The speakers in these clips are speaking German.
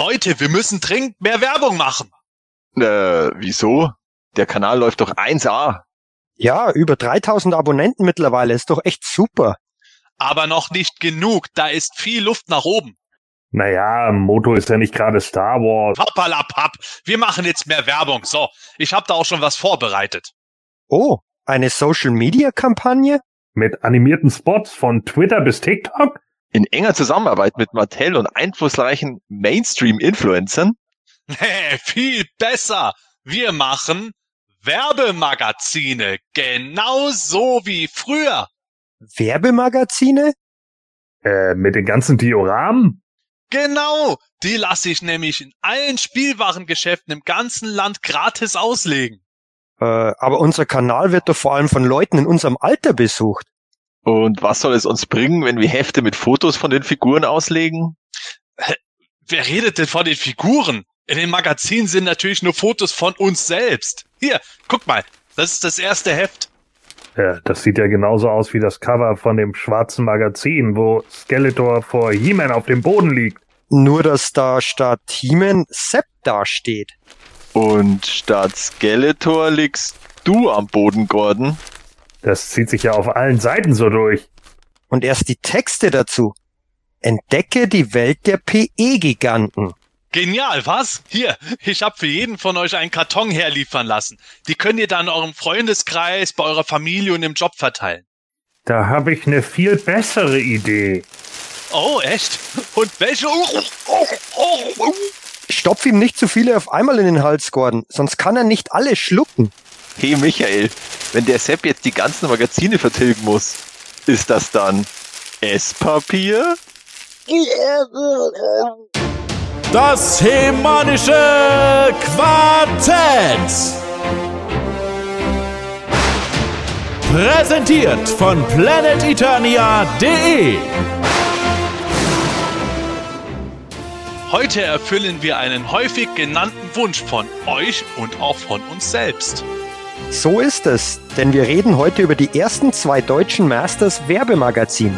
Leute, wir müssen dringend mehr Werbung machen. Äh, wieso? Der Kanal läuft doch 1A. Ja, über 3000 Abonnenten mittlerweile, ist doch echt super. Aber noch nicht genug, da ist viel Luft nach oben. Naja, Moto ist ja nicht gerade Star Wars. Pappalapapp, wir machen jetzt mehr Werbung. So, ich habe da auch schon was vorbereitet. Oh, eine Social-Media-Kampagne? Mit animierten Spots von Twitter bis TikTok? In enger Zusammenarbeit mit Mattel und einflussreichen Mainstream-Influencern? Nee, viel besser. Wir machen Werbemagazine, genau so wie früher. Werbemagazine? Äh, mit den ganzen Dioramen? Genau, die lasse ich nämlich in allen Spielwarengeschäften im ganzen Land gratis auslegen. Äh, aber unser Kanal wird doch vor allem von Leuten in unserem Alter besucht. Und was soll es uns bringen, wenn wir Hefte mit Fotos von den Figuren auslegen? Wer redet denn von den Figuren? In den Magazinen sind natürlich nur Fotos von uns selbst. Hier, guck mal, das ist das erste Heft. Ja, das sieht ja genauso aus wie das Cover von dem schwarzen Magazin, wo Skeletor vor He-Man auf dem Boden liegt. Nur, dass da statt He-Man Sepp dasteht. Und statt Skeletor liegst du am Boden, Gordon. Das zieht sich ja auf allen Seiten so durch. Und erst die Texte dazu. Entdecke die Welt der PE-Giganten. Genial, was? Hier, ich habe für jeden von euch einen Karton herliefern lassen. Die könnt ihr dann in eurem Freundeskreis, bei eurer Familie und im Job verteilen. Da habe ich eine viel bessere Idee. Oh, echt? Und welche? Stopf ihm nicht zu viele auf einmal in den Hals, Gordon, sonst kann er nicht alle schlucken. Hey Michael, wenn der Sepp jetzt die ganzen Magazine vertilgen muss, ist das dann Esspapier? Das hemanische Quartett. Präsentiert von planeteternia.de. Heute erfüllen wir einen häufig genannten Wunsch von euch und auch von uns selbst. So ist es, denn wir reden heute über die ersten zwei deutschen Masters Werbemagazin.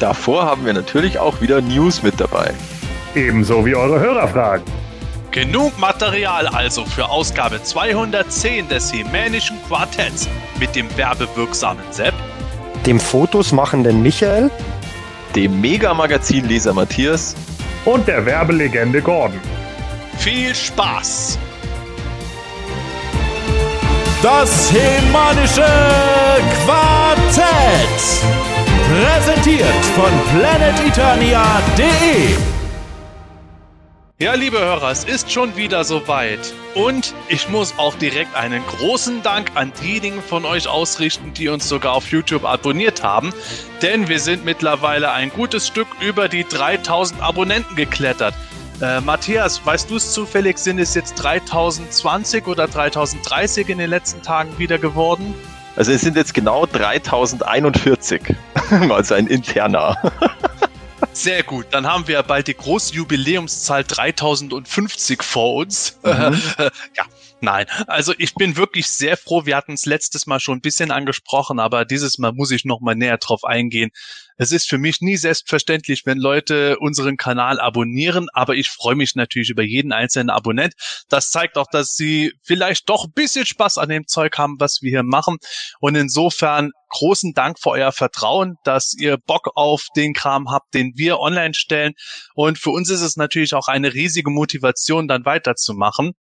Davor haben wir natürlich auch wieder News mit dabei. Ebenso wie eure Hörerfragen. Genug Material also für Ausgabe 210 des Hemänischen Quartetts mit dem werbewirksamen Sepp, Dem Fotos machenden Michael Dem Mega-Magazin-Leser Matthias Und der Werbelegende Gordon. viel Spaß! Das hemanische Quartett. Präsentiert von planeteternia.de. Ja, liebe Hörer, es ist schon wieder soweit. Und ich muss auch direkt einen großen Dank an diejenigen von euch ausrichten, die uns sogar auf YouTube abonniert haben. Denn wir sind mittlerweile ein gutes Stück über die 3000 Abonnenten geklettert. Äh, Matthias, weißt du es zufällig, sind es jetzt 3020 oder 3030 in den letzten Tagen wieder geworden? Also es sind jetzt genau 3041. also ein interner. Sehr gut, dann haben wir bald die große Jubiläumszahl 3050 vor uns. Mhm. ja, nein. Also ich bin wirklich sehr froh. Wir hatten es letztes Mal schon ein bisschen angesprochen, aber dieses Mal muss ich noch mal näher drauf eingehen. Es ist für mich nie selbstverständlich, wenn Leute unseren Kanal abonnieren, aber ich freue mich natürlich über jeden einzelnen Abonnent. Das zeigt auch, dass sie vielleicht doch ein bisschen Spaß an dem Zeug haben, was wir hier machen. Und insofern großen Dank für euer Vertrauen, dass ihr Bock auf den Kram habt, den wir online stellen. Und für uns ist es natürlich auch eine riesige Motivation, dann weiterzumachen.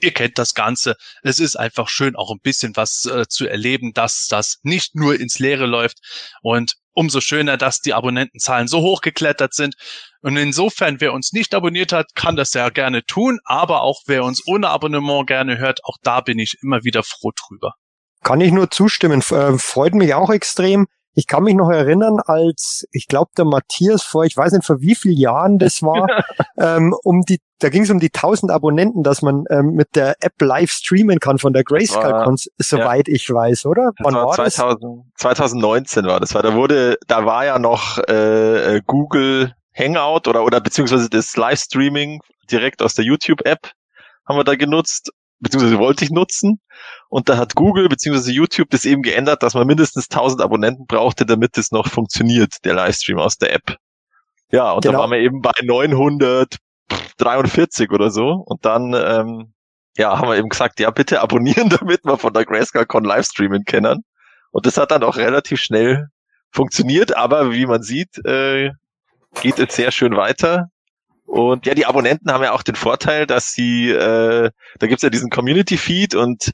Ihr kennt das Ganze. Es ist einfach schön, auch ein bisschen was äh, zu erleben, dass das nicht nur ins Leere läuft. Und umso schöner, dass die Abonnentenzahlen so hoch geklettert sind. Und insofern, wer uns nicht abonniert hat, kann das ja gerne tun. Aber auch wer uns ohne Abonnement gerne hört, auch da bin ich immer wieder froh drüber. Kann ich nur zustimmen. Äh, freut mich auch extrem. Ich kann mich noch erinnern, als ich glaube der Matthias vor, ich weiß nicht vor wie vielen Jahren das war, ähm, um die, da ging es um die 1000 Abonnenten, dass man ähm, mit der App live streamen kann von der Grayscale, war- soweit ich weiß, oder? Das war 2000, 2019 war das. War, da wurde, da war ja noch äh, äh, Google Hangout oder oder beziehungsweise das Livestreaming direkt aus der YouTube-App haben wir da genutzt, beziehungsweise wollte ich nutzen. Und da hat Google beziehungsweise YouTube das eben geändert, dass man mindestens 1000 Abonnenten brauchte, damit es noch funktioniert, der Livestream aus der App. Ja, und Genau. da waren wir eben bei 900, 43 oder so. Und dann, ähm, ja, haben wir eben gesagt, ja, bitte abonnieren, damit wir von der GrayscaleCon Livestreamen kennen. Und das hat dann auch relativ schnell funktioniert, aber wie man sieht, äh, geht es sehr schön weiter. Und ja, die Abonnenten haben ja auch den Vorteil, dass sie, äh, da gibt's ja diesen Community-Feed und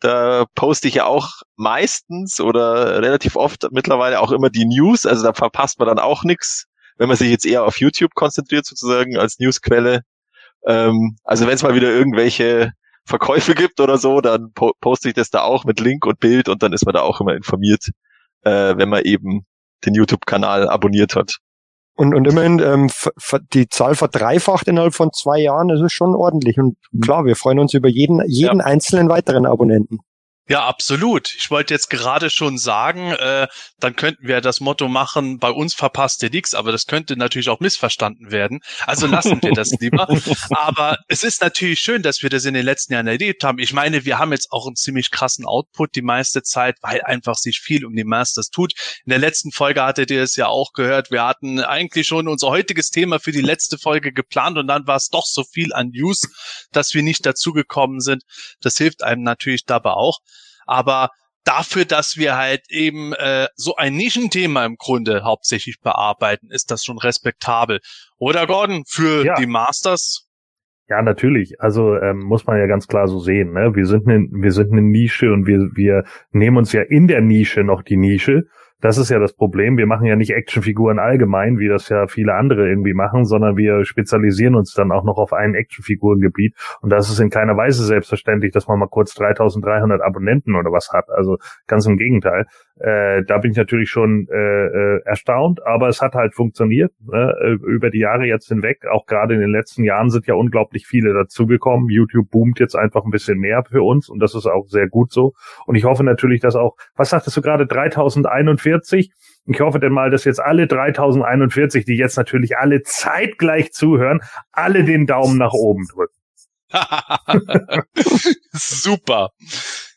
da poste ich ja auch meistens oder relativ oft mittlerweile auch immer die News. Also da verpasst man dann auch nichts, wenn man sich jetzt eher auf YouTube konzentriert sozusagen als Newsquelle. Ähm, also wenn es mal wieder irgendwelche Verkäufe gibt oder so, dann po poste ich das da auch mit Link und Bild und dann ist man da auch immer informiert, äh, wenn man eben den YouTube-Kanal abonniert hat. Und, und immerhin ähm, die Zahl verdreifacht innerhalb von zwei Jahren, das ist schon ordentlich. Und klar, wir freuen uns über jeden, jeden ja. einzelnen weiteren Abonnenten. Ja, absolut. Ich wollte jetzt gerade schon sagen, äh, dann könnten wir das Motto machen, bei uns verpasst ihr nichts, aber das könnte natürlich auch missverstanden werden. Also lassen wir das lieber. Aber es ist natürlich schön, dass wir das in den letzten Jahren erlebt haben. Ich meine, wir haben jetzt auch einen ziemlich krassen Output die meiste Zeit, weil einfach sich viel um die Masters tut. In der letzten Folge hattet ihr es ja auch gehört. Wir hatten eigentlich schon unser heutiges Thema für die letzte Folge geplant und dann war es doch so viel an News, dass wir nicht dazugekommen sind. Das hilft einem natürlich dabei auch. Aber dafür, dass wir halt eben äh, so ein Nischenthema im Grunde hauptsächlich bearbeiten, ist das schon respektabel. Oder Gordon, für ja. die Masters? Ja, natürlich. Also ähm, muss man ja ganz klar so sehen. Ne? Wir sind eine, wir sind eine Nische und wir wir nehmen uns ja in der Nische noch die Nische das ist ja das Problem. Wir machen ja nicht Actionfiguren allgemein, wie das ja viele andere irgendwie machen, sondern wir spezialisieren uns dann auch noch auf ein Actionfigurengebiet. Und das ist in keiner Weise selbstverständlich, dass man mal kurz 3300 Abonnenten oder was hat. Also ganz im Gegenteil. Äh, da bin ich natürlich schon äh, äh, erstaunt, aber es hat halt funktioniert ne? Äh, über die Jahre jetzt hinweg. Auch gerade in den letzten Jahren sind ja unglaublich viele dazugekommen. YouTube boomt jetzt einfach ein bisschen mehr für uns und das ist auch sehr gut so. Und ich hoffe natürlich, dass auch, was sagtest du gerade, 3041? Ich hoffe denn mal, dass jetzt alle 3041, die jetzt natürlich alle zeitgleich zuhören, alle den Daumen nach oben drücken. Super.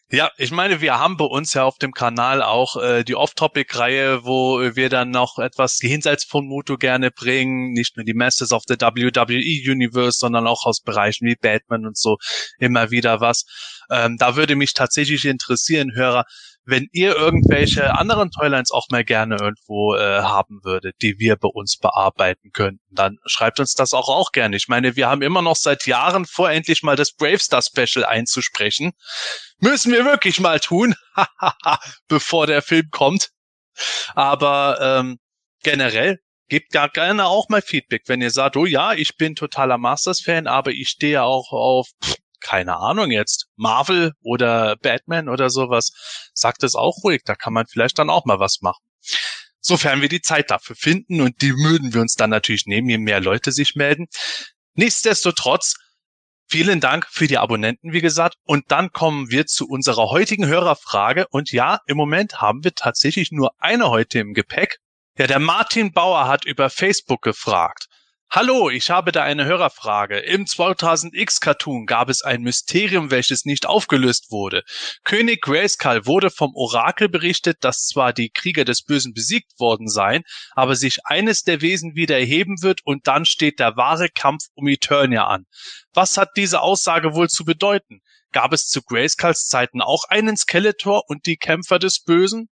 Ja, ich meine, wir haben bei uns ja auf dem Kanal auch äh, die Off-Topic-Reihe, wo wir dann noch etwas jenseits von Muto gerne bringen. Nicht nur die Masters of the WWE Universe, sondern auch aus Bereichen wie Batman und so immer wieder was. Ähm, da würde mich tatsächlich interessieren, Hörer, wenn ihr irgendwelche anderen Toylines auch mal gerne irgendwo äh, haben würdet, die wir bei uns bearbeiten könnten, dann schreibt uns das auch auch gerne. Ich meine, wir haben immer noch seit Jahren vor, endlich mal das Bravestar Special einzusprechen. Müssen wir wirklich mal tun, bevor der Film kommt. Aber ähm, generell gebt gar gerne auch mal Feedback, wenn ihr sagt, oh ja, ich bin totaler Masters-Fan, aber ich stehe auch auf keine Ahnung jetzt, Marvel oder Batman oder sowas, sagt es auch ruhig, da kann man vielleicht dann auch mal was machen. Sofern wir die Zeit dafür finden und die würden wir uns dann natürlich nehmen, je mehr Leute sich melden. Nichtsdestotrotz, vielen Dank für die Abonnenten, wie gesagt. Und dann kommen wir zu unserer heutigen Hörerfrage. Und ja, im Moment haben wir tatsächlich nur eine heute im Gepäck. Ja, der Martin Bauer hat über Facebook gefragt. Hallo, ich habe da eine Hörerfrage. Im 2000X Cartoon gab es ein Mysterium, welches nicht aufgelöst wurde. König Grayskull wurde vom Orakel berichtet, dass zwar die Krieger des Bösen besiegt worden seien, aber sich eines der Wesen wieder erheben wird und dann steht der wahre Kampf um Eternia an. Was hat diese Aussage wohl zu bedeuten? Gab es zu Grayskulls Zeiten auch einen Skeletor und die Kämpfer des Bösen?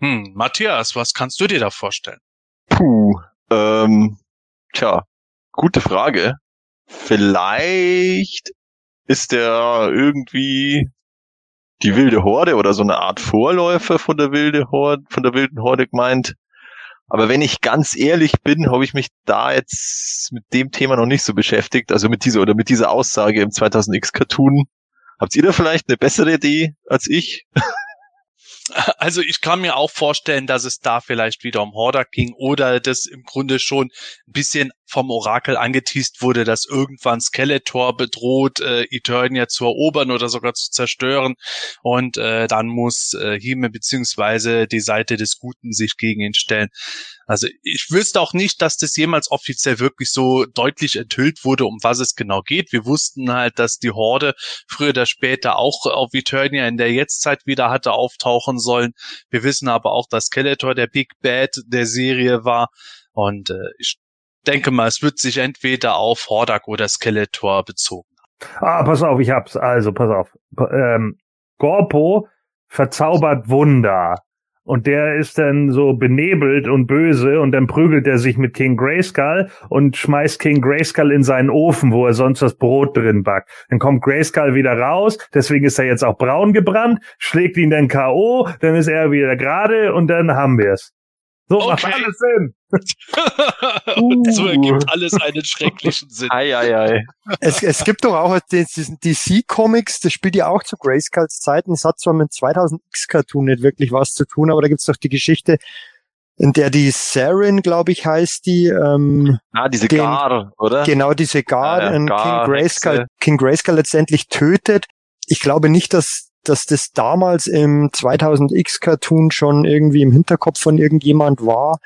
Hm, Matthias, was kannst du dir da vorstellen? Puh, ähm, Tja, gute Frage. Vielleicht ist der irgendwie die wilde Horde oder so eine Art Vorläufer von der wilde Horde, von der wilden Horde gemeint. Aber wenn ich ganz ehrlich bin, habe ich mich da jetzt mit dem Thema noch nicht so beschäftigt, also mit dieser oder mit dieser Aussage im 2000X Cartoon. Habt ihr da vielleicht eine bessere Idee als ich? Also ich kann mir auch vorstellen, dass es da vielleicht wieder um Hordak ging oder das im Grunde schon ein bisschen vom Orakel angeteased wurde, dass irgendwann Skeletor bedroht, äh, Eternia zu erobern oder sogar zu zerstören. Und äh, dann muss äh, Hime beziehungsweise die Seite des Guten sich gegen ihn stellen. Also ich wüsste auch nicht, dass das jemals offiziell wirklich so deutlich enthüllt wurde, um was es genau geht. Wir wussten halt, dass die Horde früher oder später auch auf Eternia in der Jetztzeit wieder hatte auftauchen sollen. Wir wissen aber auch, dass Skeletor der Big Bad der Serie war. Und äh, ich denke mal, es wird sich entweder auf Hordak oder Skeletor bezogen. Ah, pass auf, ich hab's. Also, pass auf. Ähm, Gorpo verzaubert Wunder. Und der ist dann so benebelt und böse und dann prügelt er sich mit King Grayskull und schmeißt King Grayskull in seinen Ofen, wo er sonst das Brot drin backt. Dann kommt Grayskull wieder raus, deswegen ist er jetzt auch braun gebrannt, schlägt ihn dann K.O., dann ist er wieder gerade und dann haben wir's. So Okay. macht alles Sinn. so ergibt alles einen schrecklichen Sinn. Ei, ei, ei. Es, es gibt doch auch diesen DC-Comics, das spielt ja auch zu Grayskulls Zeiten. Es hat zwar mit 2000X-Cartoon nicht wirklich was zu tun, aber da gibt's doch die Geschichte, in der die Saren, glaube ich, heißt die, ähm, Ah, diese Den- Gar, oder? genau diese Guard, Ja, ja, Gar, King Grayskull. King Grayskull letztendlich tötet. Ich glaube nicht, dass dass das damals im 2000X-Cartoon schon irgendwie im Hinterkopf von irgendjemand war,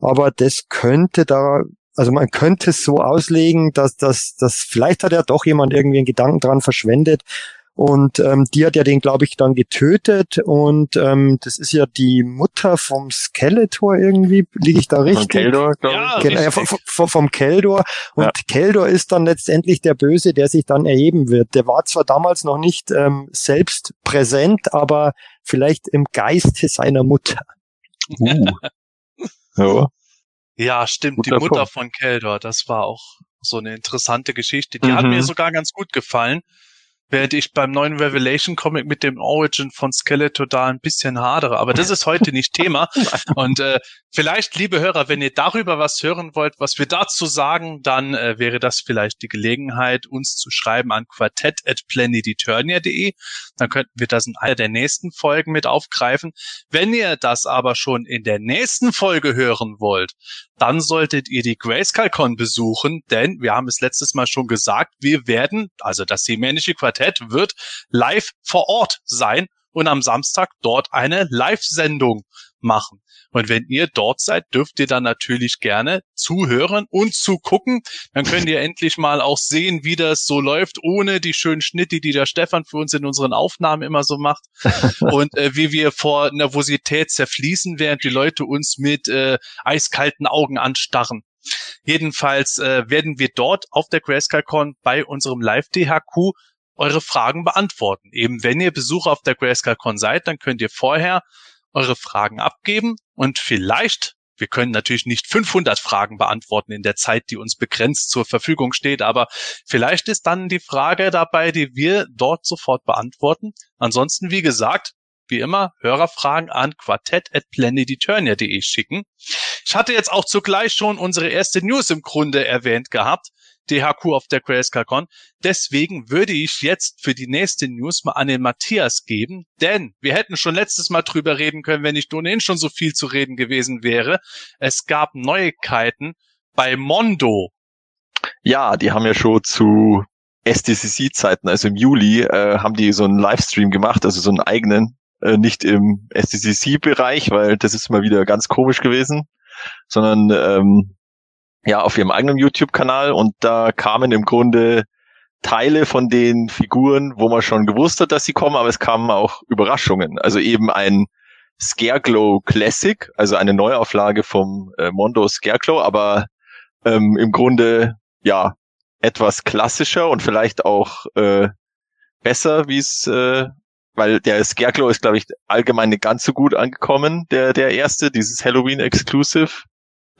aber das könnte da, also man könnte es so auslegen, dass dass dass vielleicht hat ja doch jemand irgendwie einen Gedanken dran verschwendet und ähm, die hat ja den, glaube ich, dann getötet und ähm, das ist ja die Mutter vom Skeletor irgendwie, liege ich da Von richtig? Keldor, glaube Ja, ich. Genau, ja, richtig. vom, vom, vom Keldor. Und Ja. Keldor ist dann letztendlich der Böse, der sich dann erheben wird. Der war zwar damals noch nicht ähm, selbst präsent, aber vielleicht im Geiste seiner Mutter. Uh. Ja. Ja, stimmt, Guter die Mutter Punkt. von Keldor, das war auch so eine interessante Geschichte. Die hat Mhm. mir sogar ganz gut gefallen, während ich beim neuen Revelation Comic mit dem Origin von Skeletor da ein bisschen hadere. Aber das ist heute nicht Thema. Und äh, vielleicht, liebe Hörer, wenn ihr darüber was hören wollt, was wir dazu sagen, dann äh, wäre das vielleicht die Gelegenheit, uns zu schreiben an quartett.planeteturnia.de. Dann könnten wir das in einer der nächsten Folgen mit aufgreifen. Wenn ihr das aber schon in der nächsten Folge hören wollt, dann solltet ihr die GrayscaleCon besuchen, denn wir haben es letztes Mal schon gesagt, wir werden, also das seemännische Quartett wird live vor Ort sein und am Samstag dort eine Live-Sendung machen. Und wenn ihr dort seid, dürft ihr dann natürlich gerne zuhören und zugucken. Dann könnt ihr endlich mal auch sehen, wie das so läuft, ohne die schönen Schnitte, die der Stefan für uns in unseren Aufnahmen immer so macht. und äh, wie wir vor Nervosität zerfließen, während die Leute uns mit äh, eiskalten Augen anstarren. Jedenfalls äh, werden wir dort auf der GrayscaleCon bei unserem Live-DHQ eure Fragen beantworten. Eben wenn ihr Besucher auf der GrayscaleCon seid, dann könnt ihr vorher eure Fragen abgeben und vielleicht, wir können natürlich nicht 500 Fragen beantworten in der Zeit, die uns begrenzt zur Verfügung steht, aber vielleicht ist dann die Frage dabei, die wir dort sofort beantworten. Ansonsten, wie gesagt, wie immer, Hörerfragen an quartett.planeteturnia.de schicken. Ich hatte jetzt auch zugleich schon unsere erste News im Grunde erwähnt gehabt, DHQ auf der GrayscaleCon. Deswegen würde ich jetzt für die nächste News mal an den Matthias geben, denn wir hätten schon letztes Mal drüber reden können, wenn nicht ohnehin schon so viel zu reden gewesen wäre. Es gab Neuigkeiten bei Mondo. Ja, die haben ja schon zu SDCC-Zeiten, also im Juli, äh, haben die so einen Livestream gemacht, also so einen eigenen, äh, nicht im SDCC-Bereich, weil das ist mal wieder ganz komisch gewesen, sondern ähm, ja auf ihrem eigenen YouTube-Kanal und da kamen im Grunde Teile von den Figuren, wo man schon gewusst hat, dass sie kommen, aber es kamen auch Überraschungen. Also eben ein Scareglow Classic, also eine Neuauflage vom äh, Mondo Scareglow, aber ähm, im Grunde ja etwas klassischer und vielleicht auch äh, besser, wie es, äh, weil der Scareglow ist, glaube ich, allgemein nicht ganz so gut angekommen, der der erste, dieses Halloween Exclusive.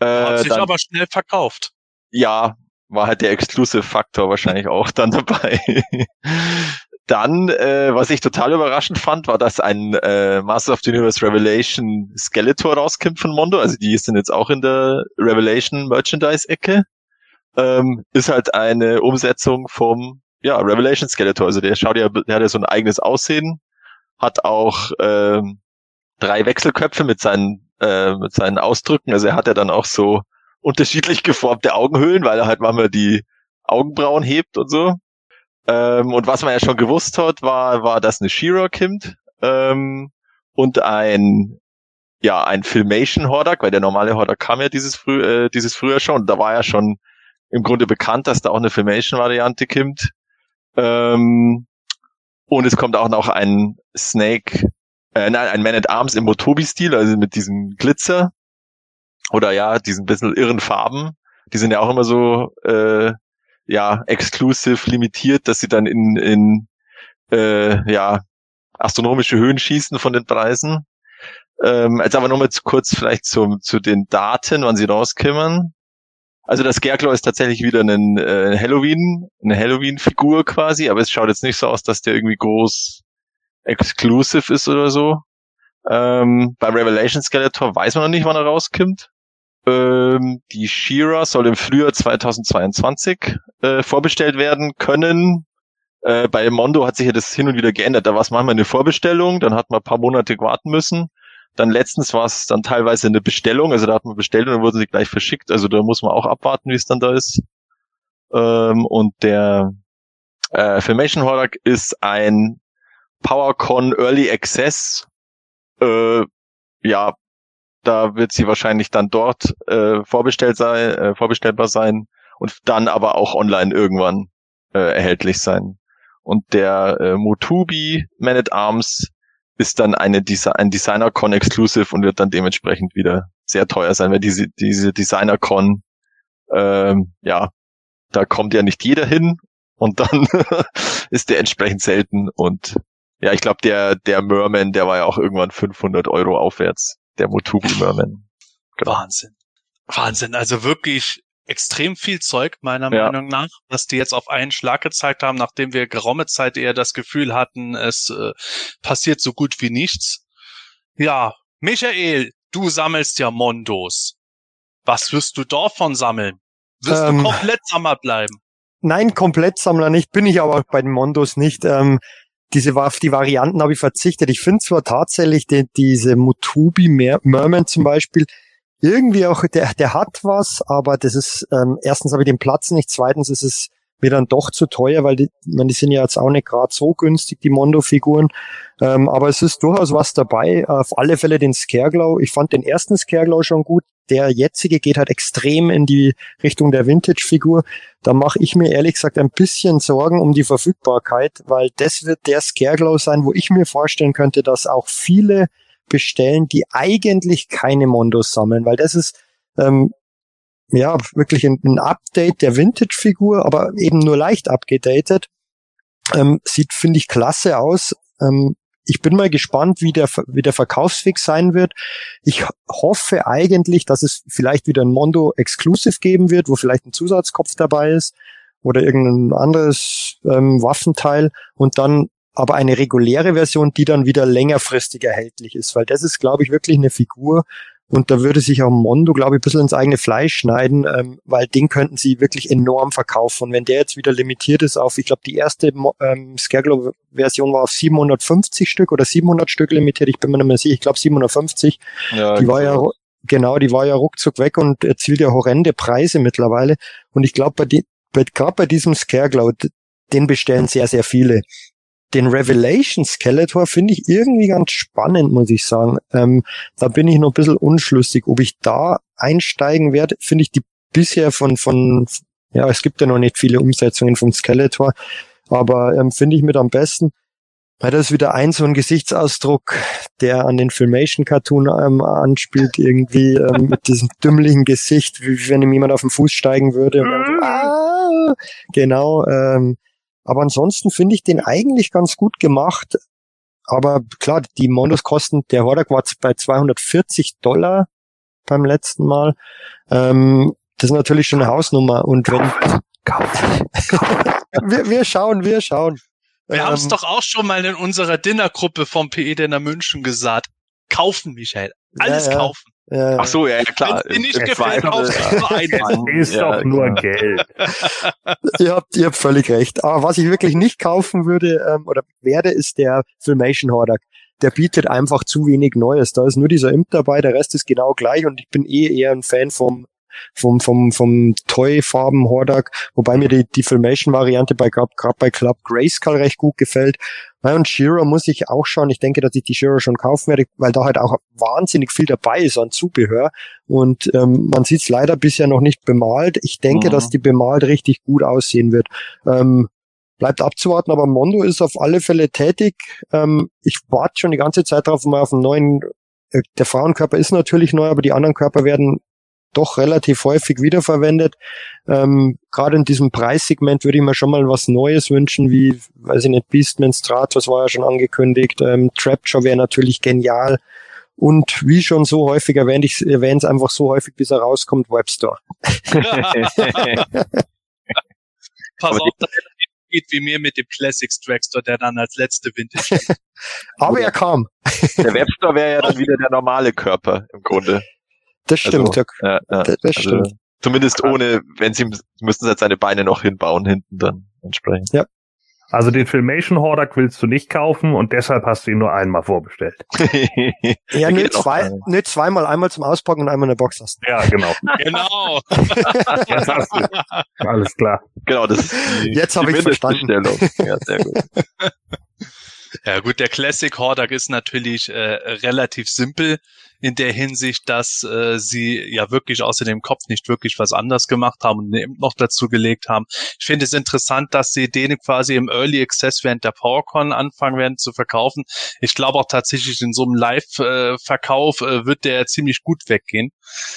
Äh, Hat sich dann- aber schnell verkauft. ja, war halt der Exclusive-Faktor wahrscheinlich auch dann dabei. dann, äh, was ich total überraschend fand, war, dass ein äh, Master of the Universe Revelation Skeletor rauskommt von Mondo. Also die sind jetzt auch in der Revelation Merchandise-Ecke. Ähm, ist halt eine Umsetzung vom ja, Revelation Skeletor. Also der schaut ja, der hat ja so ein eigenes Aussehen, hat auch ähm, drei Wechselköpfe mit seinen äh, mit seinen Ausdrücken. Also er hat ja dann auch so unterschiedlich geformte Augenhöhlen, weil er halt manchmal die Augenbrauen hebt und so. Ähm, und was man ja schon gewusst hat, war, war, dass eine She-Ra kommt ähm, und ein ja ein Filmation Hordak, weil der normale Hordak kam ja dieses früh äh, dieses früher schon. Und da war ja schon im Grunde bekannt, dass da auch eine Filmation Variante kommt. Ähm, und es kommt auch noch ein Snake, äh, nein, ein Man at Arms im Motobi-Stil, also mit diesem Glitzer oder ja, diesen bisschen irren Farben. Die sind ja auch immer so äh, ja exclusive limitiert, dass sie dann in in äh, ja astronomische Höhen schießen von den Preisen. Ähm, jetzt aber nochmal kurz vielleicht zu, zu den Daten, wann sie rauskommen. Also das Scarecrow ist tatsächlich wieder ein äh, Halloween, eine Halloween-Figur quasi, aber es schaut jetzt nicht so aus, dass der irgendwie groß exclusive ist oder so. Ähm, beim Revelation Skeletor weiß man noch nicht, wann er rauskommt. Ähm, die Shira soll im Frühjahr 2022 äh, vorbestellt werden können. Äh, bei Mondo hat sich ja das hin und wieder geändert. Da war es manchmal eine Vorbestellung, dann hat man ein paar Monate warten müssen. Dann letztens war es dann teilweise eine Bestellung, also da hat man bestellt und dann wurden sie gleich verschickt. Also da muss man auch abwarten, wie es dann da ist. Ähm, und der äh, Filmation Hordak ist ein PowerCon Early Access. Äh, ja, da wird sie wahrscheinlich dann dort äh, vorbestellt sein, äh, vorbestellbar sein und dann aber auch online irgendwann äh, erhältlich sein. Und der äh, Motubi Man at Arms ist dann eine Desi ein Designer-Con Exclusive und wird dann dementsprechend wieder sehr teuer sein, weil diese, diese Designer-Con, ähm, ja, da kommt ja nicht jeder hin und dann ist der entsprechend selten und ja, ich glaube, der, der Merman, der war ja auch irgendwann 500 Euro aufwärts, der Motubi Merman. Genau. Wahnsinn. Wahnsinn. Also wirklich extrem viel Zeug, meiner ja. Meinung nach, was die jetzt auf einen Schlag gezeigt haben, nachdem wir geraume Zeit eher das Gefühl hatten, es äh, passiert so gut wie nichts. Ja, Michael, du sammelst ja Mondos. Was wirst du davon sammeln? Wirst ähm, du komplett Sammler bleiben? Nein, komplett Sammler nicht, bin ich aber bei den Mondos nicht. Ähm, diese auf die Varianten habe ich verzichtet. Ich finde zwar tatsächlich die, diese Mutubi Merman zum Beispiel, irgendwie auch, der, der hat was, aber das ist, ähm, erstens habe ich den Platz nicht, zweitens ist es mir dann doch zu teuer, weil die, man, die sind ja jetzt auch nicht gerade so günstig, die Mondo-Figuren. Ähm, aber es ist durchaus was dabei. Auf alle Fälle den Scareglow. Ich fand den ersten Scareglow schon gut. Der jetzige geht halt extrem in die Richtung der Vintage-Figur. Da mache ich mir ehrlich gesagt ein bisschen Sorgen um die Verfügbarkeit, weil das wird der Scareglow sein, wo ich mir vorstellen könnte, dass auch viele bestellen, die eigentlich keine Mondos sammeln, weil das ist ähm, ja wirklich ein, Update der Vintage-Figur, aber eben nur leicht abgedatet. Ähm, sieht, finde ich, klasse aus. Ähm, ich bin mal gespannt, wie der, wie der Verkaufsweg sein wird. Ich hoffe eigentlich, dass es vielleicht wieder ein Mondo Exclusive geben wird, wo vielleicht ein Zusatzkopf dabei ist oder irgendein anderes ähm, Waffenteil und dann aber eine reguläre Version, die dann wieder längerfristig erhältlich ist, weil das ist, glaube ich, wirklich eine Figur und da würde sich auch Mondo, glaube ich, ein bisschen ins eigene Fleisch schneiden, ähm, weil den könnten sie wirklich enorm verkaufen. Und wenn der jetzt wieder limitiert ist auf, ich glaube, die erste ähm, Scareglow-Version war auf 750 Stück oder 700 Stück limitiert, ich bin mir nicht mehr sicher, ich glaube 750. Ja, die war ja genau, die war ja ruckzuck weg und erzielt ja horrende Preise mittlerweile. Und ich glaube, bei, die, bei gerade bei diesem Scareglow, den bestellen sehr, sehr viele den Revelation Skeletor finde ich irgendwie ganz spannend, muss ich sagen. Ähm, da bin ich noch ein bisschen unschlüssig, ob ich da einsteigen werde. Finde ich die bisher von, von, ja, es gibt ja noch nicht viele Umsetzungen vom Skeletor, aber ähm, finde ich mit am besten. Weil das ist wieder ein so ein Gesichtsausdruck, der an den Filmation Cartoon ähm, anspielt, irgendwie ähm, mit diesem dümmlichen Gesicht, wie wenn ihm jemand auf den Fuß steigen würde. Und, ah, genau, ähm, aber ansonsten finde ich den eigentlich ganz gut gemacht. Aber klar, die Mondos kosten, der Hordak war bei 240 Dollar beim letzten Mal. Ähm, das ist natürlich schon eine Hausnummer. Und wenn. wir, wir schauen, wir schauen. Wir ähm, haben es doch auch schon mal in unserer Dinnergruppe vom PE Dinner München gesagt. Kaufen, Michael. Alles ja, ja. kaufen. Ja, Ach so, ja, ja klar. Wenn nicht gefällt, du nur einen. Ist ja, doch nur genau. Geld. ihr, habt, ihr habt völlig recht. Aber was ich wirklich nicht kaufen würde ähm, oder werde, ist der Filmation Hordak. Der bietet einfach zu wenig Neues. Da ist nur dieser Imp dabei, der Rest ist genau gleich und ich bin eh eher ein Fan vom vom, vom, vom Toy-Farben Hordak, wobei mir die, die Filmation-Variante bei, gerade bei Club Grayskull recht gut gefällt. Ja, und Shira muss ich auch schauen. Ich denke, dass ich die Shira schon kaufen werde, weil da halt auch wahnsinnig viel dabei ist an Zubehör. Und ähm, man sieht es leider bisher noch nicht bemalt. Ich denke, mhm. dass die bemalt richtig gut aussehen wird. Ähm, bleibt abzuwarten, aber Mondo ist auf alle Fälle tätig. Ähm, ich warte schon die ganze Zeit darauf, mal auf einen neuen. Äh, der Frauenkörper ist natürlich neu, aber die anderen Körper werden doch relativ häufig wiederverwendet. Ähm, Gerade in diesem Preissegment würde ich mir schon mal was Neues wünschen, wie, weiß ich nicht, Beastman Stratos war ja schon angekündigt, ähm, Trapjaw wäre natürlich genial. Und wie schon so häufig erwähnt, ich erwähne es einfach so häufig, bis er rauskommt, Webstore. Pass auf, dass er geht wie mir mit dem Classics Dragstore, der dann als letzte Vintage. Aber er kam. Der Webstore wäre ja dann wieder der normale Körper im Grunde. Das stimmt. Also, ja, ja. das, das Also, stimmt. Zumindest ohne, wenn sie müssten sie jetzt seine Beine noch hinbauen hinten dann entsprechend. Also den Filmation Hordak willst du nicht kaufen und deshalb hast du ihn nur einmal vorbestellt. Ja, nur geht auch, zwei, nur zweimal, einmal zum Auspacken und einmal in der Box lassen. Ja, genau. genau. Das hast du. Alles klar. Genau, das ist die, Jetzt hab die ich's verstanden. Ja, sehr gut. Ja gut, der Classic Hordak ist natürlich äh, relativ simpel in der Hinsicht, dass äh, sie ja wirklich außer dem Kopf nicht wirklich was anders gemacht haben und eben noch dazu gelegt haben. Ich finde es interessant, dass sie den quasi im Early Access während der PowerCon anfangen werden zu verkaufen. Ich glaube auch tatsächlich in so einem Live-Verkauf äh, wird der ziemlich gut weggehen.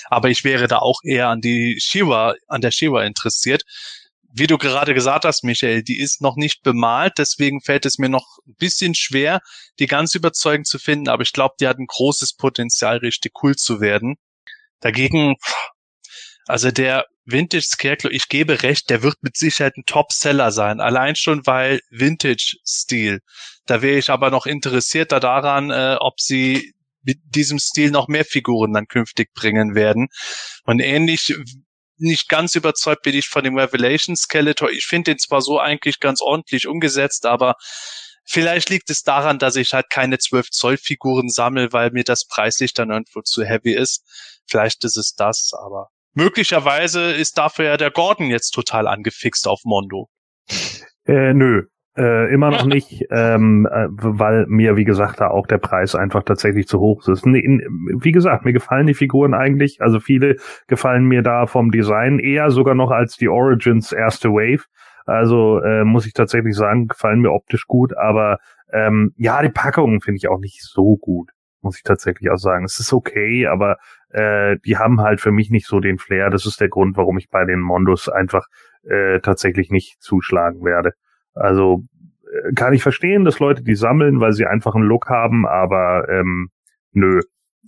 Aber ich wäre da auch eher an die Shiva, an der Shiva interessiert wie du gerade gesagt hast, Michael, die ist noch nicht bemalt, deswegen fällt es mir noch ein bisschen schwer, die ganz überzeugend zu finden, aber ich glaube, die hat ein großes Potenzial, richtig cool zu werden. Dagegen, also der Vintage Scarecrow, ich gebe recht, der wird mit Sicherheit ein Top-Seller sein, allein schon weil Vintage-Stil. Da wäre ich aber noch interessierter daran, äh, ob sie mit diesem Stil noch mehr Figuren dann künftig bringen werden. Und ähnlich nicht ganz überzeugt bin ich von dem Revelation Skeletor. Ich finde den zwar so eigentlich ganz ordentlich umgesetzt, aber vielleicht liegt es daran, dass ich halt keine 12 Zoll Figuren sammle, weil mir das preislich dann irgendwo zu heavy ist. Vielleicht ist es das, aber möglicherweise ist dafür ja der Gordon jetzt total angefixt auf Mondo. Äh, nö. Äh, immer noch nicht, ähm, äh, weil mir, wie gesagt, da auch der Preis einfach tatsächlich zu hoch ist. Nee, wie gesagt, mir gefallen die Figuren eigentlich, also viele gefallen mir da vom Design eher sogar noch als die Origins erste Wave. Also äh, muss ich tatsächlich sagen, gefallen mir optisch gut, aber ähm, ja, die Packungen finde ich auch nicht so gut, muss ich tatsächlich auch sagen. Es ist okay, aber äh, die haben halt für mich nicht so den Flair. Das ist der Grund, warum ich bei den Mondos einfach äh, tatsächlich nicht zuschlagen werde. Also äh, kann ich verstehen, dass Leute die sammeln, weil sie einfach einen Look haben, aber ähm, nö.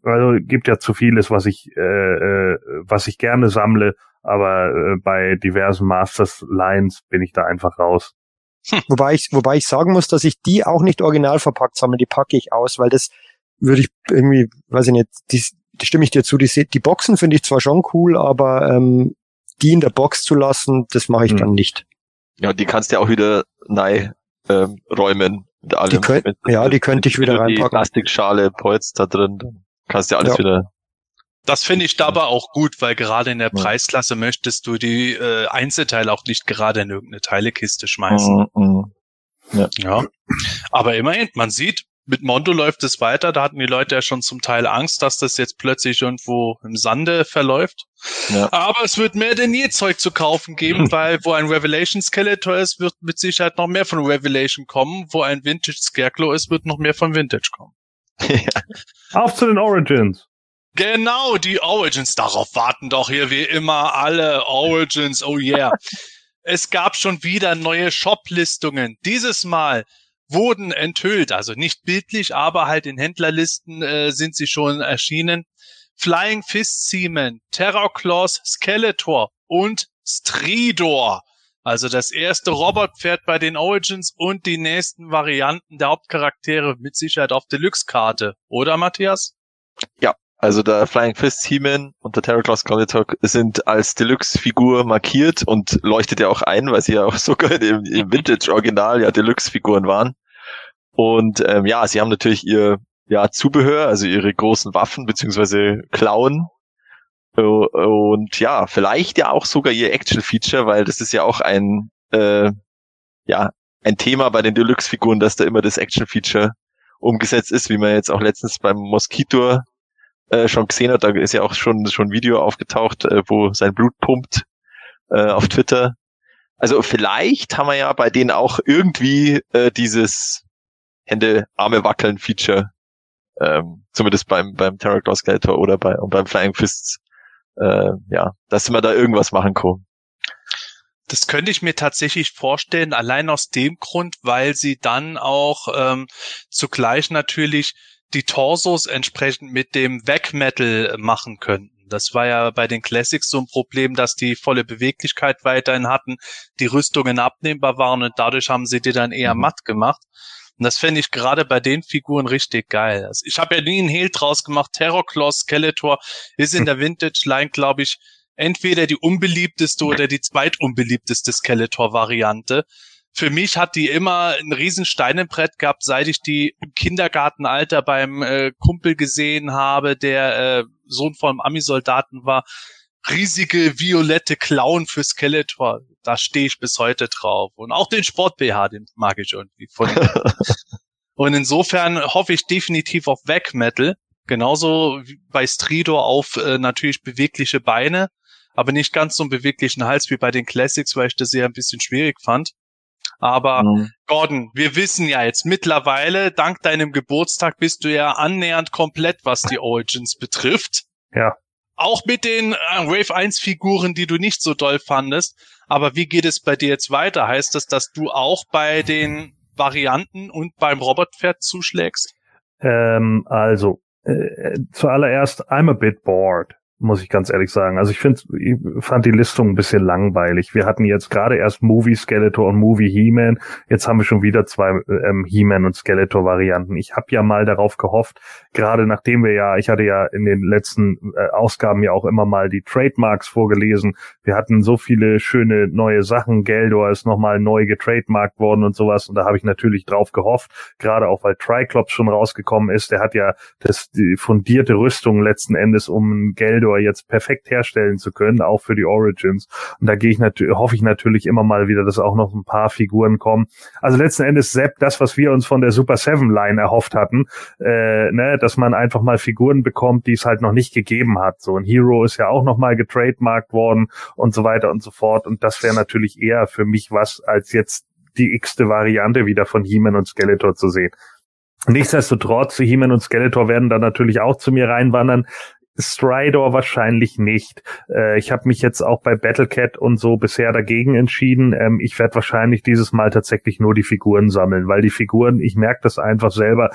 Also gibt ja zu vieles, was ich äh, äh, was ich gerne sammle, aber äh, bei diversen Masters Lines bin ich da einfach raus. Wobei ich, wobei ich sagen muss, dass ich die auch nicht original verpackt sammle, die packe ich aus, weil das würde ich irgendwie, weiß ich nicht, die, die stimme ich dir zu, die, die Boxen finde ich zwar schon cool, aber ähm, die in der Box zu lassen, das mache ich Hm. dann nicht. Ja, die kannst du ja auch wieder neu ähm, räumen. Mit allem. Die könnt- Mit- ja, die könnte ich wieder mit Die reinpacken. Plastikschale, Polz da drin. Dann kannst du ja alles Ja. wieder. Das finde ich dabei auch gut, weil gerade in der Ja. Preisklasse möchtest du die äh, Einzelteile auch nicht gerade in irgendeine Teilekiste schmeißen. Mm, mm. Ja. Aber immerhin, man sieht, mit Mondo läuft es weiter. Da hatten die Leute ja schon zum Teil Angst, dass das jetzt plötzlich irgendwo im Sande verläuft. Ja. Aber es wird mehr denn je Zeug zu kaufen geben, weil wo ein Revelation Skeletor ist, wird mit Sicherheit noch mehr von Revelation kommen. Wo ein Vintage Scarecrow ist, wird noch mehr von Vintage kommen. Auf zu den Origins. Genau, die Origins. Darauf warten doch hier wie immer alle Origins. Oh yeah. es gab schon wieder neue Shop-Listungen. Dieses Mal wurden enthüllt, also nicht bildlich, aber halt in Händlerlisten äh, sind sie schon erschienen. Flying Fist Seaman, Terror Claws Skeletor und Stridor. Also das erste Robotpferd bei den Origins und die nächsten Varianten der Hauptcharaktere mit Sicherheit auf Deluxe-Karte. Oder, Matthias? Also der Flying Fist He-Man und der Claws Skeletor sind als Deluxe-Figur markiert und leuchtet ja auch ein, weil sie ja auch sogar im, im Vintage-Original ja Deluxe-Figuren waren. Und ähm, ja, sie haben natürlich ihr ja, Zubehör, also ihre großen Waffen beziehungsweise Klauen. Äh, Und ja, vielleicht ja auch sogar ihr Action-Feature, weil das ist ja auch ein äh, ja ein Thema bei den Deluxe-Figuren, dass da immer das Action-Feature umgesetzt ist, wie man jetzt auch letztens beim Mosquito äh, schon gesehen hat, da ist ja auch schon schon ein Video aufgetaucht, äh, wo sein Blut pumpt äh, auf Twitter. Also vielleicht haben wir ja bei denen auch irgendwie äh, dieses Hände, Arme wackeln Feature, ähm, zumindest beim beim Terror Skeletor oder bei und beim Flying Fists äh, ja, dass wir da irgendwas machen können. Das könnte ich mir tatsächlich vorstellen, allein aus dem Grund, weil sie dann auch ähm, zugleich natürlich die Torsos entsprechend mit dem Vac Metal machen könnten. Das war ja bei den Classics so ein Problem, dass die volle Beweglichkeit weiterhin hatten, die Rüstungen abnehmbar waren und dadurch haben sie die dann eher mhm. matt gemacht. Und das fände ich gerade bei den Figuren richtig geil. Also ich habe ja nie einen Hehl draus gemacht. Terrorclaw Skeletor ist in der Vintage-Line, glaube ich, entweder die unbeliebteste oder die zweitunbeliebteste Skeletor-Variante. Für mich hat die immer ein riesen Stein im Brett gehabt, seit ich die im Kindergartenalter beim äh, Kumpel gesehen habe, der äh, Sohn von einem Ami-Soldaten war. Riesige violette Clown für Skeletor. Da stehe ich bis heute drauf. Und auch den Sport-BH, den mag ich irgendwie. Von Und insofern hoffe ich definitiv auf Vac Metal. Genauso wie bei Stridor auf äh, natürlich bewegliche Beine aber nicht ganz so einen beweglichen Hals wie bei den Classics, weil ich das eher ein bisschen schwierig fand. Aber mhm. Gordon, wir wissen ja jetzt mittlerweile, dank deinem Geburtstag bist du ja annähernd komplett, was die Origins betrifft. Ja. Auch mit den äh, Wave 1 Figuren, die du nicht so doll fandest. Aber wie geht es bei dir jetzt weiter? Heißt das, dass du auch bei den Varianten und beim Robotpferd zuschlägst? Ähm, also, äh, zuallererst, I'm a bit bored muss ich ganz ehrlich sagen. Also ich finde, ich fand die Listung ein bisschen langweilig. Wir hatten jetzt gerade erst Movie Skeletor und Movie He-Man. Jetzt haben wir schon wieder zwei ähm, He-Man und Skeletor Varianten. Ich habe ja mal darauf gehofft, gerade nachdem wir ja, ich hatte ja in den letzten äh, Ausgaben ja auch immer mal die Trademarks vorgelesen. Wir hatten so viele schöne neue Sachen. Geldor ist nochmal neu getrademarkt worden und sowas. Und da habe ich natürlich drauf gehofft, gerade auch weil Triclops schon rausgekommen ist. Der hat ja das die fundierte Rüstung letzten Endes um Geldor Corridor jetzt perfekt herstellen zu können, auch für die Origins. Und da gehe ich natürlich, hoffe ich natürlich immer mal wieder, dass auch noch ein paar Figuren kommen. Also letzten Endes Sepp, das, was wir uns von der Super Seven Line erhofft hatten, äh, ne, dass man einfach mal Figuren bekommt, die es halt noch nicht gegeben hat. So ein Hero ist ja auch noch mal getrademarkt worden und so weiter und so fort. Und das wäre natürlich eher für mich was, als jetzt die x-te Variante wieder von He-Man und Skeletor zu sehen. Nichtsdestotrotz, He-Man und Skeletor werden da natürlich auch zu mir reinwandern. Stridor wahrscheinlich nicht. Äh, ich habe mich jetzt auch bei Battlecat und so bisher dagegen entschieden. Ähm, ich werde wahrscheinlich dieses Mal tatsächlich nur die Figuren sammeln, weil die Figuren, ich merke das einfach selber,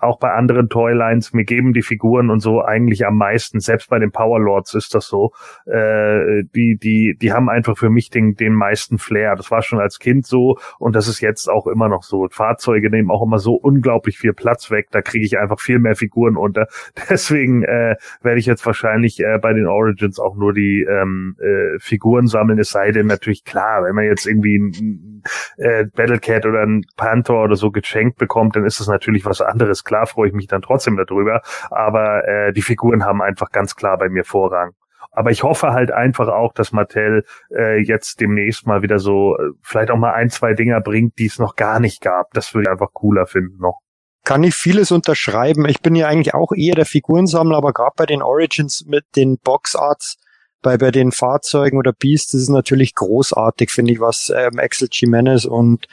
auch bei anderen Toylines, mir geben die Figuren und so eigentlich am meisten, selbst bei den Powerlords ist das so. Äh, die, die, die haben einfach für mich den, den meisten Flair. Das war schon als Kind so und das ist jetzt auch immer noch so. Fahrzeuge nehmen auch immer so unglaublich viel Platz weg, da kriege ich einfach viel mehr Figuren unter. Deswegen äh, werde ich jetzt wahrscheinlich äh, bei den Origins auch nur die ähm, äh, Figuren sammeln, es sei denn natürlich klar, wenn man jetzt irgendwie ein äh, Battlecat oder ein Panther oder so geschenkt bekommt, dann ist das natürlich was anderes. Klar freue ich mich dann trotzdem darüber, aber äh, die Figuren haben einfach ganz klar bei mir Vorrang. Aber ich hoffe halt einfach auch, dass Mattel äh, jetzt demnächst mal wieder so äh, vielleicht auch mal ein, zwei Dinger bringt, die es noch gar nicht gab. Das würde ich einfach cooler finden noch kann ich vieles unterschreiben. Ich bin ja eigentlich auch eher der Figurensammler, aber gerade bei den Origins mit den Boxarts, bei, bei den Fahrzeugen oder Beasts, das ist natürlich großartig, finde ich, was ähm, Axel Jimenez und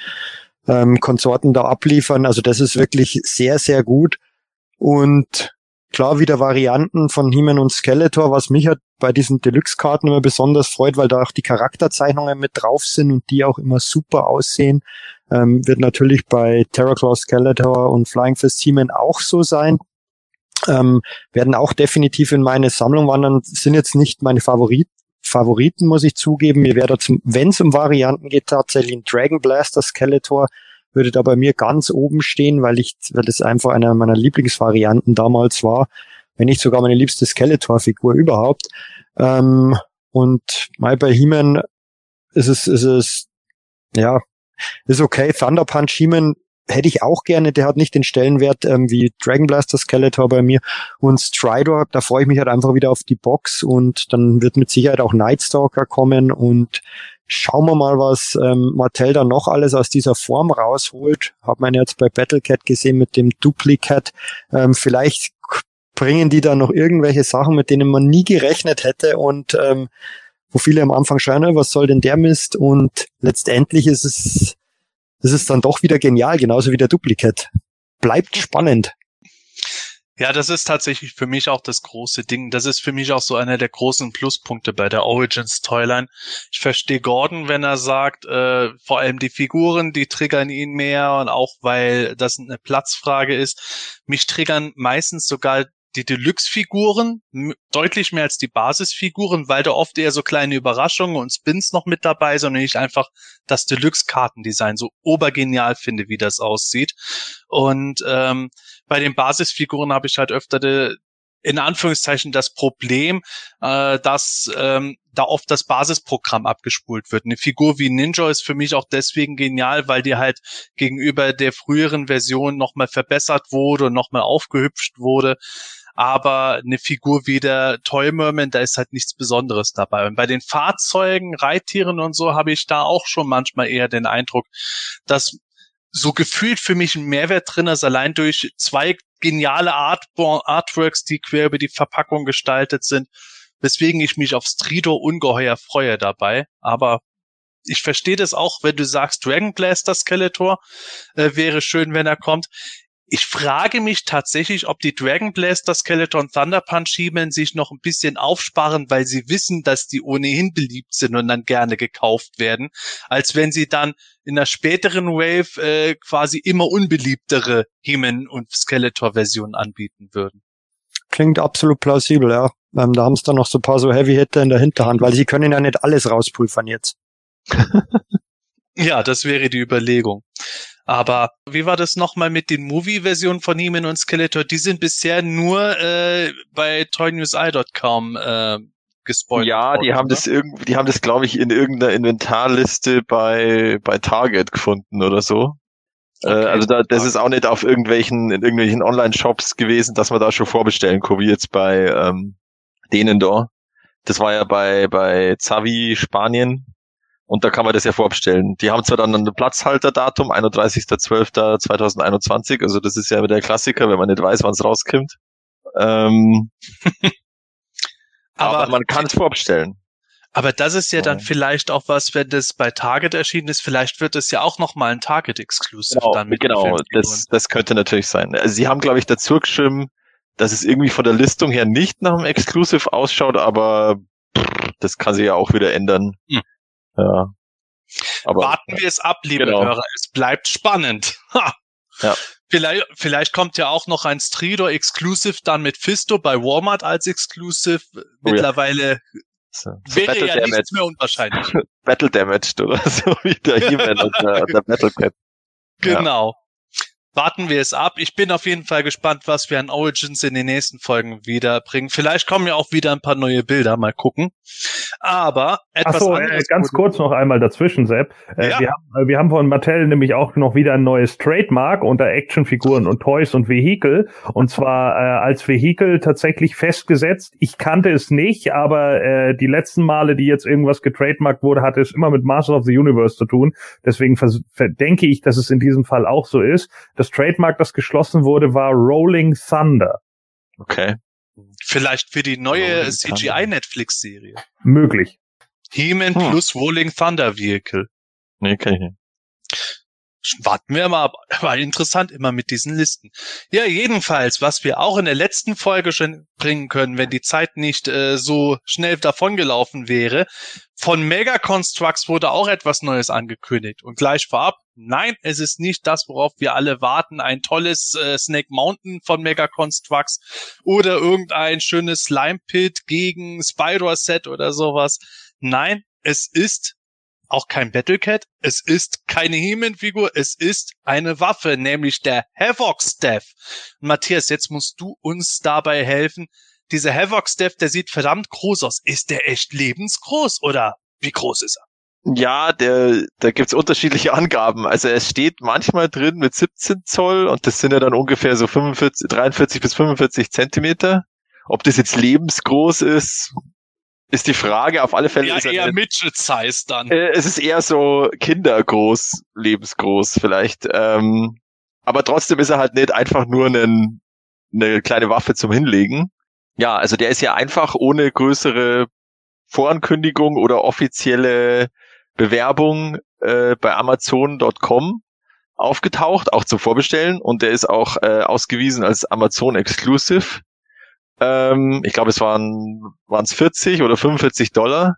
ähm, Konsorten da abliefern. Also das ist wirklich sehr, sehr gut. Und klar wieder Varianten von He-Man und Skeletor, was mich halt bei diesen Deluxe-Karten immer besonders freut, weil da auch die Charakterzeichnungen mit drauf sind und die auch immer super aussehen. Ähm, wird natürlich bei Terraclaw Skeletor und Flying Fist He-Man auch so sein. Ähm, werden auch definitiv in meine Sammlung wandern, sind jetzt nicht meine Favorit Favoriten, muss ich zugeben. Mir wäre da, wenn es um Varianten geht, tatsächlich ein Dragon Blaster Skeletor würde da bei mir ganz oben stehen, weil ich, weil das einfach einer meiner Lieblingsvarianten damals war, wenn nicht sogar meine liebste Skeletor-Figur überhaupt. Ähm, und mal bei He-Man ist es, ist es, ja, ist okay. Thunder Punch He-Man hätte ich auch gerne, der hat nicht den Stellenwert ähm, wie Dragon Blaster Skeletor bei mir. Und Stridor, da freue ich mich halt einfach wieder auf die Box und dann wird mit Sicherheit auch Nightstalker kommen und schauen wir mal, was ähm, Mattel da noch alles aus dieser Form rausholt. Hat man jetzt bei Battlecat gesehen mit dem Duplicat. Ähm, vielleicht bringen die da noch irgendwelche Sachen, mit denen man nie gerechnet hätte und ähm, wo viele am Anfang schreien, was soll denn der Mist? Und letztendlich ist es, ist es dann doch wieder genial, genauso wie der Duplikat. Bleibt spannend. Ja, das ist tatsächlich für mich auch das große Ding. Das ist für mich auch so einer der großen Pluspunkte bei der Origins Toyline. Ich verstehe Gordon, wenn er sagt, äh, vor allem die Figuren, die triggern ihn mehr und auch weil das eine Platzfrage ist. Mich triggern meistens sogar die Deluxe-Figuren deutlich mehr als die Basisfiguren, weil da oft eher so kleine Überraschungen und Spins noch mit dabei sind und ich einfach das Deluxe-Kartendesign so obergenial finde, wie das aussieht. Und ähm, bei den Basisfiguren habe ich halt öfter de, in Anführungszeichen das Problem, äh, dass ähm, da oft das Basisprogramm abgespult wird. Eine Figur wie Ninja ist für mich auch deswegen genial, weil die halt gegenüber der früheren Version nochmal verbessert wurde und nochmal aufgehübscht wurde aber eine Figur wie der Toy Merman, da ist halt nichts Besonderes dabei. Und bei den Fahrzeugen, Reittieren und so habe ich da auch schon manchmal eher den Eindruck, dass so gefühlt für mich ein Mehrwert drin ist, allein durch zwei geniale Art Artworks, die quer über die Verpackung gestaltet sind, weswegen ich mich auf Stridor ungeheuer freue dabei. Aber ich verstehe das auch, wenn du sagst, Dragon Blaster Skeletor äh, wäre schön, wenn er kommt. Ich frage mich tatsächlich, ob die Dragon Blaster Skeleton Thunder Punch He-Man sich noch ein bisschen aufsparen, weil sie wissen, dass die ohnehin beliebt sind und dann gerne gekauft werden, als wenn sie dann in der späteren Wave äh, quasi immer unbeliebtere He-Man und Skeletor Versionen anbieten würden. Klingt absolut plausibel, ja. Ähm, da haben sie dann noch so ein paar so Heavy Hitter in der Hinterhand, weil sie können ja nicht alles rauspulvern jetzt. ja, das wäre die Überlegung. Aber wie war das nochmal mit den Movie-Versionen von He-Man und Skeletor? Die sind bisher nur äh, bei toynewseye.com äh, gespoilert. Ja, die worden, haben oder? das irgendwie, die haben das, glaube ich, in irgendeiner Inventarliste bei bei Target gefunden oder so. Äh, okay. Äh, also da, das ist auch nicht auf irgendwelchen in irgendwelchen Online-Shops gewesen, dass man da schon vorbestellen kann, wie jetzt bei ähm, denen da. Das war ja bei bei Zavi Spanien und da kann man das ja vorbestellen. Die haben zwar dann ein Platzhalterdatum, 31.12.2021, also das ist ja der Klassiker, wenn man nicht weiß, wann es rauskommt. Ähm, aber, aber, man kann es vorbestellen. Aber das ist ja dann vielleicht auch was, wenn das bei Target erschienen ist, vielleicht wird es ja auch nochmal ein Target-Exclusive genau, dann mit Genau, das, das könnte natürlich sein. Also sie haben, glaube ich, dazu geschrieben, dass es irgendwie von der Listung her nicht nach einem Exclusive ausschaut, aber pff, das kann sich ja auch wieder ändern. Hm. Ja. Aber, Warten wir es ab, liebe genau. Hörer. Es bleibt spannend. Ha. Ja. Vielleicht, vielleicht kommt ja auch noch ein Stridor Exclusive dann mit Fisto bei Walmart als Exclusive. Mittlerweile oh ja. so, so wäre Battle ja Damaged. nichts mehr unwahrscheinlich. Battle Damaged oder so wie der He-Man und der, der Battle Cat. Genau warten wir es ab. Ich bin auf jeden Fall gespannt, was wir an Origins in den nächsten Folgen wiederbringen. Vielleicht kommen ja auch wieder ein paar neue Bilder, mal gucken. Aber etwas so, äh, ganz kurz noch einmal dazwischen, Sepp. Äh, ja. wir, haben, äh, wir haben von Mattel nämlich auch noch wieder ein neues Trademark unter Actionfiguren und Toys und Vehikel. Und zwar äh, als Vehikel tatsächlich festgesetzt. Ich kannte es nicht, aber äh, die letzten Male, die jetzt irgendwas getrademarkt wurde, hatte es immer mit Master of the Universe zu tun. Deswegen denke ich, dass es in diesem Fall auch so ist das Trademark, das geschlossen wurde, war Rolling Thunder. Okay. Vielleicht für die neue CGI-Netflix-Serie. Möglich. He-Man hm. plus Rolling Thunder Vehicle. Nee, kann ich nicht warten wir mal ab. War interessant immer mit diesen Listen. Ja, jedenfalls, was wir auch in der letzten Folge schon bringen können, wenn die Zeit nicht äh, so schnell davongelaufen wäre. Von Mega Constructs wurde auch etwas Neues angekündigt. Und gleich vorab, nein, es ist nicht das, worauf wir alle warten. Ein tolles äh, Snake Mountain von Mega Constructs oder irgendein schönes Slime Pit gegen Spyro Set oder sowas. Nein, es ist auch kein Battlecat, es ist keine He-Man-Figur, es ist eine Waffe, nämlich der Havoc Staff. Matthias, jetzt musst du uns dabei helfen. Dieser Havoc Staff, der sieht verdammt groß aus. Ist der echt lebensgroß oder wie groß ist er? Ja, der, da gibt's unterschiedliche Angaben. Also es steht manchmal drin mit 17 Zoll und das sind ja dann ungefähr so 45, 43 bis 45 Zentimeter. Ob das jetzt lebensgroß ist, ist die Frage. Auf alle Fälle ja, ist er eher Midget-Size dann. Äh, es ist eher so kindergroß, lebensgroß vielleicht. Ähm, aber trotzdem ist er halt nicht einfach nur einen, eine kleine Waffe zum Hinlegen. Ja, also der ist ja einfach ohne größere Vorankündigung oder offizielle Bewerbung äh, bei Amazon.com aufgetaucht, auch zum Vorbestellen und der ist auch äh, ausgewiesen als Amazon Exclusive. Ähm, ich glaube, es waren es 40 oder 45 Dollar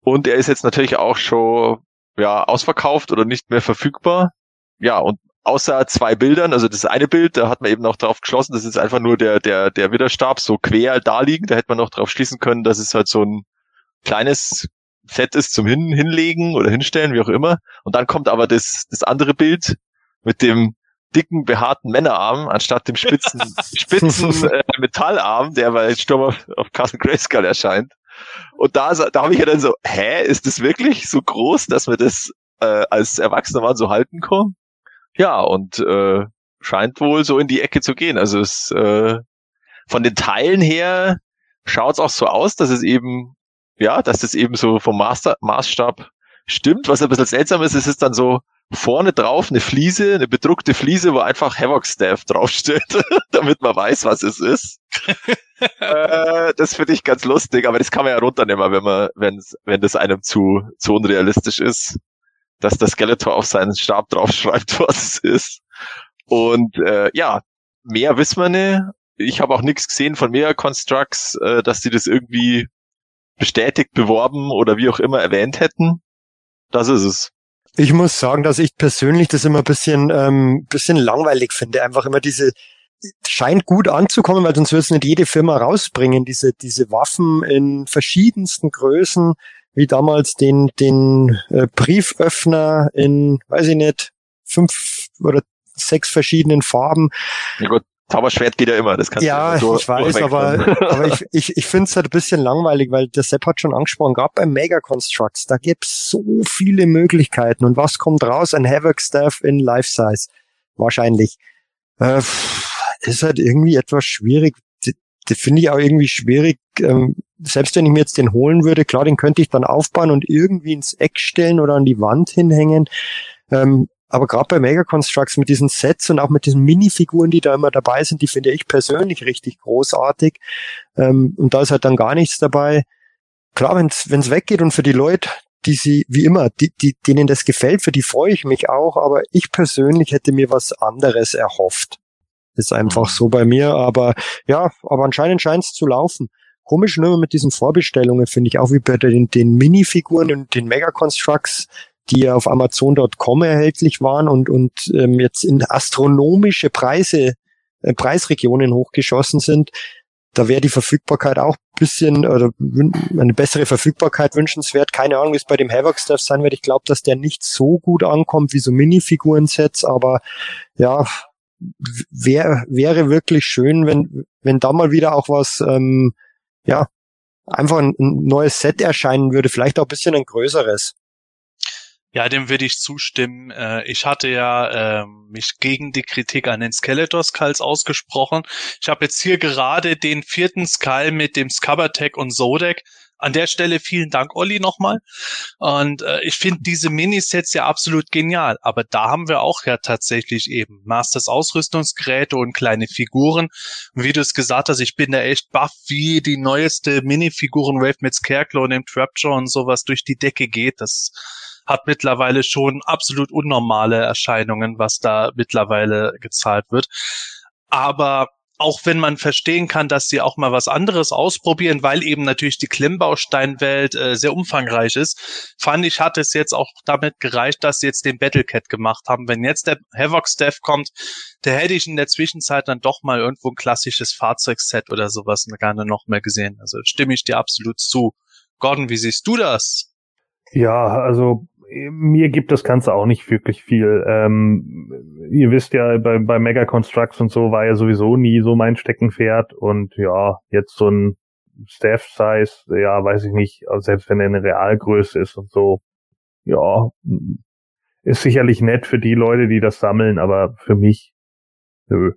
und er ist jetzt natürlich auch schon ja ausverkauft oder nicht mehr verfügbar. Ja und außer zwei Bildern, also das eine Bild, da hat man eben noch drauf geschlossen, das ist einfach nur der der der Widerstab so quer da liegen, da hätte man noch drauf schließen können, dass es halt so ein kleines Set ist zum Hin hinlegen oder hinstellen, wie auch immer. Und dann kommt aber das das andere Bild mit dem dicken, behaarten Männerarm anstatt dem spitzen, spitzen äh, Metallarm, der bei Sturm auf, auf Castle Grayskull erscheint. Und da, da habe ich ja dann so, hä, ist das wirklich so groß, dass wir das äh, als erwachsener Mann so halten können? Ja, und äh, scheint wohl so in die Ecke zu gehen. Also es äh, von den Teilen her schaut es auch so aus, dass es eben, ja, dass das eben so vom Master Maßstab stimmt. Was ein bisschen seltsam ist, es ist dann so vorne drauf eine Fliese, eine bedruckte Fliese, wo einfach Havoc Staff draufsteht, damit man weiß, was es ist. äh, das finde ich ganz lustig, aber das kann man ja runternehmen, wenn man, wenn wenn das einem zu, zu unrealistisch ist, dass der Skeletor auf seinen Stab draufschreibt, was es ist. Und äh, ja, mehr wissen wir nicht. Ich habe auch nichts gesehen von Mega Constructs, äh, dass die das irgendwie bestätigt, beworben oder wie auch immer erwähnt hätten. Das ist es. Ich muss sagen, dass ich persönlich das immer ein bisschen, ähm, bisschen langweilig finde. Einfach immer diese, scheint gut anzukommen, weil sonst wird es nicht jede Firma rausbringen, diese, diese Waffen in verschiedensten Größen, wie damals den, den äh, Brieföffner in, weiß ich nicht, fünf oder sechs verschiedenen Farben. Ja gut, Zauberschwert geht ja immer, das kannst ja, du so ich weiß, aber, aber ich, ich, ich finde es halt ein bisschen langweilig, weil der Sepp hat schon angesprochen, gerade bei Mega Constructs, da gibt's so viele Möglichkeiten. Und was kommt raus? Ein Havoc Staff in Life Size. Wahrscheinlich. Äh, ist halt irgendwie etwas schwierig. Das finde ich auch irgendwie schwierig. Ähm, selbst wenn ich mir jetzt den holen würde, klar, den könnte ich dann aufbauen und irgendwie ins Eck stellen oder an die Wand hinhängen. Ähm, aber gerade bei Mega Constructs mit diesen Sets und auch mit diesen Minifiguren, die da immer dabei sind, die finde ich persönlich richtig großartig. Ähm, und da ist halt dann gar nichts dabei. Klar, wenn es weggeht und für die Leute, die sie, wie immer, die, die, denen das gefällt, für die freue ich mich auch, aber ich persönlich hätte mir was anderes erhofft. Ist einfach mhm. so bei mir, aber ja, aber anscheinend scheint es zu laufen. Komisch nur mit diesen Vorbestellungen, finde ich, auch wie bei den, den Minifiguren und den Mega Constructs, die ja auf Amazon.com erhältlich waren und, und ähm, jetzt in astronomische Preise, äh, Preisregionen hochgeschossen sind. Da wäre die Verfügbarkeit auch bisschen oder eine bessere Verfügbarkeit wünschenswert. Keine Ahnung, wie es bei dem Havoc Stuff sein wird. Ich glaube, dass der nicht so gut ankommt wie so Minifiguren-Sets, aber ja, wäre wäre wirklich schön, wenn wenn da mal wieder auch was ähm, ja einfach ein, ein neues Set erscheinen würde, vielleicht auch ein bisschen ein größeres. Ja, dem würde ich zustimmen. Äh, ich hatte ja äh, mich gegen die Kritik an den Skeletor Skulls ausgesprochen. Ich habe jetzt hier gerade den vierten Skull mit dem Scabatech und Zodek. An der Stelle vielen Dank, Olli, nochmal. Und äh, ich finde diese Minisets ja absolut genial. Aber da haben wir auch ja tatsächlich eben Masters Ausrüstungsgeräte und kleine Figuren. Wie du es gesagt hast, ich bin da echt baff, wie die neueste Minifiguren-Wave mit Scarecrow und dem Trapjaw und sowas durch die Decke geht. Das hat mittlerweile schon absolut unnormale Erscheinungen, was da mittlerweile gezahlt wird. Aber auch wenn man verstehen kann, dass sie auch mal was anderes ausprobieren, weil eben natürlich die Klemmbausteinwelt äh, sehr umfangreich ist, fand ich, hat es jetzt auch damit gereicht, dass sie jetzt den Battlecat gemacht haben. Wenn jetzt der Havoc Staff kommt, da hätte ich in der Zwischenzeit dann doch mal irgendwo ein klassisches Fahrzeugset oder sowas gerne noch mehr gesehen. Also stimme ich dir absolut zu. Gordon, wie siehst du das? Ja, also mir gibt das Ganze auch nicht wirklich viel. Ähm, ihr wisst ja, bei, bei Mega Constructs und so war ja sowieso nie so mein Steckenpferd und ja, jetzt so ein Staff Size, ja, weiß ich nicht, selbst wenn er eine Realgröße ist und so, ja, ist sicherlich nett für die Leute, die das sammeln, aber für mich, nö.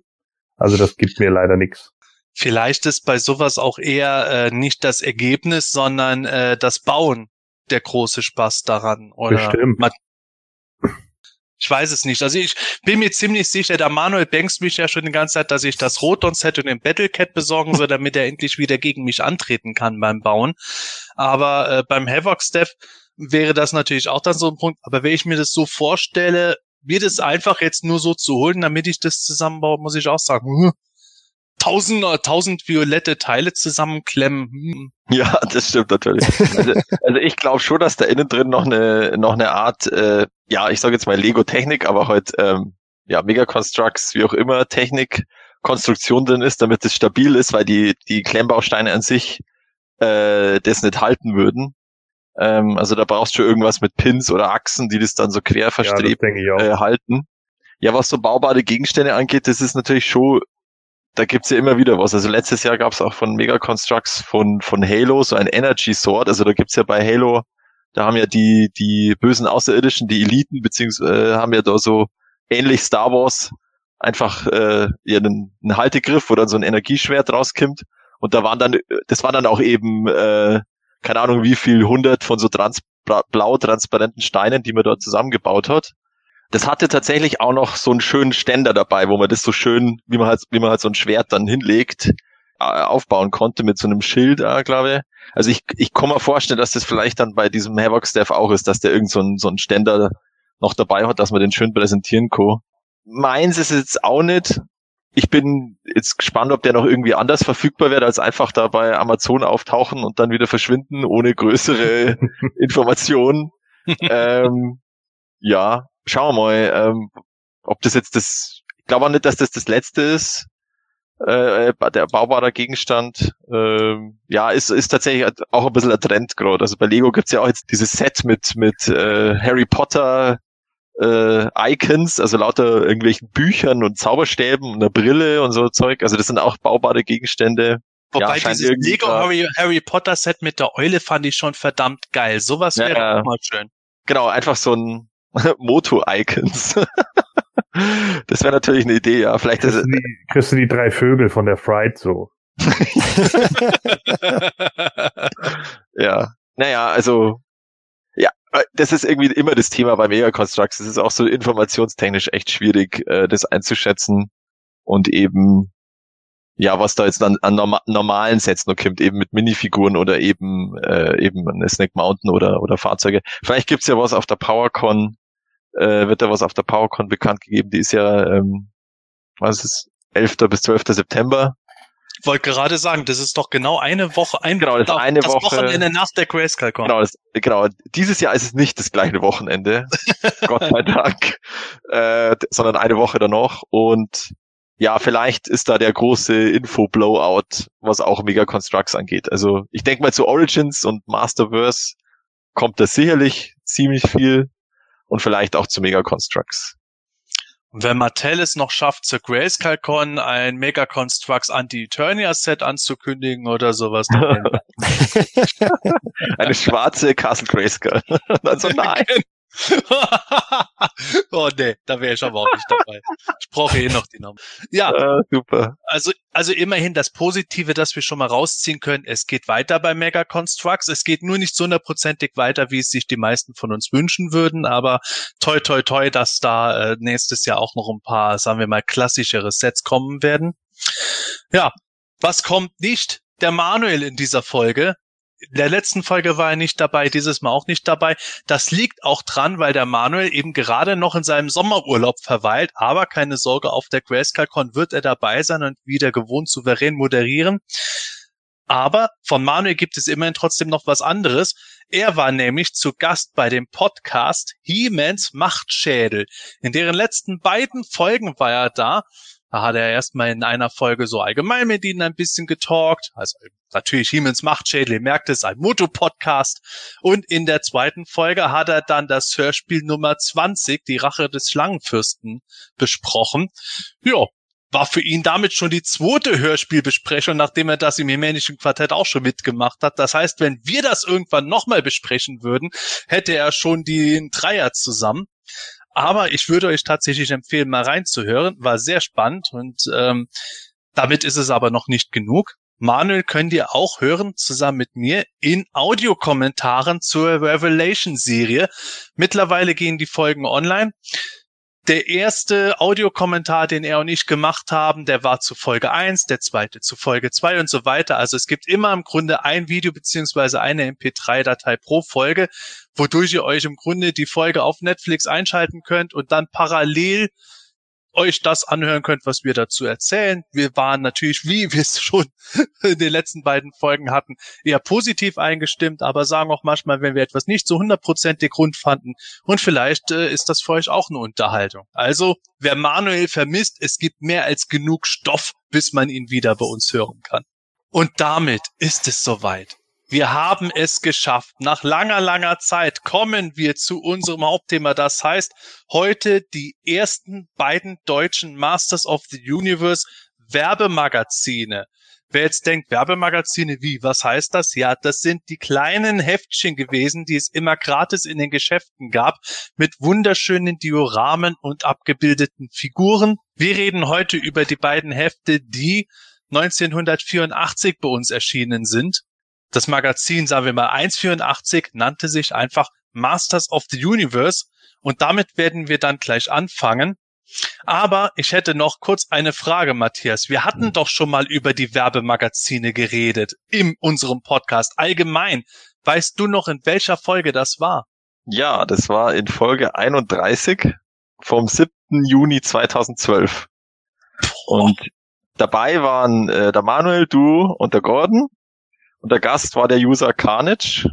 Also das gibt mir leider nichts. Vielleicht ist bei sowas auch eher äh, nicht das Ergebnis, sondern äh, das Bauen der große Spaß daran. Oder Bestimmt. ich weiß es nicht. Also ich bin mir ziemlich sicher, der Manuel bängst mich ja schon die ganze Zeit, dass ich das Roton-Set und den Battlecat besorgen soll, damit er endlich wieder gegen mich antreten kann beim Bauen. Aber äh, beim Havoc Steph wäre das natürlich auch dann so ein Punkt. Aber wenn ich mir das so vorstelle, mir das einfach jetzt nur so zu holen, damit ich das zusammenbaue, muss ich auch sagen, hm, tausend, tausend violette Teile zusammenklemmen. Hm. Ja, das stimmt natürlich. Also, also ich glaube schon, dass da innen drin noch eine noch eine Art, äh, ja, ich sage jetzt mal Lego-Technik, aber halt ähm, ja Mega Constructs, wie auch immer Technik, Konstruktion drin ist, damit es stabil ist, weil die die Klemmbausteine an sich äh, das nicht halten würden. Ähm, also da brauchst du irgendwas mit Pins oder Achsen, die das dann so quer verstrebt Ja, äh, halten. Ja, was so baubare Gegenstände angeht, das ist natürlich schon, da gibt's ja immer wieder was. Also letztes Jahr gab's auch von Mega Constructs von, von Halo so ein Energy Sword. Also da gibt's ja bei Halo, da haben ja die, die bösen Außerirdischen, die Eliten, beziehungsweise äh, haben ja da so ähnlich Star Wars einfach äh, ja, einen, einen Haltegriff, wo dann so ein Energieschwert rauskommt. Und da waren dann, das waren dann auch eben, äh, keine Ahnung, wie viel hundert von so trans blau transparenten Steinen, die man dort zusammengebaut hat. Das hatte tatsächlich auch noch so einen schönen Ständer dabei, wo man das so schön, wie man halt, wie man halt so ein Schwert dann hinlegt, äh, aufbauen konnte mit so einem Schild, äh, glaube ich. Also ich, ich kann mir vorstellen, dass das vielleicht dann bei diesem Havoc Staff auch ist, dass der irgend so ein, so ein Ständer noch dabei hat, dass man den schön präsentieren kann. Meins ist jetzt auch nicht. Ich bin jetzt gespannt, ob der noch irgendwie anders verfügbar wird, als einfach da bei Amazon auftauchen und dann wieder verschwinden, ohne größere Informationen. ähm, ja, schauen wir mal, ähm, ob das jetzt das, ich glaube auch nicht, dass das das letzte ist, äh, der baubare Gegenstand. Ähm, ja, ist, ist tatsächlich auch ein bisschen ein Trend gerade. Also bei Lego gibt's ja auch jetzt dieses Set mit, mit äh, Harry Potter äh, Icons, also lauter irgendwelchen Büchern und Zauberstäben und einer Brille und so Zeug. Also das sind auch baubare Gegenstände. Wobei Ja, dieses Lego. Harry, Harry Potter Set mit der Eule fand ich schon verdammt geil. Sowas wäre ja. auch mal schön. Genau, einfach so ein Moto-Icons. das wäre natürlich eine Idee, ja. Vielleicht Kriegst du, die, kriegst du die drei Vögel von der Fright so. ja. Naja, also, ja, äh, das ist irgendwie immer das Thema bei Mega Constructs. Es ist auch so informationstechnisch echt schwierig, äh, das einzuschätzen und eben, ja, was da jetzt an, an norma normalen Sets noch kommt, eben mit Minifiguren oder eben, äh, eben eine Snake Mountain oder, oder Fahrzeuge. Vielleicht gibt's ja was auf der PowerCon, äh, wird da was auf der PowerCon bekannt gegeben, die ist ja, ähm, was ist es, 11. bis 12. September. Wollte gerade sagen, das ist doch genau eine Woche, ein Genau, das ist eine das Woche- Wochenende nach der Grayscale Con. Genau, das, genau. Dieses Jahr ist es nicht das gleiche Wochenende, Gott sei Dank, äh, sondern eine Woche danach. Und ja, vielleicht ist da der große Info-Blowout, was auch Mega Constructs angeht. Also ich denke mal zu Origins und Masterverse kommt da sicherlich ziemlich viel und vielleicht auch zu Mega Constructs. Wenn Mattel es noch schafft, zur Grayscale Con ein Mega Constructs Anti-Eternia Set anzukündigen oder sowas, Eine schwarze Castle Grayskull. also nein. oh nee, da wäre ich aber auch nicht dabei. Ich brauche eh noch die Namen. Ja, Äh, super. also, also immerhin das Positive, das wir schon mal rausziehen können. Es geht weiter bei Mega Constructs. Es geht nur nicht so hundertprozentig weiter, wie es sich die meisten von uns wünschen würden, aber toi, toi, toi, dass da äh, nächstes Jahr auch noch ein paar, sagen wir mal, klassischere Sets kommen werden. Ja, was kommt nicht? Der Manuel in dieser Folge. In der letzten Folge war er nicht dabei, dieses Mal auch nicht dabei. Das liegt auch dran, weil der Manuel eben gerade noch in seinem Sommerurlaub verweilt, aber keine Sorge, auf der GrayscaleCon wird er dabei sein und wieder gewohnt souverän moderieren. Aber von Manuel gibt es immerhin trotzdem noch was anderes. Er war nämlich zu Gast bei dem Podcast He-Mans Machtschädel. In deren letzten beiden Folgen war er da. Da hat er erstmal in einer Folge so allgemein mit ihnen ein bisschen getalkt. Also natürlich He-Mans Machtschädel, ihr merkt es, ein Moto-Podcast. Und in der zweiten Folge hat er dann das Hörspiel Nummer 20, die Rache des Schlangenfürsten, besprochen. Ja, war für ihn damit schon die zweite Hörspielbesprechung, nachdem er das im Hemänischen Quartett auch schon mitgemacht hat. Das heißt, wenn wir das irgendwann nochmal besprechen würden, hätte er schon den Dreier zusammen. Aber ich würde euch tatsächlich empfehlen, mal reinzuhören. War sehr spannend und ähm, damit ist es aber noch nicht genug. Manuel könnt ihr auch hören, zusammen mit mir, in Audiokommentaren zur Revelation-Serie. Mittlerweile gehen die Folgen online. Der erste Audiokommentar, den er und ich gemacht haben, der war zu Folge 1, der zweite zu Folge 2 und so weiter. Also es gibt immer im Grunde ein Video beziehungsweise eine MP3-Datei pro Folge, wodurch ihr euch im Grunde die Folge auf Netflix einschalten könnt und dann parallel euch das anhören könnt, was wir dazu erzählen. Wir waren natürlich, wie wir es schon in den letzten beiden Folgen hatten, eher positiv eingestimmt, aber sagen auch manchmal, wenn wir etwas nicht so hundertprozentig rund fanden und vielleicht äh, ist das für euch auch eine Unterhaltung. Also, wer Manuel vermisst, es gibt mehr als genug Stoff, bis man ihn wieder bei uns hören kann. Und damit ist es soweit. Wir haben es geschafft. Nach langer, langer Zeit kommen wir zu unserem Hauptthema. Das heißt, heute die ersten beiden deutschen Masters of the Universe Werbemagazine. Wer jetzt denkt, Werbemagazine, wie, was heißt das? Ja, das sind die kleinen Heftchen gewesen, die es immer gratis in den Geschäften gab, mit wunderschönen Dioramen und abgebildeten Figuren. Wir reden heute über die beiden Hefte, die 1984 bei uns erschienen sind das Magazin, sagen wir mal 184, nannte sich einfach Masters of the Universe und damit werden wir dann gleich anfangen. Aber ich hätte noch kurz eine Frage, Matthias. Wir hatten hm. doch schon mal über die Werbemagazine geredet in unserem Podcast allgemein. Weißt du noch, in welcher Folge das war? Ja, das war in Folge 31 vom 7. Juni 2012. Boah. Und dabei waren äh, der Manuel, du und der Gordon. Und der Gast war der User Carnage.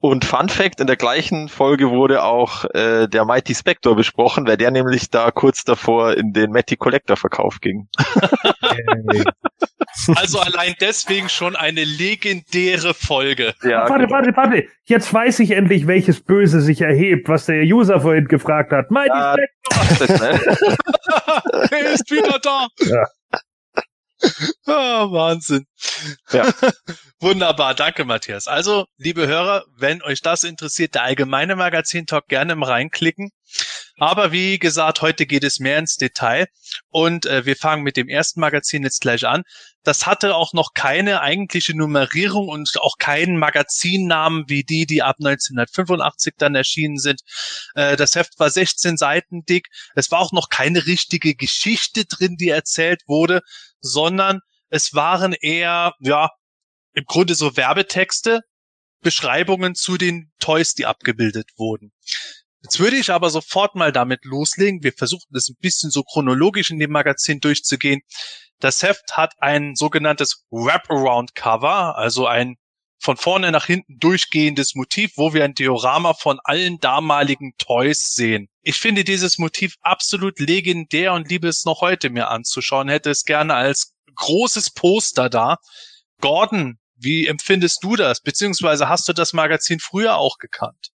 Und Fun Fact, in der gleichen Folge wurde auch äh, der Mighty Spector besprochen, weil der nämlich da kurz davor in den Matty Collector Verkauf ging. also allein deswegen schon eine legendäre Folge. Ja, warte, genau. warte, warte. Jetzt weiß ich endlich, welches Böse sich erhebt, was der User vorhin gefragt hat. Mighty ja, Spector! er ist wieder da! Ja. Oh, Wahnsinn. Ja. Wunderbar, danke Matthias. Also, liebe Hörer, wenn euch das interessiert, der allgemeine Magazin-Talk gerne im reinklicken. Aber wie gesagt, heute geht es mehr ins Detail und äh, wir fangen mit dem ersten Magazin jetzt gleich an. Das hatte auch noch keine eigentliche Nummerierung und auch keinen Magazinnamen wie die, die ab 1985 dann erschienen sind. Äh, das Heft war 16 Seiten dick. Es war auch noch keine richtige Geschichte drin, die erzählt wurde, sondern es waren eher, ja, im Grunde so Werbetexte, Beschreibungen zu den Toys, die abgebildet wurden. Jetzt würde ich aber sofort mal damit loslegen. Wir versuchen das ein bisschen so chronologisch in dem Magazin durchzugehen. Das Heft hat ein sogenanntes Wraparound Cover, also ein von vorne nach hinten durchgehendes Motiv, wo wir ein Diorama von allen damaligen Toys sehen. Ich finde dieses Motiv absolut legendär und liebe es noch heute mir anzuschauen. Hätte es gerne als großes Poster da. Gordon, wie empfindest du das? Beziehungsweise hast du das Magazin früher auch gekannt?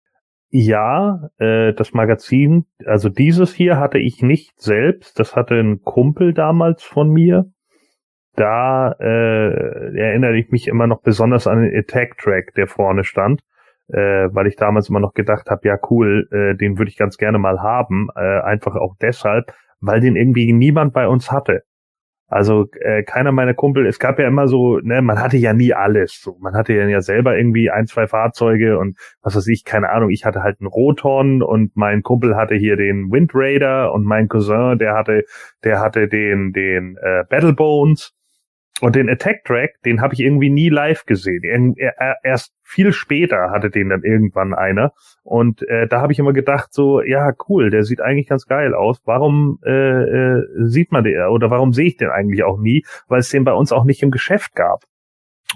Ja, äh, das Magazin, also dieses hier hatte ich nicht selbst, das hatte ein Kumpel damals von mir. Da äh, erinnere ich mich immer noch besonders an den Attack-Track, der vorne stand, äh, weil ich damals immer noch gedacht habe, ja cool, äh, den würde ich ganz gerne mal haben, äh, einfach auch deshalb, weil den irgendwie niemand bei uns hatte. Also äh, keiner meiner Kumpel, es gab ja immer so, ne, man hatte ja nie alles. So, man hatte ja selber irgendwie ein, zwei Fahrzeuge und was weiß ich, keine Ahnung. Ich hatte halt einen Rothorn und mein Kumpel hatte hier den Wind Raider und mein Cousin, der hatte, der hatte den den äh, Battle Bones und den Attack Track, den habe ich irgendwie nie live gesehen. Er, er, erst viel später hatte den dann irgendwann einer. Und äh, da habe ich immer gedacht, so, ja, cool, der sieht eigentlich ganz geil aus. Warum äh, äh, sieht man den oder warum sehe ich den eigentlich auch nie? Weil es den bei uns auch nicht im Geschäft gab.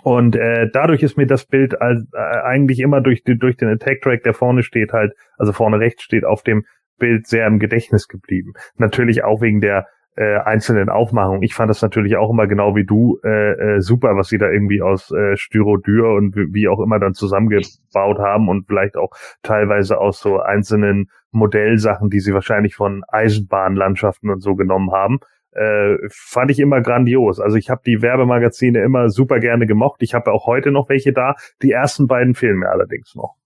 Und äh, dadurch ist mir das Bild als, äh, eigentlich immer durch, durch den Attack Track, der vorne steht, halt, also vorne rechts steht, auf dem Bild sehr im Gedächtnis geblieben. Natürlich auch wegen der äh, einzelnen Aufmachungen. Ich fand das natürlich auch immer genau wie du äh, äh, super, was sie da irgendwie aus äh, Styrodur und wie auch immer dann zusammengebaut haben und vielleicht auch teilweise aus so einzelnen Modellsachen, die sie wahrscheinlich von Eisenbahnlandschaften und so genommen haben. Äh, fand ich immer grandios. Also ich habe die Werbemagazine immer super gerne gemocht. Ich habe auch heute noch welche da. Die ersten beiden fehlen mir allerdings noch.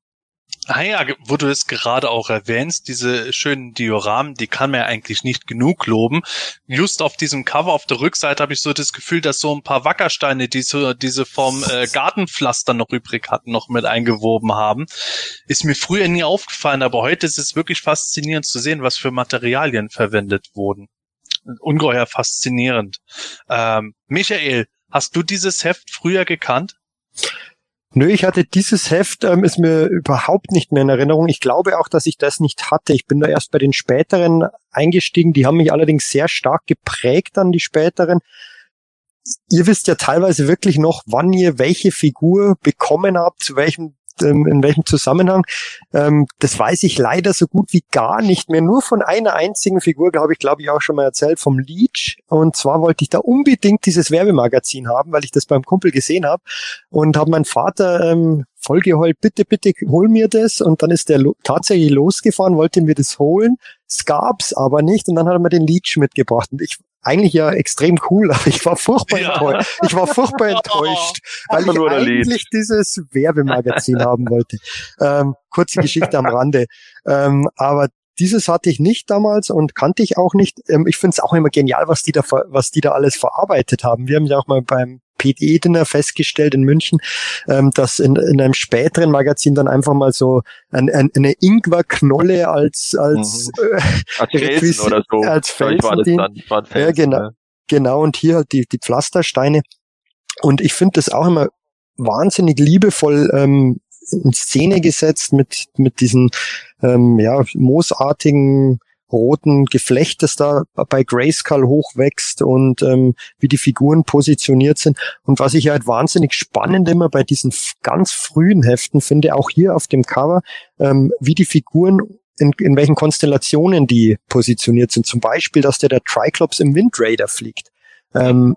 Naja, wo du es gerade auch erwähnst, diese schönen Dioramen, die kann man ja eigentlich nicht genug loben. Just auf diesem Cover auf der Rückseite habe ich so das Gefühl, dass so ein paar Wackersteine, die so diese vom äh, Gartenpflaster noch übrig hatten, noch mit eingewoben haben. Ist mir früher nie aufgefallen, aber heute ist es wirklich faszinierend zu sehen, was für Materialien verwendet wurden. Ungeheuer faszinierend. Ähm, Michael, hast du dieses Heft früher gekannt? Nö, ich hatte dieses Heft, ähm, ist mir überhaupt nicht mehr in Erinnerung. Ich glaube auch, dass ich das nicht hatte. Ich bin da erst bei den späteren eingestiegen. Die haben mich allerdings sehr stark geprägt an die späteren. Ihr wisst ja teilweise wirklich noch, wann ihr welche Figur bekommen habt, zu welchem ähm, in welchem Zusammenhang. Ähm, das weiß ich leider so gut wie gar nicht mehr. Nur von einer einzigen Figur, glaube ich, glaube ich auch schon mal erzählt, vom Leech. Und zwar wollte ich da unbedingt dieses Werbemagazin haben, weil ich das beim Kumpel gesehen habe. Und habe mein Vater ähm, vollgeheult, bitte, bitte, hol mir das. Und dann ist der lo tatsächlich losgefahren, wollte mir das holen. Es gab's aber nicht. Und dann hat er mir den Leech mitgebracht. Und ich eigentlich ja extrem cool, aber ich war furchtbar ja. enttäuscht. Ich war furchtbar enttäuscht, weil ich eigentlich dieses Werbemagazin haben wollte. Ähm, kurze Geschichte am Rande. Ähm, aber dieses hatte ich nicht damals und kannte ich auch nicht. Ähm, ich finde es auch immer genial, was die da, was die da alles verarbeitet haben. Wir haben ja auch mal beim PD-Dinner festgestellt in München, ähm, dass in, in einem späteren Magazin dann einfach mal so ein, ein, eine Ingwer-Knolle als als, mhm. äh, als Felsen oder so. Als Felsen, war das dann, war Felsen, ja, genau, ja. genau. Und hier halt die, die Pflastersteine. Und ich finde das auch immer wahnsinnig liebevoll ähm, in Szene gesetzt mit mit diesen ähm, ja moosartigen roten Geflecht, das da bei Grayskull hochwächst und ähm, wie die Figuren positioniert sind. Und was ich halt wahnsinnig spannend immer bei diesen ganz frühen Heften finde, auch hier auf dem Cover, ähm, wie die Figuren in, in welchen Konstellationen die positioniert sind. Zum Beispiel, dass der der Triclops im Wind Raider fliegt. Ähm,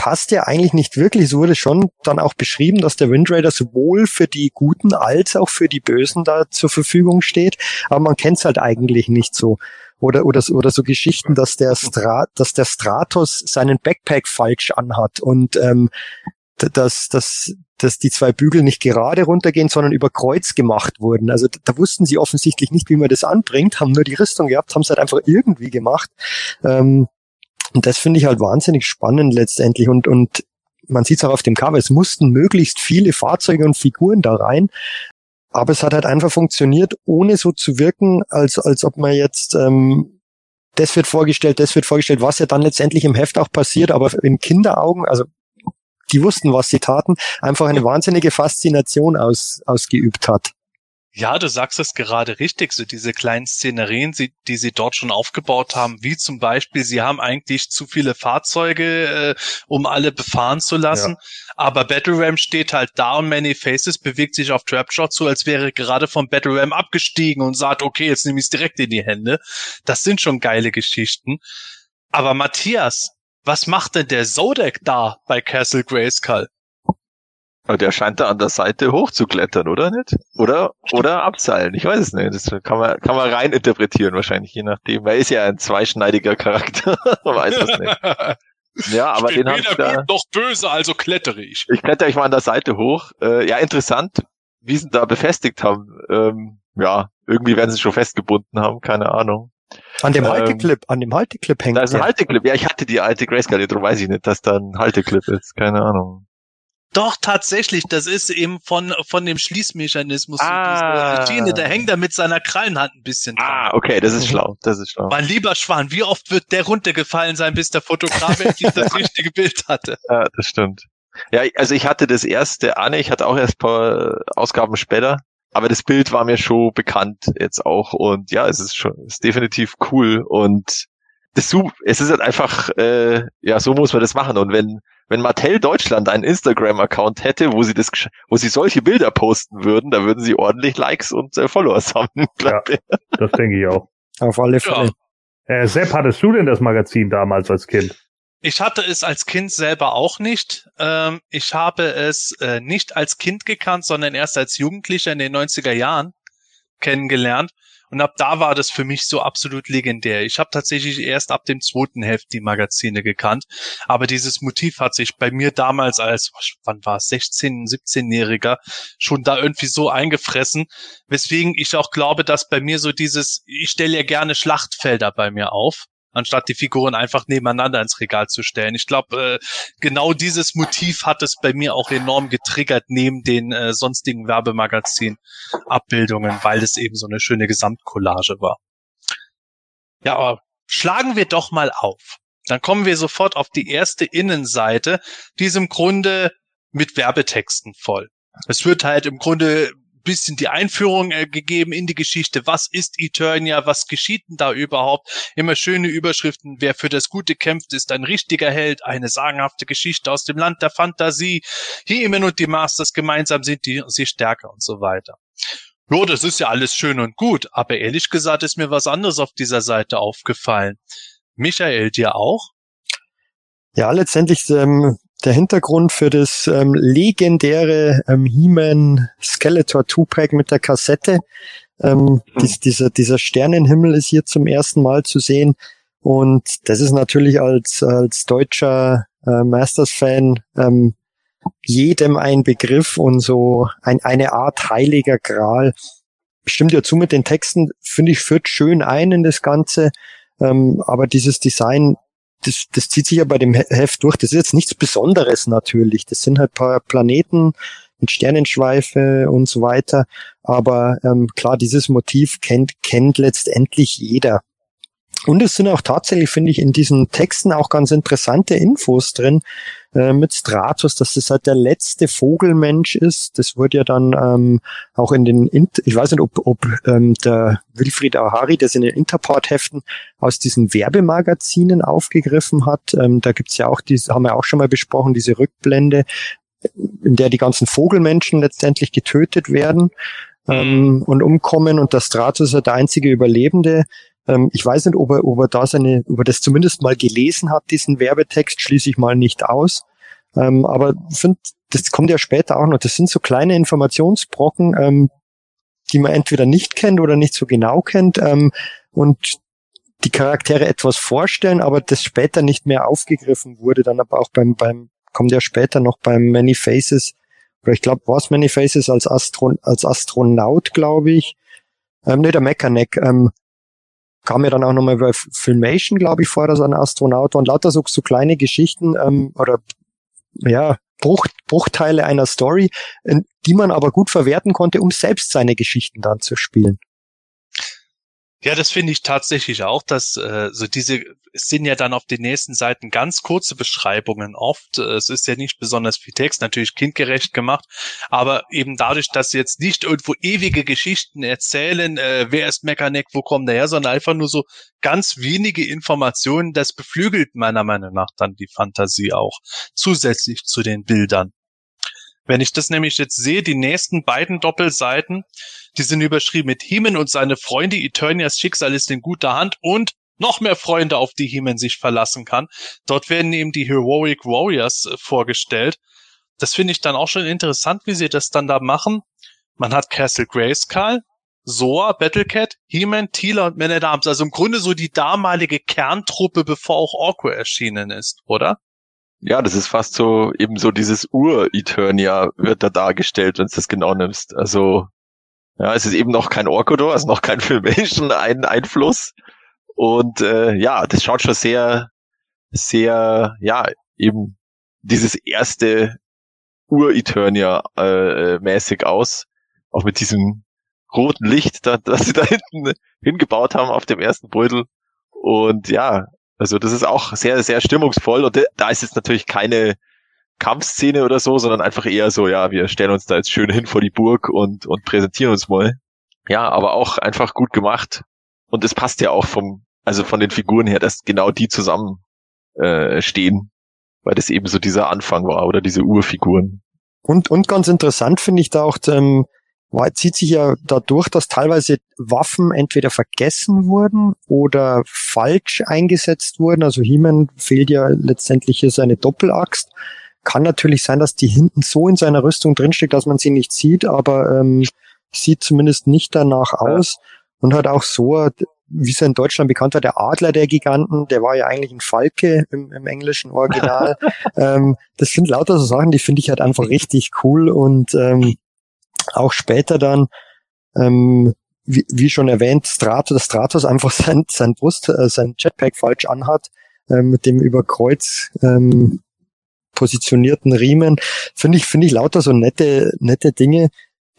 passt ja eigentlich nicht wirklich. Es wurde schon dann auch beschrieben, dass der Wind Raider sowohl für die Guten als auch für die Bösen da zur Verfügung steht. Aber man kennt es halt eigentlich nicht so. Oder, oder, oder so Geschichten, dass der, Stra dass der Stratos seinen Backpack falsch anhat und ähm, dass, dass, dass die zwei Bügel nicht gerade runtergehen, sondern über Kreuz gemacht wurden. Also da wussten sie offensichtlich nicht, wie man das anbringt, haben nur die Rüstung gehabt, haben es halt einfach irgendwie gemacht. Ähm, und das finde ich halt wahnsinnig spannend letztendlich und, und man sieht es auch auf dem Cover, es mussten möglichst viele Fahrzeuge und Figuren da rein. Aber es hat halt einfach funktioniert, ohne so zu wirken, als, als ob man jetzt, ähm, das wird vorgestellt, das wird vorgestellt, was ja dann letztendlich im Heft auch passiert, aber in Kinderaugen, also die wussten, was sie taten, einfach eine wahnsinnige Faszination aus, ausgeübt hat. Ja, du sagst es gerade richtig, so diese kleinen Szenerien, die sie dort schon aufgebaut haben, wie zum Beispiel, sie haben eigentlich zu viele Fahrzeuge, äh, um alle befahren zu lassen, ja. aber Battle Ram steht halt da und Many Faces bewegt sich auf Trapjaw zu, als wäre gerade vom Battle Ram abgestiegen und sagt, okay, jetzt nehme ich es direkt in die Hände. Das sind schon geile Geschichten. Aber Matthias, was macht denn der Zodek da bei Castle Grayskull? Aber der scheint da an der Seite hochzuklettern, oder nicht? Oder, oder abseilen. Ich weiß es nicht. Das kann man, kann man rein interpretieren wahrscheinlich, je nachdem. Er ist ja ein zweischneidiger Charakter. man weiß es nicht. Ja, aber ich den bin weder da, gut noch böse, also klettere ich. Ich klettere ich mal an der Seite hoch. Äh, ja, interessant, wie sie da befestigt haben. Ähm, ja, irgendwie werden sie schon festgebunden haben, keine Ahnung. An dem ähm, Halteclip, an dem Halteclip hängt. Da ist ein Halteclip. Ja, ich hatte die alte Grayscale, darum weiß ich nicht, dass da ein Halteclip ist. Keine Ahnung. Doch, tatsächlich, das ist eben von, von dem Schließmechanismus. Ah. So der hängt da mit seiner Krallenhand ein bisschen dran. Ah, okay, das ist schlau, das ist schlau. Mein lieber Schwan, wie oft wird der runtergefallen sein, bis der Fotograf endlich das richtige Bild hatte? Ja, das stimmt. Ja, also ich hatte das erste Anne, ich hatte auch erst paar Ausgaben später, aber das Bild war mir schon bekannt jetzt auch und ja, es ist schon, es ist definitiv cool und das, es ist halt einfach, äh, ja, so muss man das machen und wenn wenn Mattel Deutschland einen Instagram-Account hätte, wo sie das, wo sie solche Bilder posten würden, da würden sie ordentlich Likes und äh, Followers haben. Ja, das denke ich auch. Auf alle Fälle. Ja. Äh, Sepp, hattest du denn das Magazin damals als Kind? Ich hatte es als Kind selber auch nicht. Ähm, ich habe es äh, nicht als Kind gekannt, sondern erst als Jugendlicher in den 90er Jahren kennengelernt. Und ab da war das für mich so absolut legendär. Ich habe tatsächlich erst ab dem zweiten Heft die Magazine gekannt. Aber dieses Motiv hat sich bei mir damals als, wann war es, 16, 17-Jähriger schon da irgendwie so eingefressen. Weswegen ich auch glaube, dass bei mir so dieses, ich stelle ja gerne Schlachtfelder bei mir auf anstatt die Figuren einfach nebeneinander ins Regal zu stellen. Ich glaube, äh, genau dieses Motiv hat es bei mir auch enorm getriggert neben den äh, sonstigen Werbemagazin-Abbildungen, weil es eben so eine schöne Gesamtcollage war. Ja, aber schlagen wir doch mal auf. Dann kommen wir sofort auf die erste Innenseite, die ist im Grunde mit Werbetexten voll. Es wird halt im Grunde bisschen die Einführung äh, gegeben in die Geschichte. Was ist Eternia? Was geschieht denn da überhaupt? Immer schöne Überschriften. Wer für das Gute kämpft, ist ein richtiger Held. Eine sagenhafte Geschichte aus dem Land der Fantasie. Hiemen und die Masters gemeinsam sind die, sie stärker und so weiter. Jo, das ist ja alles schön und gut, aber ehrlich gesagt ist mir was anderes auf dieser Seite aufgefallen. Michael, dir auch? Ja, letztendlich ähm, der Hintergrund für das ähm, legendäre ähm, He-Man Skeletor Two-Pack mit der Kassette. Ähm, mhm. dies, dieser, dieser Sternenhimmel ist hier zum ersten Mal zu sehen. Und das ist natürlich als, als deutscher äh, Masters-Fan ähm, jedem ein Begriff und so ein, eine Art heiliger Gral. Stimmt ja zu mit den Texten, finde ich, führt schön ein in das Ganze. Ähm, aber dieses Design das, das zieht sich ja bei dem Heft durch. Das ist jetzt nichts Besonderes natürlich. Das sind halt paar Planeten mit Sternenschweife und so weiter. Aber ähm, klar, dieses Motiv kennt, kennt letztendlich jeder. Und es sind auch tatsächlich, finde ich, in diesen Texten auch ganz interessante Infos drin äh, mit Stratus, dass das halt der letzte Vogelmensch ist. Das wurde ja dann ähm, auch in den, Inter ich weiß nicht, ob, ob ähm, der Wilfried Ahari das in den Interport-Heften aus diesen Werbemagazinen aufgegriffen hat. Ähm, da gibt's ja auch, die haben wir auch schon mal besprochen, diese Rückblende, in der die ganzen Vogelmenschen letztendlich getötet werden ähm, und umkommen und der Stratus ist ja der einzige Überlebende. Ähm, ich weiß nicht, ob er, ob er da seine, ob er das zumindest mal gelesen hat, diesen Werbetext, schließe ich mal nicht aus. Ähm, aber find, das kommt ja später auch noch. Das sind so kleine Informationsbrocken, ähm, die man entweder nicht kennt oder nicht so genau kennt ähm, und die Charaktere etwas vorstellen, aber das später nicht mehr aufgegriffen wurde, dann aber auch beim, beim kommt ja später noch beim Many Faces, oder ich glaube, war es Many Faces als, Astro, als Astronaut, glaube ich. Ähm, nee, der Mechaneck, ähm, kam mir dann auch nochmal bei Filmation, glaube ich, vor, dass ein Astronaut und lauter so, so kleine Geschichten ähm, oder ja, Bruch, Bruchteile einer Story, die man aber gut verwerten konnte, um selbst seine Geschichten dann zu spielen. Ja, das finde ich tatsächlich auch, dass äh, so diese es sind ja dann auf den nächsten Seiten ganz kurze Beschreibungen oft. Es ist ja nicht besonders viel Text, natürlich kindgerecht gemacht, aber eben dadurch, dass sie jetzt nicht irgendwo ewige Geschichten erzählen, äh, wer ist Mechaneck, wo kommt der her, sondern einfach nur so ganz wenige Informationen, das beflügelt meiner Meinung nach dann die Fantasie auch zusätzlich zu den Bildern. Wenn ich das nämlich jetzt sehe, die nächsten beiden Doppelseiten, die sind überschrieben mit Himen und seine Freunde, Eternias Schicksal ist in guter Hand und noch mehr Freunde, auf die He-Man sich verlassen kann. Dort werden eben die Heroic Warriors äh, vorgestellt. Das finde ich dann auch schon interessant, wie sie das dann da machen. Man hat Castle Grayskull, Soa, Battlecat, He-Man, Teela und Man at Arms. Also im Grunde so die damalige Kerntruppe, bevor auch Orko erschienen ist, oder? Ja, das ist fast so eben so dieses Ur-Eternia wird da dargestellt, wenn du das genau nimmst. Also ja, es ist eben noch kein Orko, es ist noch kein Filmation ein Einfluss. Und äh, ja, das schaut schon sehr, sehr, ja, eben dieses erste Ur-Eternia äh, aus. Auch mit diesem roten Licht, da, das sie da hinten hingebaut haben auf dem ersten Beutel. Und ja, also das ist auch sehr, sehr stimmungsvoll. Und da ist jetzt natürlich keine Kampfszene oder so, sondern einfach eher so, ja, wir stellen uns da jetzt schön hin vor die Burg und, und präsentieren uns mal. Ja, aber auch einfach gut gemacht. Und es passt ja auch vom, also von den Figuren her, dass genau die zusammen äh, stehen, weil das eben so dieser Anfang war oder diese Urfiguren. Und, und ganz interessant finde ich da auch, ähm, zieht sich ja dadurch, dass teilweise Waffen entweder vergessen wurden oder falsch eingesetzt wurden. Also He-Man fehlt ja letztendlich hier seine Doppelaxt. Kann natürlich sein, dass die hinten so in seiner Rüstung drinsteckt, dass man sie nicht sieht, aber ähm, sieht zumindest nicht danach aus. und hat auch so, wie es in Deutschland bekannt war, der Adler der Giganten, der war ja eigentlich ein Falke im, im englischen Original. ähm, das sind lauter so Sachen, die finde ich halt einfach richtig cool und ähm, auch später dann, ähm, wie, wie schon erwähnt, Stratos, Stratos einfach sein, sein Brust, äh, sein Jetpack falsch anhat, äh, mit dem über Kreuz ähm, positionierten Riemen, finde ich, finde ich lauter so nette, nette Dinge,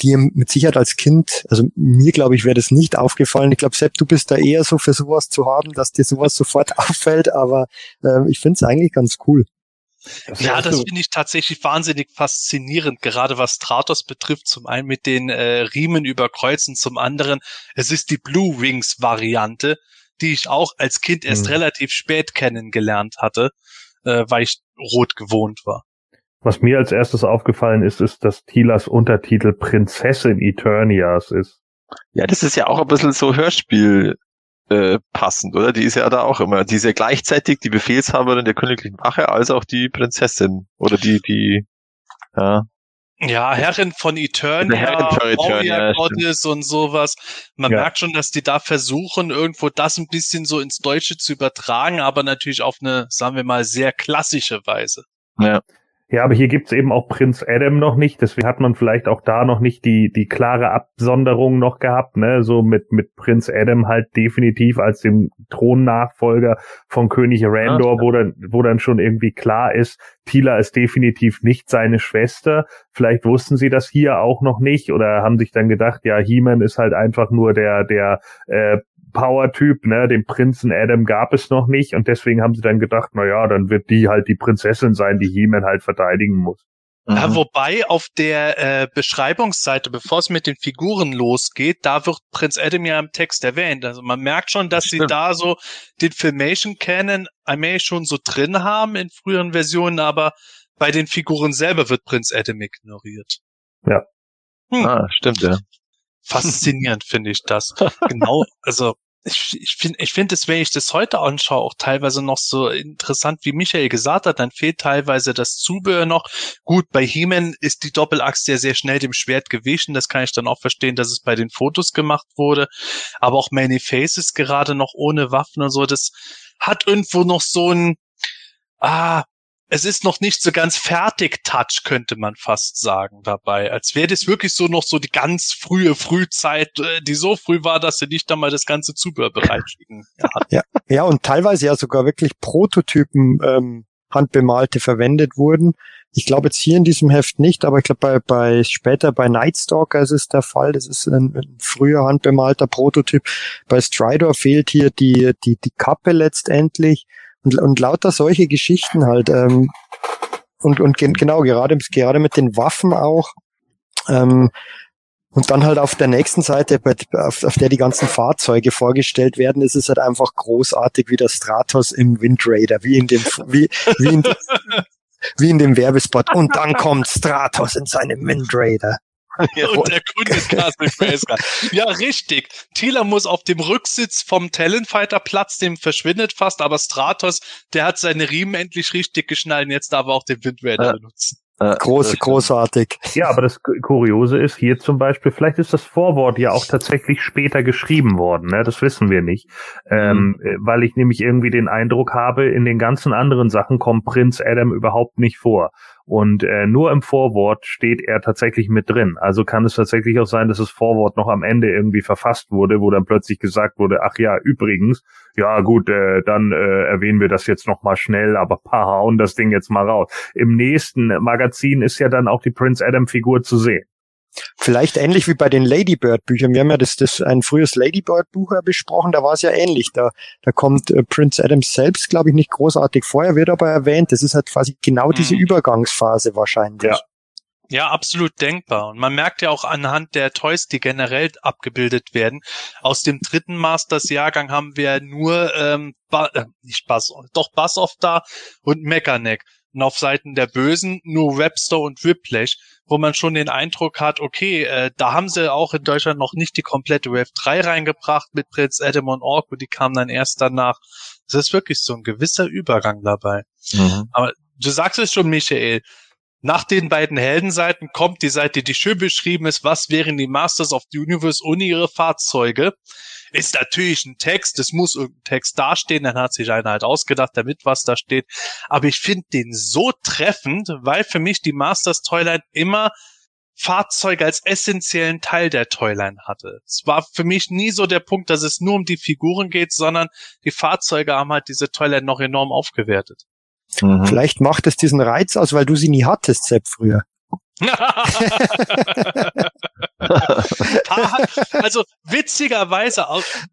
die mit Sicherheit als Kind, also mir glaube ich, wäre das nicht aufgefallen. Ich glaube, Sepp, du bist da eher so für sowas zu haben, dass dir sowas sofort auffällt, aber äh, ich finde es eigentlich ganz cool. Das ja, das finde ich tatsächlich wahnsinnig faszinierend, gerade was Stratos betrifft. Zum einen mit den äh, Riemen überkreuzen, zum anderen, es ist die Blue Wings Variante, die ich auch als Kind erst hm. relativ spät kennengelernt hatte, äh, weil ich rot gewohnt war. Was mir als erstes aufgefallen ist, ist, dass Tilas Untertitel Prinzessin Eternias ist. Ja, das ist ja auch ein bisschen so Hörspiel äh, passend, oder? Die ist ja da auch immer. Die ist ja gleichzeitig die Befehlshaberin der königlichen Wache als auch die Prinzessin. Oder die, die, ja. Ja, Herrin von Eternia, Herrin von Eternia Gottes und sowas. Man ja. merkt schon, dass die da versuchen, irgendwo das ein bisschen so ins Deutsche zu übertragen, aber natürlich auf eine, sagen wir mal, sehr klassische Weise. Ja. Ja, aber hier gibt's eben auch Prinz Adam noch nicht, deswegen hat man vielleicht auch da noch nicht die, die klare Absonderung noch gehabt, ne, so mit, mit Prinz Adam halt definitiv als dem Thronnachfolger von König Randor, ja, wo dann, wo dann schon irgendwie klar ist, Tila ist definitiv nicht seine Schwester. Vielleicht wussten sie das hier auch noch nicht oder haben sich dann gedacht, ja, He-Man ist halt einfach nur der, der äh, Power-Typ, ne, den Prinzen Adam gab es noch nicht und deswegen haben sie dann gedacht, na ja, dann wird die halt die Prinzessin sein, die He-Man halt verteidigen muss. Ja, mhm. wobei auf der äh, Beschreibungsseite, bevor es mit den Figuren losgeht, da wird Prinz Adam ja im Text erwähnt. Also man merkt schon, dass Stimmt. sie da so den Filmation Canon allmählich schon so drin haben in früheren Versionen, aber bei den Figuren selber wird Prinz Adam ignoriert. Ja. Hm. Ah, stimmt, ja faszinierend finde ich das. Genau, also ich, ich finde, ich finde es, wenn ich das heute anschaue, auch teilweise noch so interessant, wie Michael gesagt hat, dann fehlt teilweise das Zubehör noch. Gut, bei He-Man ist die Doppelaxt ja sehr schnell dem Schwert gewichen. Das kann ich dann auch verstehen, dass es bei den Fotos gemacht wurde. Aber auch Many Faces gerade noch ohne Waffen und so, das hat irgendwo noch so ein, ah, es ist noch nicht so ganz fertig Touch, könnte man fast sagen dabei. Als wäre das wirklich so noch so die ganz frühe Frühzeit, äh, die so früh war, dass sie nicht einmal das ganze Zubehör bereitliegen. Ja, ja, und teilweise ja sogar wirklich Prototypen ähm, handbemalte verwendet wurden. Ich glaube jetzt hier in diesem Heft nicht, aber ich glaube bei, bei später bei Nightstalker ist es der Fall. Das ist ein, ein früher handbemalter Prototyp. Bei Stridor fehlt hier die, die, die Kappe letztendlich. Und, und lauter solche Geschichten halt. Ähm, und und gen genau, gerade, gerade mit den Waffen auch. Ähm, und dann halt auf der nächsten Seite, auf, auf der die ganzen Fahrzeuge vorgestellt werden, ist es halt einfach großartig wie der Stratos im Wind Raider, wie in dem, wie, wie in, wie in dem Werbespot. Und dann kommt Stratos in seinem Wind Raider. Und der Kunde ist Grassfish Ja, richtig. Tila muss auf dem Rücksitz vom Talonfighter Platz, dem verschwindet fast, aber Stratos, der hat seine Riemen endlich richtig geschnallt und jetzt darf er auch den Windräder ja. benutzen. Groß, großartig. Ja, aber das Kuriose ist hier zum Beispiel, vielleicht ist das Vorwort ja auch tatsächlich später geschrieben worden, ne? das wissen wir nicht, ähm, mhm. weil ich nämlich irgendwie den Eindruck habe, in den ganzen anderen Sachen kommt Prinz Adam überhaupt nicht vor. Und äh, nur im Vorwort steht er tatsächlich mit drin. Also kann es tatsächlich auch sein, dass das Vorwort noch am Ende irgendwie verfasst wurde, wo dann plötzlich gesagt wurde, ach ja, übrigens, ja gut, äh, dann äh, erwähnen wir das jetzt noch mal schnell, aber paar hauen das Ding jetzt mal raus. Im nächsten Magazin ist ja dann auch die Prince Adam Figur zu sehen. Vielleicht ähnlich wie bei den Ladybird-Büchern. Wir haben ja das, das ein frühes Ladybird-Buch besprochen, da war es ja ähnlich. Da, da kommt äh, Prince Adams selbst, glaube ich, nicht großartig vorher, wird aber erwähnt. Das ist halt quasi genau diese mhm. Übergangsphase wahrscheinlich. Ja. Ja, absolut denkbar. Und man merkt ja auch anhand der Toys, die generell abgebildet werden. Aus dem dritten Masters-Jahrgang haben wir nur ähm, ba äh, nicht Buzz, doch Buzz-Off da und Mechaneck und auf Seiten der Bösen nur Webster und Whiplash, wo man schon den Eindruck hat, okay, äh, da haben sie auch in Deutschland noch nicht die komplette Wave 3 reingebracht mit Prinz Adam und Ork und die kamen dann erst danach. Das ist wirklich so ein gewisser Übergang dabei. Mhm. Aber du sagst es schon, Michael, Nach den beiden Heldenseiten kommt die Seite, die schön beschrieben ist, was wären die Masters of the Universe ohne ihre Fahrzeuge. Ist natürlich ein Text, es muss irgendein Text dastehen, dann hat sich einer halt ausgedacht, damit was da steht. Aber ich finde den so treffend, weil für mich die Masters Toyline immer Fahrzeuge als essentiellen Teil der Toyline hatte. Es war für mich nie so der Punkt, dass es nur um die Figuren geht, sondern die Fahrzeuge haben halt diese Toyline noch enorm aufgewertet. Mhm. Vielleicht macht es diesen Reiz aus, weil du sie nie hattest, Sepp, früher. also witzigerweise,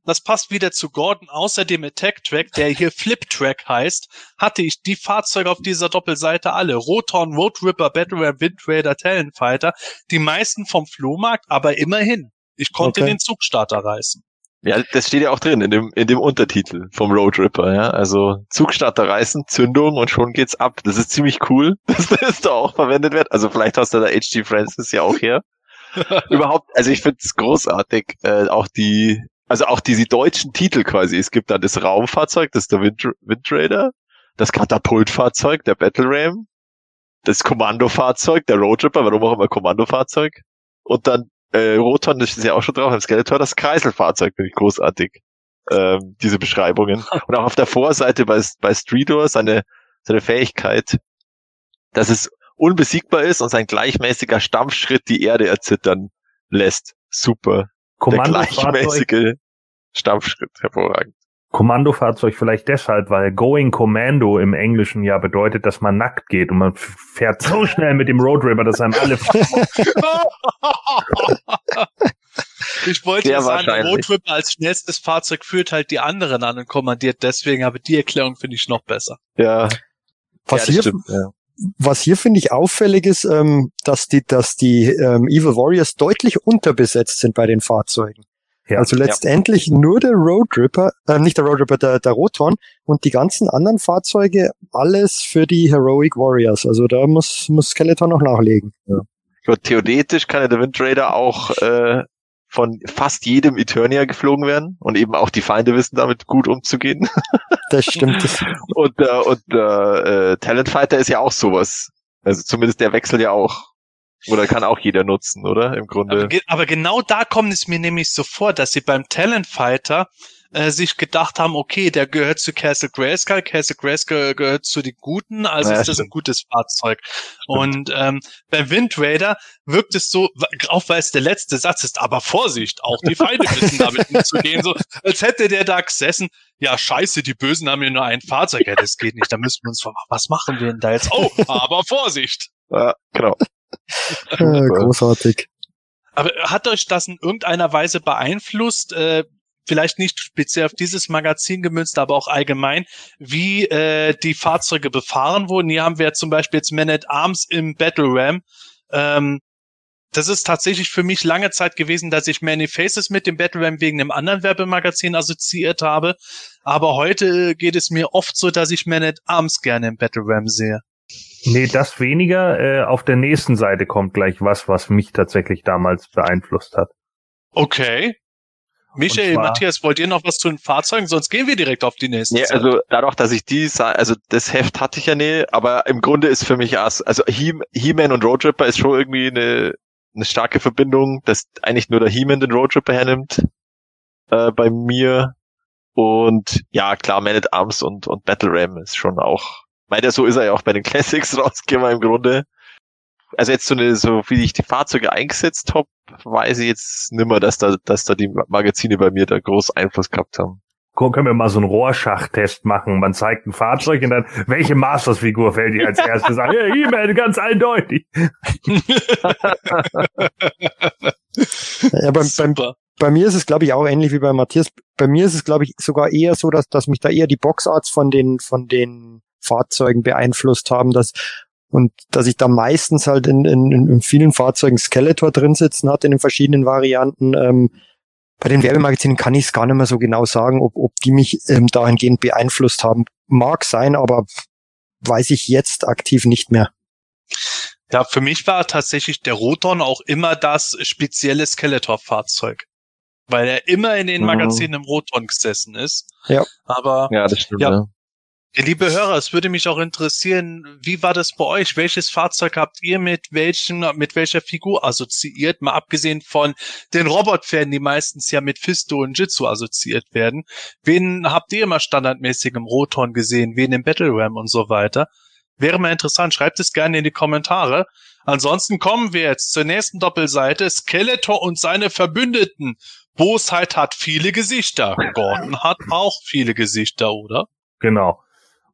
das passt wieder zu Gordon, außer dem Attack Track, der hier Flip Track heißt, hatte ich die Fahrzeuge auf dieser Doppelseite alle. Rotorn, Road Ripper, Battle Ram, Wind Raider, Talonfighter, die meisten vom Flohmarkt, aber immerhin. Ich konnte okay. den Zugstarter reißen. Ja, das steht ja auch drin in dem, in dem Untertitel vom Road Ripper, ja. Also Zugstarter reißen, Zündung und schon geht's ab. Das ist ziemlich cool, dass das da auch verwendet wird. Also vielleicht hast du da H.G. Francis ja auch her. Überhaupt, also ich finde es großartig, äh, auch die, also auch diese deutschen Titel quasi. Es gibt dann das Raumfahrzeug, das ist der Wind, Wind Raider, das Katapultfahrzeug, der Battle Ram, das Kommandofahrzeug, der Road Ripper, warum auch immer Kommandofahrzeug, und dann äh, Roton, das ist ja auch schon drauf, im Skeletor, das Kreiselfahrzeug, finde ich großartig. Ähm, diese Beschreibungen. Und auch auf der Vorseite bei, bei Streetor seine, seine Fähigkeit, dass es unbesiegbar ist und sein gleichmäßiger Stampfschritt die Erde erzittern lässt. Super. Der gleichmäßige Stampfschritt, hervorragend. Kommandofahrzeug vielleicht deshalb, weil Going Commando im Englischen ja bedeutet, dass man nackt geht und man fährt so schnell mit dem Road River, dass einem alle. ich wollte ja sagen, der Road River als schnellstes Fahrzeug führt halt die anderen an und kommandiert deswegen, aber die Erklärung finde ich noch besser. Ja. Was ja, hier, stimmt, ja. Was hier finde ich auffällig ist, ähm, dass die, dass die ähm, Evil Warriors deutlich unterbesetzt sind bei den Fahrzeugen. Ja, also letztendlich ja. nur der Road Ripper, äh, nicht der Road Ripper, der, der Rotorn und die ganzen anderen Fahrzeuge, alles für die Heroic Warriors. Also da muss, muss Skeletor noch nachlegen. Ja. Gut, theoretisch kann ja der Wind Raider auch äh, von fast jedem Eternia geflogen werden und eben auch die Feinde wissen damit gut umzugehen. Das stimmt. und äh, und äh, Talent Fighter ist ja auch sowas. Also zumindest der wechselt ja auch oder kann auch jeder nutzen, oder? Im Grunde. Aber, aber, genau da kommt es mir nämlich so vor, dass sie beim Talent Fighter äh, sich gedacht haben, okay, der gehört zu Castle Grayskull, Castle Grayskull gehört zu den Guten, also ja, ist das stimmt. ein gutes Fahrzeug. Und ähm, beim Wind Raider wirkt es so, auch weil es der letzte Satz ist, aber Vorsicht, auch die Feinde wissen damit umzugehen, so als hätte der da gesessen, ja scheiße, die Bösen haben ja nur ein Fahrzeug, ja das geht nicht, da müssen wir uns, was machen wir denn da jetzt? Oh, aber Vorsicht! Ja, genau. Großartig. Aber hat euch das in irgendeiner Weise beeinflusst? Äh, vielleicht nicht speziell auf dieses Magazin gemünzt, aber auch allgemein, wie äh, die Fahrzeuge befahren wurden. Hier haben wir zum Beispiel jetzt Man at Arms im Battle Ram. Ähm, das ist tatsächlich für mich lange Zeit gewesen, dass ich Many Faces mit dem Battle Ram wegen einem anderen Werbemagazin assoziiert habe. Aber heute geht es mir oft so, dass ich Man at Arms gerne im Battle Ram sehe. Nee, das weniger. Äh, auf der nächsten Seite kommt gleich was, was mich tatsächlich damals beeinflusst hat. Okay. Michael, zwar, Matthias, wollt ihr noch was zu den Fahrzeugen? Sonst gehen wir direkt auf die nächste. Nee, Seite. also dadurch, dass ich die, also das Heft hatte ich ja nie, aber im Grunde ist für mich also He-Man und Road Tripper ist schon irgendwie eine, eine starke Verbindung, dass eigentlich nur der He-Man den Road Tripper hernimmt äh, bei mir. Und ja, klar, Man at Arms und, und Battle Ram ist schon auch Meint so ist er ja auch bei den Classics rausgekommen im Grunde. Also jetzt so eine, so wie ich die Fahrzeuge eingesetzt habe, weiß ich jetzt nimmer, dass da, dass da die Magazine bei mir da groß Einfluss gehabt haben. Können wir mal so einen Rohrschachtest machen? Man zeigt ein Fahrzeug und dann, welche Masters-Figur fällt dir als erstes an? Ja, E-Mail, ganz eindeutig. ja, beim, beim, bei mir ist es, glaube ich, auch ähnlich wie bei Matthias. Bei mir ist es, glaube ich, sogar eher so, dass, dass mich da eher die Boxarts von den, von den Fahrzeugen beeinflusst haben, dass und dass ich da meistens halt in, in, in vielen Fahrzeugen Skeletor drin sitzen hatte in den verschiedenen Varianten. Ähm, bei den Werbemagazinen kann ich es gar nicht mehr so genau sagen, ob, ob die mich ähm, dahingehend beeinflusst haben. Mag sein, aber weiß ich jetzt aktiv nicht mehr. Ja, für mich war tatsächlich der Roton auch immer das spezielle Skeletor-Fahrzeug. Weil er immer in den mhm. Magazinen mhm. im Roton gesessen ist. Ja. Aber ja, das stimmt, ja. ja Ja, liebe Hörer, es würde mich auch interessieren, wie war das bei euch? Welches Fahrzeug habt ihr mit welchem, mit welcher Figur assoziiert? Mal abgesehen von den Robotpferden, die meistens ja mit Fisto und Jitsu assoziiert werden. Wen habt ihr immer standardmäßig im Roton gesehen? Wen im Battle Ram und so weiter? Wäre mal interessant. Schreibt es gerne in die Kommentare. Ansonsten kommen wir jetzt zur nächsten Doppelseite. Skeletor und seine Verbündeten. Bosheit hat viele Gesichter. Gordon hat auch viele Gesichter, oder? Genau.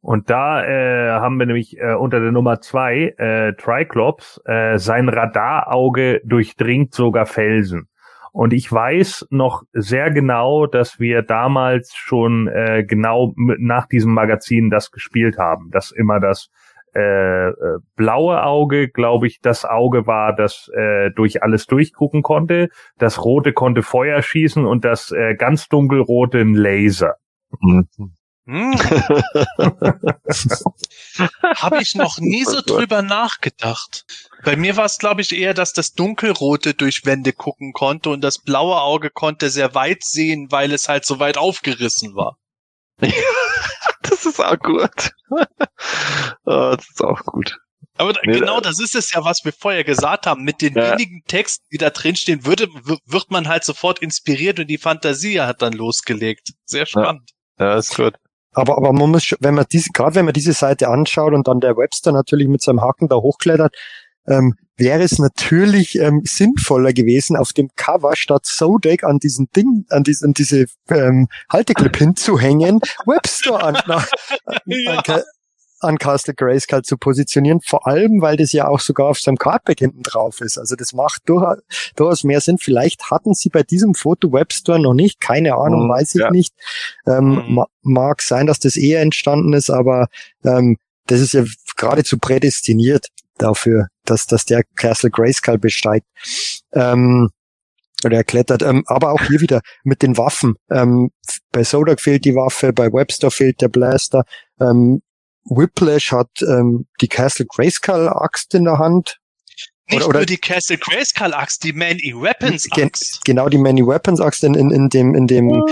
Und da äh, haben wir nämlich äh, unter der Nummer zwei äh, Triclops, äh, sein Radarauge durchdringt sogar Felsen. Und ich weiß noch sehr genau, dass wir damals schon äh, genau nach diesem Magazin das gespielt haben, dass immer das äh, äh, blaue Auge, glaube ich, das Auge war, das äh, durch alles durchgucken konnte. Das rote konnte Feuer schießen und das äh, ganz dunkelrote ein Laser. Mhm. Hm. Habe ich noch nie so drüber nachgedacht. Bei mir war es, glaube ich, eher, dass das Dunkelrote durch Wände gucken konnte und das blaue Auge konnte sehr weit sehen, weil es halt so weit aufgerissen war. das ist auch gut. oh, das ist auch gut. Aber nee, genau das ist es ja, was wir vorher gesagt haben. Mit den ja. wenigen Texten, die da drinstehen, würde, wird man halt sofort inspiriert und die Fantasie hat dann losgelegt. Sehr spannend. Ja, ja ist gut. Aber, aber man muss, wenn man diese, gerade wenn man diese Seite anschaut und dann der Webster natürlich mit seinem Haken da hochklettert, ähm, wäre es natürlich ähm, sinnvoller gewesen, auf dem Cover statt Sodec an diesen Ding, an, diese, an diese ähm, Halteclip hinzuhängen, Webster an, nach, ja. an, an Castle Grayskull zu positionieren, vor allem, weil das ja auch sogar auf seinem Cardback hinten drauf ist. Also das macht durchaus, durchaus mehr Sinn. Vielleicht hatten sie bei diesem Foto Webstore noch nicht, keine Ahnung, mhm, weiß ich ja. nicht. Ähm, mhm. Mag sein, dass das eher entstanden ist, aber ähm, das ist ja geradezu prädestiniert dafür, dass, dass der Castle Grayskull besteigt. Ähm, oder er klettert. Ähm, aber auch hier wieder mit den Waffen. Ähm, bei Sodak fehlt die Waffe, bei Webster fehlt der Blaster. Ähm, Whiplash hat ähm, die Castle Grayskull Axt in der Hand. Nicht oder, oder nur die Castle Grayskull Axt, die Many Weapons Axt. Gen genau, die Many Weapons Axt in, in, in dem, in dem,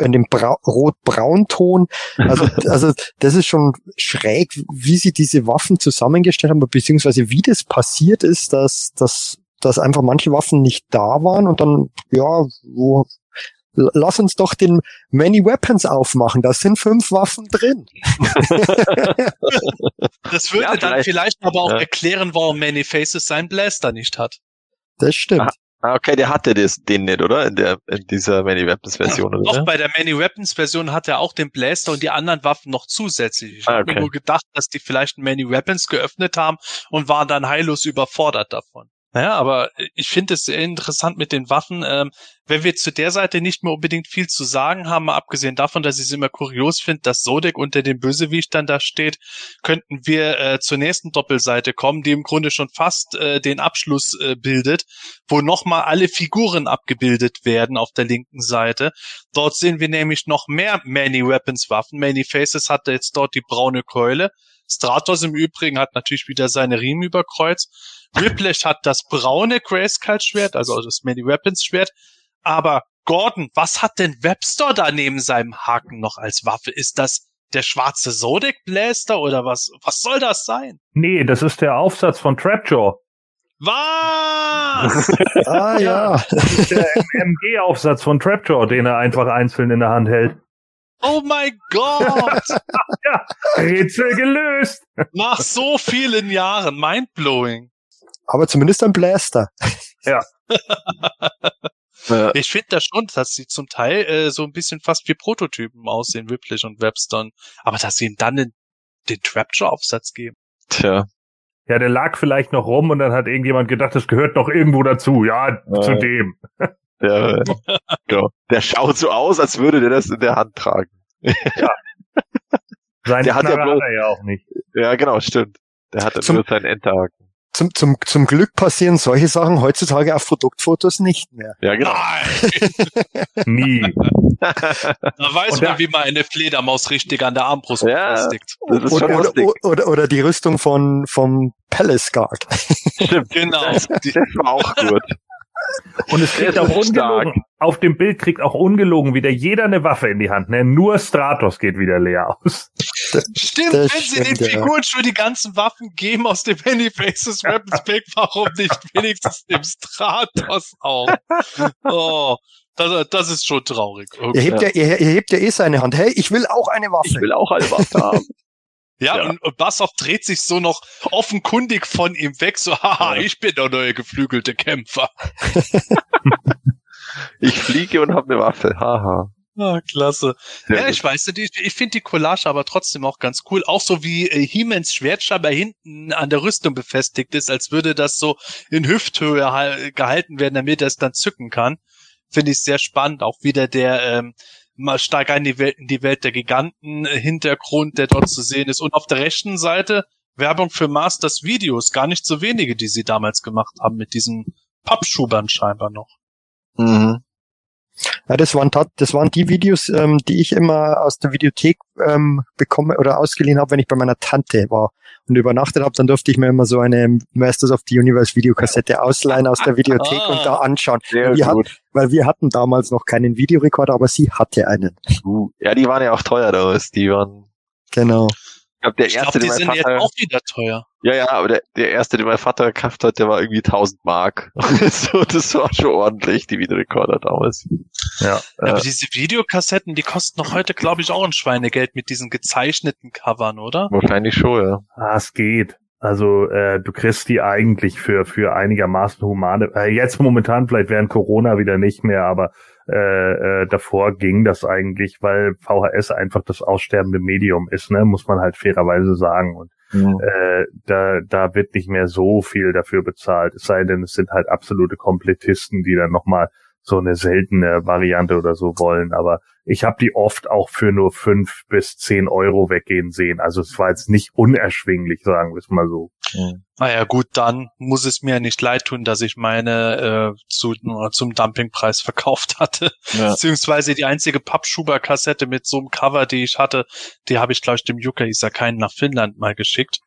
in dem rot-braun-Ton. Also, also, das ist schon schräg, wie sie diese Waffen zusammengestellt haben, beziehungsweise wie das passiert ist, dass, dass, dass einfach manche Waffen nicht da waren und dann, ja, wo, lass uns doch den Many Weapons aufmachen. Da sind fünf Waffen drin. das würde ja, dann vielleicht aber auch ja. erklären, warum Many Faces seinen Blaster nicht hat. Das stimmt. Ah, okay, der hatte das, den nicht, oder? In der in dieser Many Weapons Version, ja, oder? Doch, bei der Many Weapons Version hat er auch den Blaster und die anderen Waffen noch zusätzlich. Ich ah, okay. habe mir nur gedacht, dass die vielleicht Many Weapons geöffnet haben und waren dann heillos überfordert davon. Naja, aber ich finde es sehr interessant mit den Waffen. Ähm, wenn wir zu der Seite nicht mehr unbedingt viel zu sagen haben, mal abgesehen davon, dass ich es immer kurios finde, dass Sodek unter dem Bösewicht dann da steht, könnten wir äh, zur nächsten Doppelseite kommen, die im Grunde schon fast äh, den Abschluss äh, bildet, wo nochmal alle Figuren abgebildet werden auf der linken Seite. Dort sehen wir nämlich noch mehr Many Weapons Waffen. Many Faces hat jetzt dort die braune Keule. Stratos im Übrigen hat natürlich wieder seine Riemen überkreuzt. Whiplash hat das braune Grayskull-Schwert, also das Many Weapons-Schwert. Aber Gordon, was hat denn Webster da neben seinem Haken noch als Waffe? Ist das der schwarze Zodiac Blaster oder was? Was soll das sein? Nee, das ist der Aufsatz von Trapjaw. Was? ah ja. Das ist der MG-Aufsatz von Trapjaw, den er einfach einzeln in der Hand hält. Oh mein Gott! ja, Rätsel gelöst. Nach so vielen Jahren, mindblowing. Aber zumindest ein Blaster. Ja. ich finde das schon, dass sie zum Teil äh, so ein bisschen fast wie Prototypen aussehen, Whiplash und Webster. Aber dass sie ihm dann den, den Trapture-Aufsatz geben. Tja. Ja, der lag vielleicht noch rum und dann hat irgendjemand gedacht, das gehört noch irgendwo dazu. Ja, äh. zu dem. Der, genau. der schaut so aus, als würde der das in der Hand tragen. Ja. Seinen der hat ja, bloß, hat er ja auch nicht. Ja, genau, stimmt. Der hat ja nur seinen Enterhaken. Zum, zum, zum Glück passieren solche Sachen heutzutage auf Produktfotos nicht mehr. Ja, genau. Nie. Da weiß Und man, wie man eine Fledermaus richtig an der Armbrust ja, befestigt. Oder, oder, oder, oder, die Rüstung von, vom Palace Guard. Stimmt, genau. Das, das war auch gut. Und es kriegt auch ist stark. ungelogen, auf dem Bild kriegt auch ungelogen wieder jeder eine Waffe in die Hand. Ne? Nur Stratos geht wieder leer aus. Stimmt, Das wenn sie den stimmt, ja. Figuren schon die ganzen Waffen geben aus dem Many Faces Weapons Pack, warum nicht wenigstens dem Stratos auch? Oh, das, das ist schon traurig. Er Okay. hebt ja, er, er hebt ja eh seine Hand. Hey, ich will auch eine Waffe. Ich will auch eine Waffe haben. Ja, Ja. Und, und Bassoff dreht sich so noch offenkundig von ihm weg, so, haha, Ja. ich bin der neue geflügelte Kämpfer. Ich fliege und habe eine Waffe. Haha. Ah, klasse. Sehr ja, gut. ich weiß nicht, ich, ich finde die Collage aber trotzdem auch ganz cool. Auch so wie äh, He-Mans Schwertscheiber hinten an der Rüstung befestigt ist, als würde das so in Hüfthöhe hal- gehalten werden, damit er es dann zücken kann. Finde ich sehr spannend. Auch wieder der ähm, mal stark in die Welt, in die Welt der Giganten äh, Hintergrund, der dort zu sehen ist. Und auf der rechten Seite Werbung für Masters Videos. Gar nicht so wenige, die sie damals gemacht haben mit diesen Pappschubern scheinbar noch. Mhm. Ja, das waren, tat- das waren die Videos, ähm, die ich immer aus der Videothek ähm, bekomme oder ausgeliehen habe, wenn ich bei meiner Tante war und übernachtet habe. Dann durfte ich mir immer so eine Masters of the Universe Videokassette ausleihen aus der Videothek Ah. und da anschauen. Sehr Wir gut. Weil wir hatten damals noch keinen Videorekorder, aber sie hatte einen. Ja, die waren ja auch teuer damals. Die waren, Genau. ich glaube, der Ich erste, glaube, die den sind jetzt auch wieder teuer. Ja, ja, aber der, der erste, den mein Vater gekauft hat, der war irgendwie 1000 Mark. so, das war schon ordentlich, die Videorekorder damals. Ja. Ja, Äh, aber diese Videokassetten, die kosten noch heute, glaube ich, auch ein Schweinegeld mit diesen gezeichneten Covern, oder? wahrscheinlich schon, ja. Ah, es geht. Also äh, du kriegst die eigentlich für für einigermaßen humane. Äh, jetzt momentan vielleicht während Corona wieder nicht mehr, aber äh, äh, davor ging das eigentlich, weil VHS einfach das aussterbende Medium ist, ne, muss man halt fairerweise sagen. Und äh, da da wird nicht mehr so viel dafür bezahlt. Es sei denn, es sind halt absolute Komplettisten, die dann nochmal so eine seltene Variante oder so wollen. Aber ich habe die oft auch für nur fünf bis zehn Euro weggehen sehen. Also es war jetzt nicht unerschwinglich, sagen wir es mal so. Naja, gut, dann muss es mir nicht leid tun, dass ich meine äh, zu, zum Dumpingpreis verkauft hatte. Ja. Beziehungsweise die einzige Pappschuber-Kassette mit so einem Cover, die ich hatte, die habe ich, glaube ich, dem Yuka Isakainen nach Finnland mal geschickt.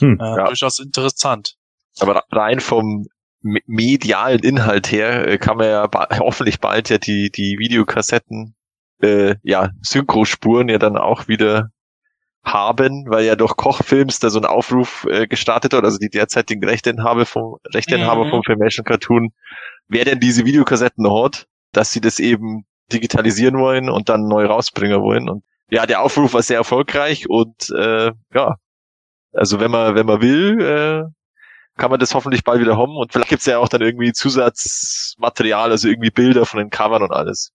Hm, äh, ja. Durchaus interessant. Aber rein vom medialen Inhalt her äh, kann man ja ba hoffentlich bald ja die, die Videokassetten, äh, ja, Synchrospuren ja dann auch wieder haben, weil ja durch Kochfilms da so ein Aufruf äh, gestartet wird, also die derzeitigen Rechteinhaber vom, Rechteinhaber Mhm. vom Filmation Cartoon, wer denn diese Videokassetten hat, dass sie das eben digitalisieren wollen und dann neu rausbringen wollen. Und ja, der Aufruf war sehr erfolgreich und äh, ja, also wenn man, wenn man will, äh, kann man das hoffentlich bald wieder haben. Und vielleicht gibt's ja auch dann irgendwie Zusatzmaterial, also irgendwie Bilder von den Covern und alles.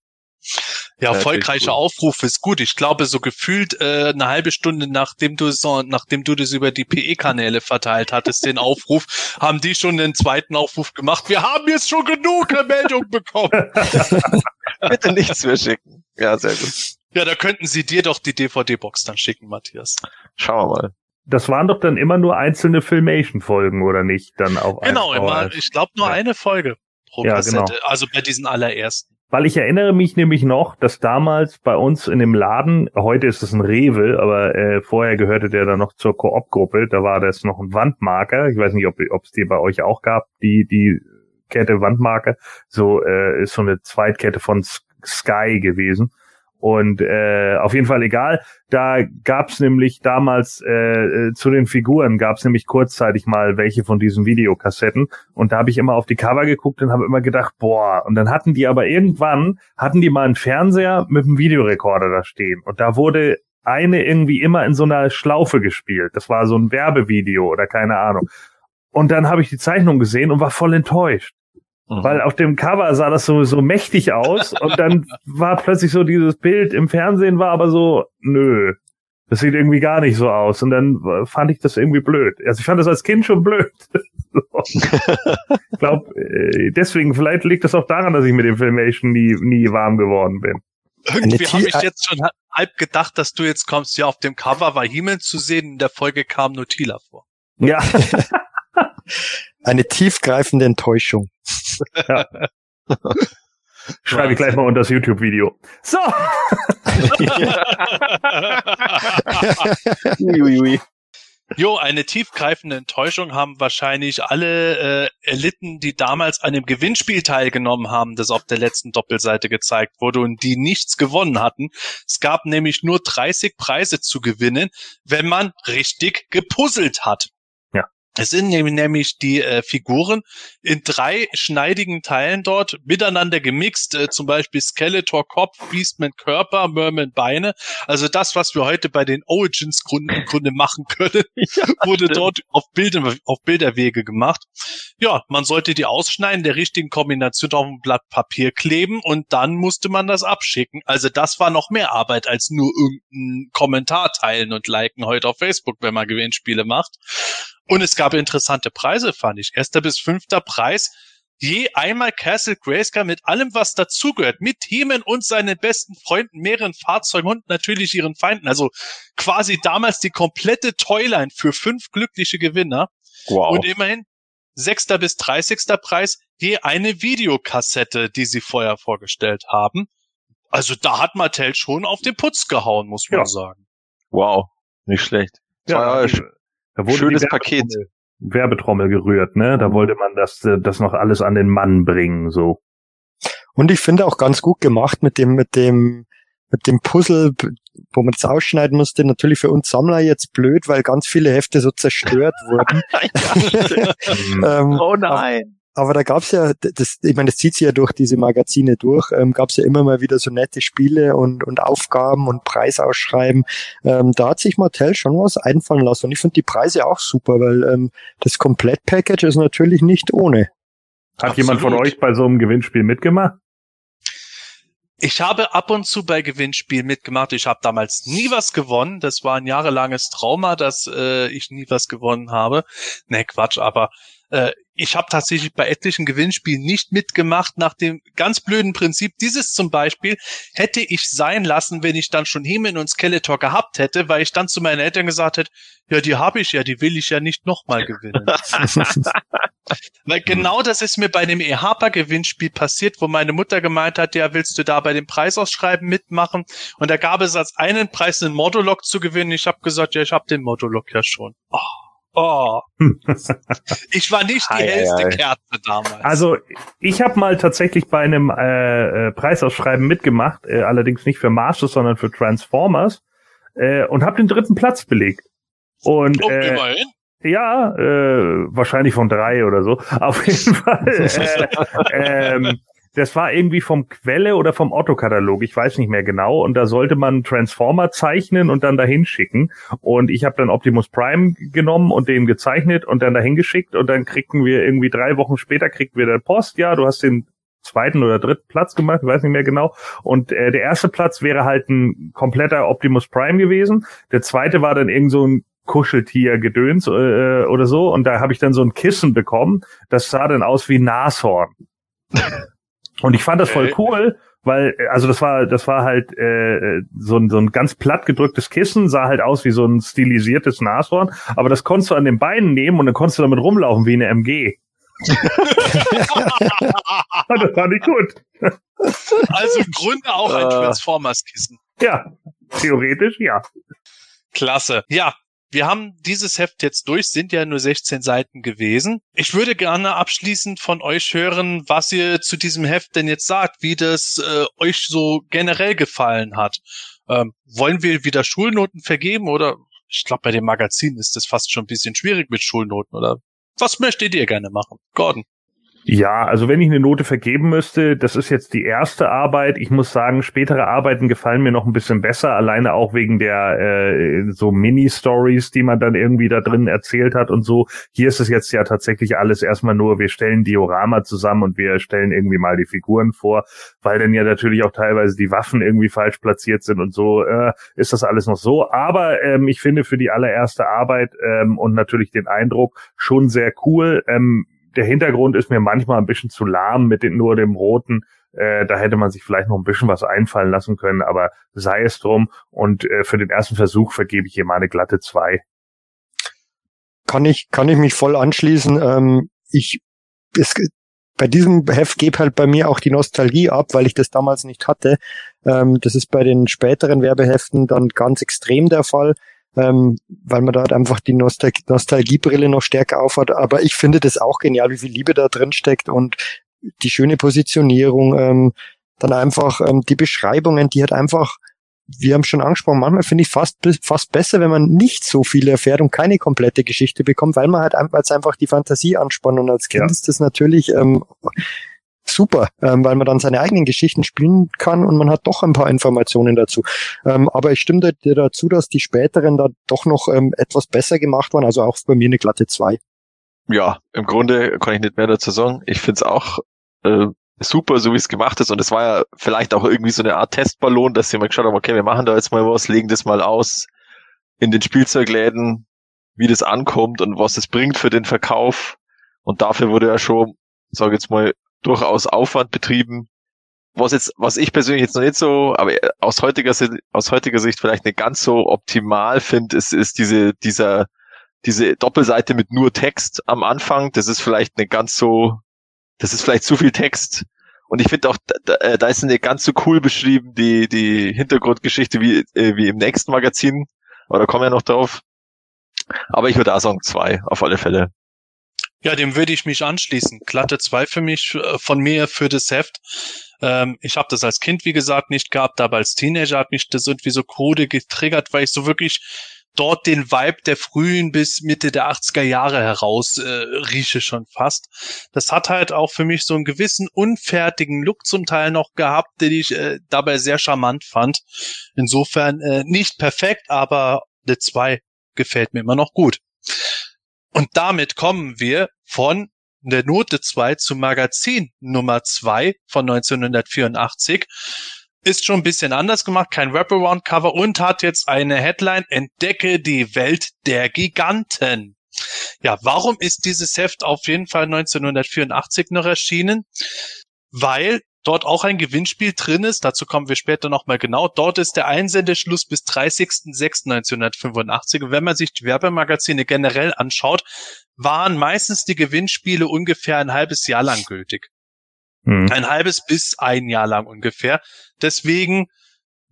Ja, Ja, erfolgreicher Aufruf ist gut. Ich glaube, so gefühlt äh, eine halbe Stunde nachdem du so, nachdem du das über die PE-Kanäle verteilt hattest, den Aufruf, haben die schon den zweiten Aufruf gemacht. Wir haben jetzt schon genug Meldung bekommen. Bitte nichts mehr schicken. Ja, sehr gut. Ja, da könnten sie dir doch die DVD-Box dann schicken, Matthias. Schauen wir mal. Das waren doch dann immer nur einzelne Filmation-Folgen, oder nicht? Dann auf Genau, immer, ich glaube nur Ja. eine Folge pro Ja, Kassette. genau. Also bei diesen allerersten. Weil ich erinnere mich nämlich noch, dass damals bei uns in dem Laden, heute ist es ein Rewe, aber äh, vorher gehörte der dann noch zur Koop-Gruppe, da war das noch ein Wandmarker. Ich weiß nicht, ob es die bei euch auch gab, die, die Kette Wandmarker. So äh, ist so eine Zweitkette von Sky gewesen. Und äh, auf jeden Fall egal. Da gab's nämlich damals äh, äh, zu den Figuren gab's nämlich kurzzeitig mal welche von diesen Videokassetten. Und da habe ich immer auf die Cover geguckt und habe immer gedacht, boah. Und dann hatten die aber irgendwann hatten die mal einen Fernseher mit einem Videorekorder da stehen. Und da wurde eine irgendwie immer in so einer Schlaufe gespielt. Das war so ein Werbevideo oder keine Ahnung. Und dann habe ich die Zeichnung gesehen und war voll enttäuscht. Mhm. Weil auf dem Cover sah das so, so mächtig aus und dann war plötzlich so dieses Bild im Fernsehen war aber so, nö, das sieht irgendwie gar nicht so aus. Und dann äh, fand ich das irgendwie blöd. Also ich fand das als Kind schon blöd. So. ich glaube, deswegen, vielleicht liegt das auch daran, dass ich mit dem Filmation nie, nie warm geworden bin. Irgendwie habe ich jetzt schon halb gedacht, dass du jetzt kommst. Ja, auf dem Cover war Himmel zu sehen, in der Folge kam nur Tila vor. Ja, Eine tiefgreifende Enttäuschung. Schreibe ich gleich mal unter das YouTube-Video. So, Uiuiui. Jo, eine tiefgreifende Enttäuschung haben wahrscheinlich alle äh, erlitten, die damals an dem Gewinnspiel teilgenommen haben, das auf der letzten Doppelseite gezeigt wurde und die nichts gewonnen hatten. Es gab nämlich nur 30 Preise zu gewinnen, wenn man richtig gepuzzelt hat. Es sind nämlich die äh, Figuren in drei schneidigen Teilen dort miteinander gemixt, äh, zum Beispiel Skeletor Kopf, Beastman Körper, Merman Beine. Also das, was wir heute bei den Origins Gründen Grunde machen können, ja, wurde stimmt. dort auf, Bilder, auf Bilderwege gemacht. Ja, man sollte die ausschneiden, der richtigen Kombination auf ein Blatt Papier kleben und dann musste man das abschicken. Also das war noch mehr Arbeit als nur irgendeinen Kommentar teilen und liken heute auf Facebook, wenn man Gewinnspiele macht. Und es gab interessante Preise, fand ich. Erster bis fünfter Preis. Je einmal Castle Grayskull mit allem, was dazugehört, mit Themen und seinen besten Freunden, mehreren Fahrzeugen und natürlich ihren Feinden. Also quasi damals die komplette Toyline für fünf glückliche Gewinner. Wow. Und immerhin sechster bis dreißigster Preis je eine Videokassette, die sie vorher vorgestellt haben. Also da hat Mattel schon auf den Putz gehauen, muss man ja. sagen. Wow, nicht schlecht. Ja, da wurde Schönes Paket. Werbetrommel gerührt, ne? Da wollte man das, äh, das noch alles an den Mann bringen, so. Und ich finde auch ganz gut gemacht mit dem, mit dem, mit dem Puzzle, wo man das ausschneiden musste. Natürlich für uns Sammler jetzt blöd, weil ganz viele Hefte so zerstört wurden. ähm, oh nein. Aber da gab's ja, das, ich meine, das zieht sich ja durch diese Magazine durch, ähm, gab's ja immer mal wieder so nette Spiele und, und Aufgaben und Preisausschreiben. Ähm, da hat sich Mattel schon was einfallen lassen. Und ich finde die Preise auch super, weil ähm, das Komplettpackage ist natürlich nicht ohne. Hat Absolut. jemand von euch bei so einem Gewinnspiel mitgemacht? Ich habe ab und zu bei Gewinnspielen mitgemacht. Ich habe damals nie was gewonnen. Das war ein jahrelanges Trauma, dass äh, ich nie was gewonnen habe. Ne, Quatsch, aber äh, ich habe tatsächlich bei etlichen Gewinnspielen nicht mitgemacht nach dem ganz blöden Prinzip. Dieses zum Beispiel hätte ich sein lassen, wenn ich dann schon Hemen und Skeletor gehabt hätte, weil ich dann zu meinen Eltern gesagt hätte, ja, die habe ich ja, die will ich ja nicht nochmal gewinnen. weil genau das ist mir bei dem EHPA-Gewinnspiel passiert, wo meine Mutter gemeint hat, ja, willst du da bei dem Preisausschreiben mitmachen? Und da gab es als einen Preis einen Modulok zu gewinnen. Ich habe gesagt, ja, ich habe den Modulok ja schon. Oh. Oh. ich war nicht die hellste Kerze damals. Also ich habe mal tatsächlich bei einem äh, äh, Preisausschreiben mitgemacht, äh, allerdings nicht für Masters, sondern für Transformers äh, und habe den dritten Platz belegt. Und oh, äh, immerhin. Ja, äh, wahrscheinlich von drei oder so. Auf jeden Fall. Äh, ähm, das war irgendwie vom Quelle oder vom Otto-Katalog, ich weiß nicht mehr genau. Und da sollte man Transformer zeichnen und dann dahin schicken. Und ich habe dann Optimus Prime genommen und den gezeichnet und dann dahin geschickt. Und dann kriegten wir irgendwie drei Wochen später kriegten wir dann Post, ja, du hast den zweiten oder dritten Platz gemacht, ich weiß nicht mehr genau. Und äh, der erste Platz wäre halt ein kompletter Optimus Prime gewesen. Der zweite war dann irgend so ein Kuscheltier-Gedöns äh, oder so. Und da habe ich dann so ein Kissen bekommen. Das sah dann aus wie Nashorn. Und ich fand das voll cool, weil, also das war, das war halt äh, so, ein, so ein ganz platt gedrücktes Kissen, sah halt aus wie so ein stilisiertes Nashorn, aber das konntest du an den Beinen nehmen und dann konntest du damit rumlaufen wie eine MG. das fand ich gut. Also im Grunde auch ein äh. Transformers-Kissen. Ja, theoretisch ja. Klasse. Ja, wir haben dieses Heft jetzt durch, sind ja nur 16 Seiten gewesen. Ich würde gerne abschließend von euch hören, was ihr zu diesem Heft denn jetzt sagt, wie das äh, euch so generell gefallen hat. Ähm, wollen wir wieder Schulnoten vergeben oder ich glaube, bei dem Magazin ist das fast schon ein bisschen schwierig mit Schulnoten oder was möchtet ihr gerne machen? Gordon. Ja, also wenn ich eine Note vergeben müsste, das ist jetzt die erste Arbeit. Ich muss sagen, spätere Arbeiten gefallen mir noch ein bisschen besser, alleine auch wegen der äh, so Mini-Stories, die man dann irgendwie da drin erzählt hat und so. Hier ist es jetzt ja tatsächlich alles erstmal nur, wir stellen Diorama zusammen und wir stellen irgendwie mal die Figuren vor, weil dann ja natürlich auch teilweise die Waffen irgendwie falsch platziert sind und so äh, ist das alles noch so. Aber ähm, ich finde für die allererste Arbeit ähm, und natürlich den Eindruck schon sehr cool. Ähm, der Hintergrund ist mir manchmal ein bisschen zu lahm mit den, nur dem roten. Äh, da hätte man sich vielleicht noch ein bisschen was einfallen lassen können, aber sei es drum. Und äh, für den ersten Versuch vergebe ich hier mal eine glatte zwei. Kann ich, kann ich mich voll anschließen. Ähm, ich, es, bei diesem Heft geht halt bei mir auch die Nostalgie ab, weil ich das damals nicht hatte. Ähm, das ist bei den späteren Werbeheften dann ganz extrem der Fall. Ähm, weil man da halt einfach die Nostal Nostalgiebrille noch stärker aufhat. Aber ich finde das auch genial, wie viel Liebe da drin steckt und die schöne Positionierung, ähm, dann einfach ähm, die Beschreibungen, die hat einfach wir haben schon angesprochen, manchmal finde ich fast, fast besser, wenn man nicht so viel erfährt und keine komplette Geschichte bekommt, weil man halt als einfach die Fantasie anspannt und als Kind ja. ist das natürlich ähm, super, ähm, weil man dann seine eigenen Geschichten spielen kann und man hat doch ein paar Informationen dazu. Ähm, aber ich stimme dir dazu, dass die späteren da doch noch ähm, etwas besser gemacht waren, also auch bei mir eine glatte 2. Ja, im Grunde kann ich nicht mehr dazu sagen. Ich finde es auch äh, super, so wie es gemacht ist. Und es war ja vielleicht auch irgendwie so eine Art Testballon, dass mal geschaut haben, okay, wir machen da jetzt mal was, legen das mal aus in den Spielzeugläden, wie das ankommt und was es bringt für den Verkauf. Und dafür wurde ja schon, sage jetzt mal, durchaus Aufwand betrieben. Was jetzt, was ich persönlich jetzt noch nicht so, aber aus heutiger Sicht, aus heutiger Sicht vielleicht nicht ganz so optimal finde, ist, ist diese, dieser, diese Doppelseite mit nur Text am Anfang. Das ist vielleicht nicht ganz so das ist vielleicht zu viel Text. Und ich finde auch, da, äh, da ist nicht ganz so cool beschrieben, die, die Hintergrundgeschichte wie, äh, wie im nächsten Magazin. Aber da kommen wir noch drauf. Aber ich würde auch sagen zwei, auf alle Fälle. Ja, dem würde ich mich anschließen. Glatte zwei für mich, äh, von mir für das Heft. Ähm, ich habe das als Kind, wie gesagt, nicht gehabt, aber als Teenager hat mich das irgendwie so krude getriggert, weil ich so wirklich dort den Vibe der frühen bis Mitte der 80er Jahre heraus äh, rieche schon fast. Das hat halt auch für mich so einen gewissen unfertigen Look zum Teil noch gehabt, den ich äh, dabei sehr charmant fand. Insofern äh, nicht perfekt, aber eine 2 gefällt mir immer noch gut. Und damit kommen wir von der Note 2 zum Magazin Nummer 2 von 1984 ist schon ein bisschen anders gemacht, kein Wraparound-Cover und hat jetzt eine Headline, Entdecke die Welt der Giganten. Ja, warum ist dieses Heft auf jeden Fall 1984 noch erschienen? Weil dort auch ein Gewinnspiel drin ist. Dazu kommen wir später nochmal genau. Dort ist der Einsendeschluss bis 30.06.1985. Wenn man sich die Werbemagazine generell anschaut, waren meistens die Gewinnspiele ungefähr ein halbes Jahr lang gültig. Mhm. Ein halbes bis ein Jahr lang ungefähr. Deswegen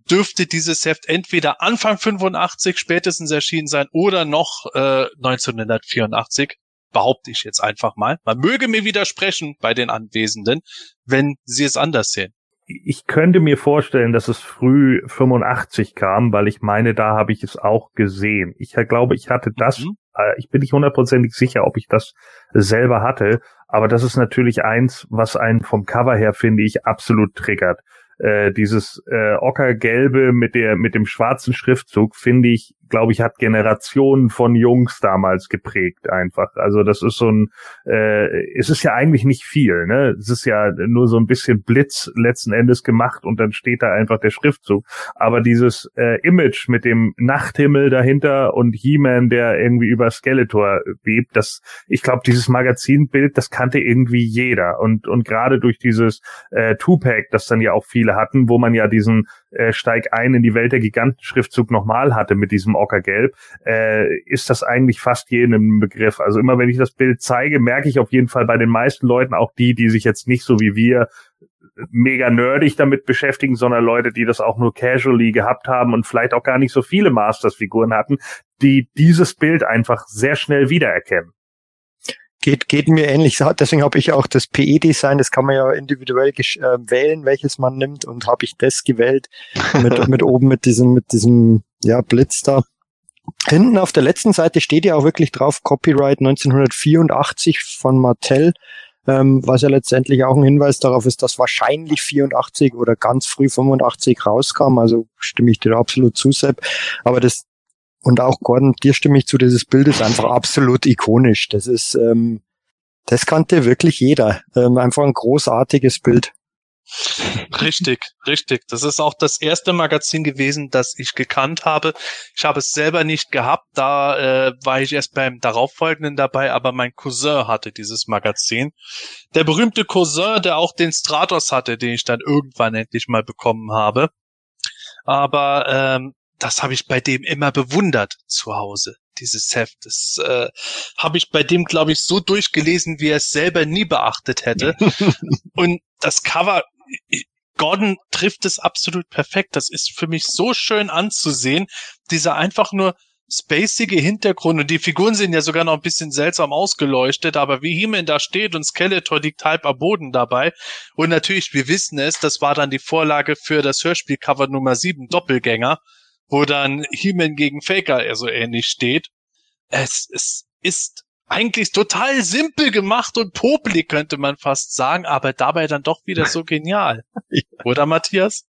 dürfte dieses Heft entweder Anfang 85 spätestens erschienen sein oder noch äh, 1984, behaupte ich jetzt einfach mal. Man möge mir widersprechen bei den Anwesenden, wenn sie es anders sehen. Ich könnte mir vorstellen, dass es früh 85 kam, weil ich meine, da habe ich es auch gesehen. Ich glaube, ich hatte das, mhm. äh, ich bin nicht hundertprozentig sicher, ob ich das selber hatte, aber das ist natürlich eins, was einen vom Cover her, finde ich, absolut triggert. Äh, dieses äh, Ockergelbe mit der mit dem schwarzen Schriftzug finde ich glaube ich, hat Generationen von Jungs damals geprägt einfach. Also das ist so ein, äh, es ist ja eigentlich nicht viel, ne? Es ist ja nur so ein bisschen Blitz letzten Endes gemacht und dann steht da einfach der Schriftzug. Aber dieses äh, Image mit dem Nachthimmel dahinter und He-Man, der irgendwie über Skeletor bebt, das, ich glaube, dieses Magazinbild, das kannte irgendwie jeder. Und, und gerade durch dieses äh, Two-Pack, das dann ja auch viele hatten, wo man ja diesen äh, Steig ein in die Welt der Giganten-Schriftzug nochmal hatte mit diesem Ockergelb, äh, ist das eigentlich fast jedem Begriff. Also immer wenn ich das Bild zeige, merke ich auf jeden Fall bei den meisten Leuten, auch die, die sich jetzt nicht so wie wir mega nerdig damit beschäftigen, sondern Leute, die das auch nur casually gehabt haben und vielleicht auch gar nicht so viele Masters-Figuren hatten, die dieses Bild einfach sehr schnell wiedererkennen. Geht, geht mir ähnlich. Deswegen habe ich auch das PE-Design, das kann man ja individuell äh, wählen, welches man nimmt und habe ich das gewählt mit, mit oben mit diesem, mit diesem ja, Blitz da. Hinten auf der letzten Seite steht ja auch wirklich drauf Copyright 1984 von Mattel, ähm, was ja letztendlich auch ein Hinweis darauf ist, dass wahrscheinlich 84 oder ganz früh 85 rauskam. Also stimme ich dir absolut zu, Sepp. Aber das und auch Gordon, dir stimme ich zu, dieses Bild ist einfach absolut ikonisch. Das ist, ähm, das kannte wirklich jeder. Ähm, einfach ein großartiges Bild. Richtig, richtig. Das ist auch das erste Magazin gewesen, das ich gekannt habe. Ich habe es selber nicht gehabt, da äh, war ich erst beim darauffolgenden dabei, aber mein Cousin hatte dieses Magazin. Der berühmte Cousin, der auch den Stratos hatte, den ich dann irgendwann endlich mal bekommen habe. Aber ähm, das habe ich bei dem immer bewundert zu Hause, dieses Heft. Das äh, habe ich bei dem, glaube ich, so durchgelesen, wie er es selber nie beachtet hätte. Und das Cover, Gordon trifft es absolut perfekt. Das ist für mich so schön anzusehen. Dieser einfach nur spacige Hintergrund und die Figuren sind ja sogar noch ein bisschen seltsam ausgeleuchtet, aber wie He-Man da steht und Skeletor liegt halb am Boden dabei und natürlich, wir wissen es, das war dann die Vorlage für das Hörspielcover Nummer 7 Doppelgänger, wo dann He-Man gegen Faker eher so ähnlich steht. Es, es ist eigentlich total simpel gemacht und popelig, könnte man fast sagen, aber dabei dann doch wieder so genial. Oder Matthias?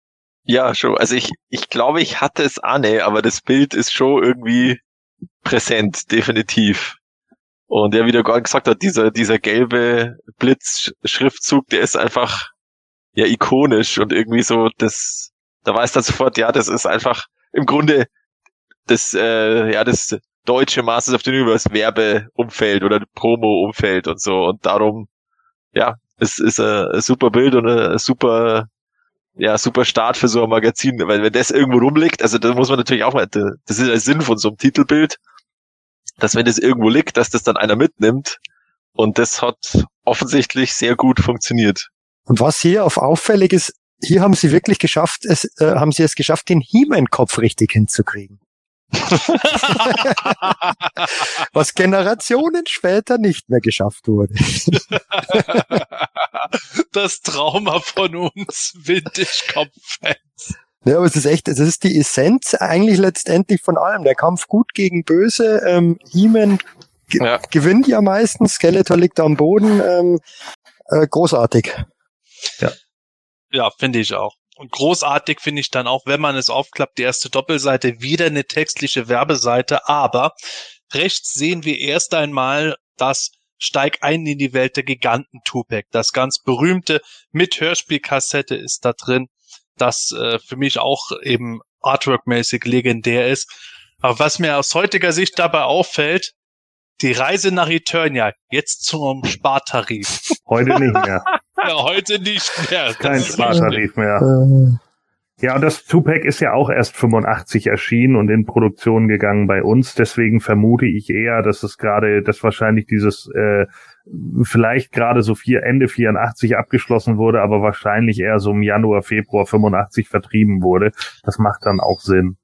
Ja, schon. Also ich, ich glaube, ich hatte es Anne, aber das Bild ist schon irgendwie präsent, definitiv. Und ja, wie der gerade gesagt hat, dieser, dieser gelbe Blitzschriftzug, der ist einfach ja ikonisch und irgendwie so, das, da weiß dann sofort, ja, das ist einfach im Grunde das, äh, ja, das deutsche Masters of the Universe Werbeumfeld oder Promo-Umfeld und so. Und darum, ja, es ist ein, ein super Bild und ein super ja, super Start für so ein Magazin, weil wenn das irgendwo rumliegt, also da muss man natürlich auch mal, das ist der Sinn von so einem Titelbild, dass wenn das irgendwo liegt, dass das dann einer mitnimmt und das hat offensichtlich sehr gut funktioniert. Und was hier auf auffällig ist, hier haben sie wirklich geschafft, es, äh, haben sie es geschafft, den He-Man-Kopf richtig hinzukriegen. Was Generationen später nicht mehr geschafft wurde. das Trauma von uns Vintage-Kopf-Fans. Ja, aber es ist echt, es ist die Essenz eigentlich letztendlich von allem. Der Kampf gut gegen böse, ähm, He-Man ja. gewinnt ja meistens, Skeletor liegt am Boden, ähm, äh, großartig. Ja, ja finde ich auch. Und großartig finde ich dann auch, wenn man es aufklappt, die erste Doppelseite, wieder eine textliche Werbeseite, aber rechts sehen wir erst einmal das Steig ein in die Welt der Giganten Tupac. Das ganz berühmte mit Hörspielkassette ist da drin, das äh, für mich auch eben artworkmäßig legendär ist. Aber was mir aus heutiger Sicht dabei auffällt, die Reise nach Eternia, jetzt zum Spartarif. Heute nicht mehr. Ja, heute nicht mehr. Kein Spartarif mehr. Ja, und das Tupac ist ja auch erst 85 erschienen und in Produktion gegangen bei uns. Deswegen vermute ich eher, dass es gerade, dass wahrscheinlich dieses äh, vielleicht gerade so vier, Ende 84 abgeschlossen wurde, aber wahrscheinlich eher so im Januar, Februar 85 vertrieben wurde. Das macht dann auch Sinn.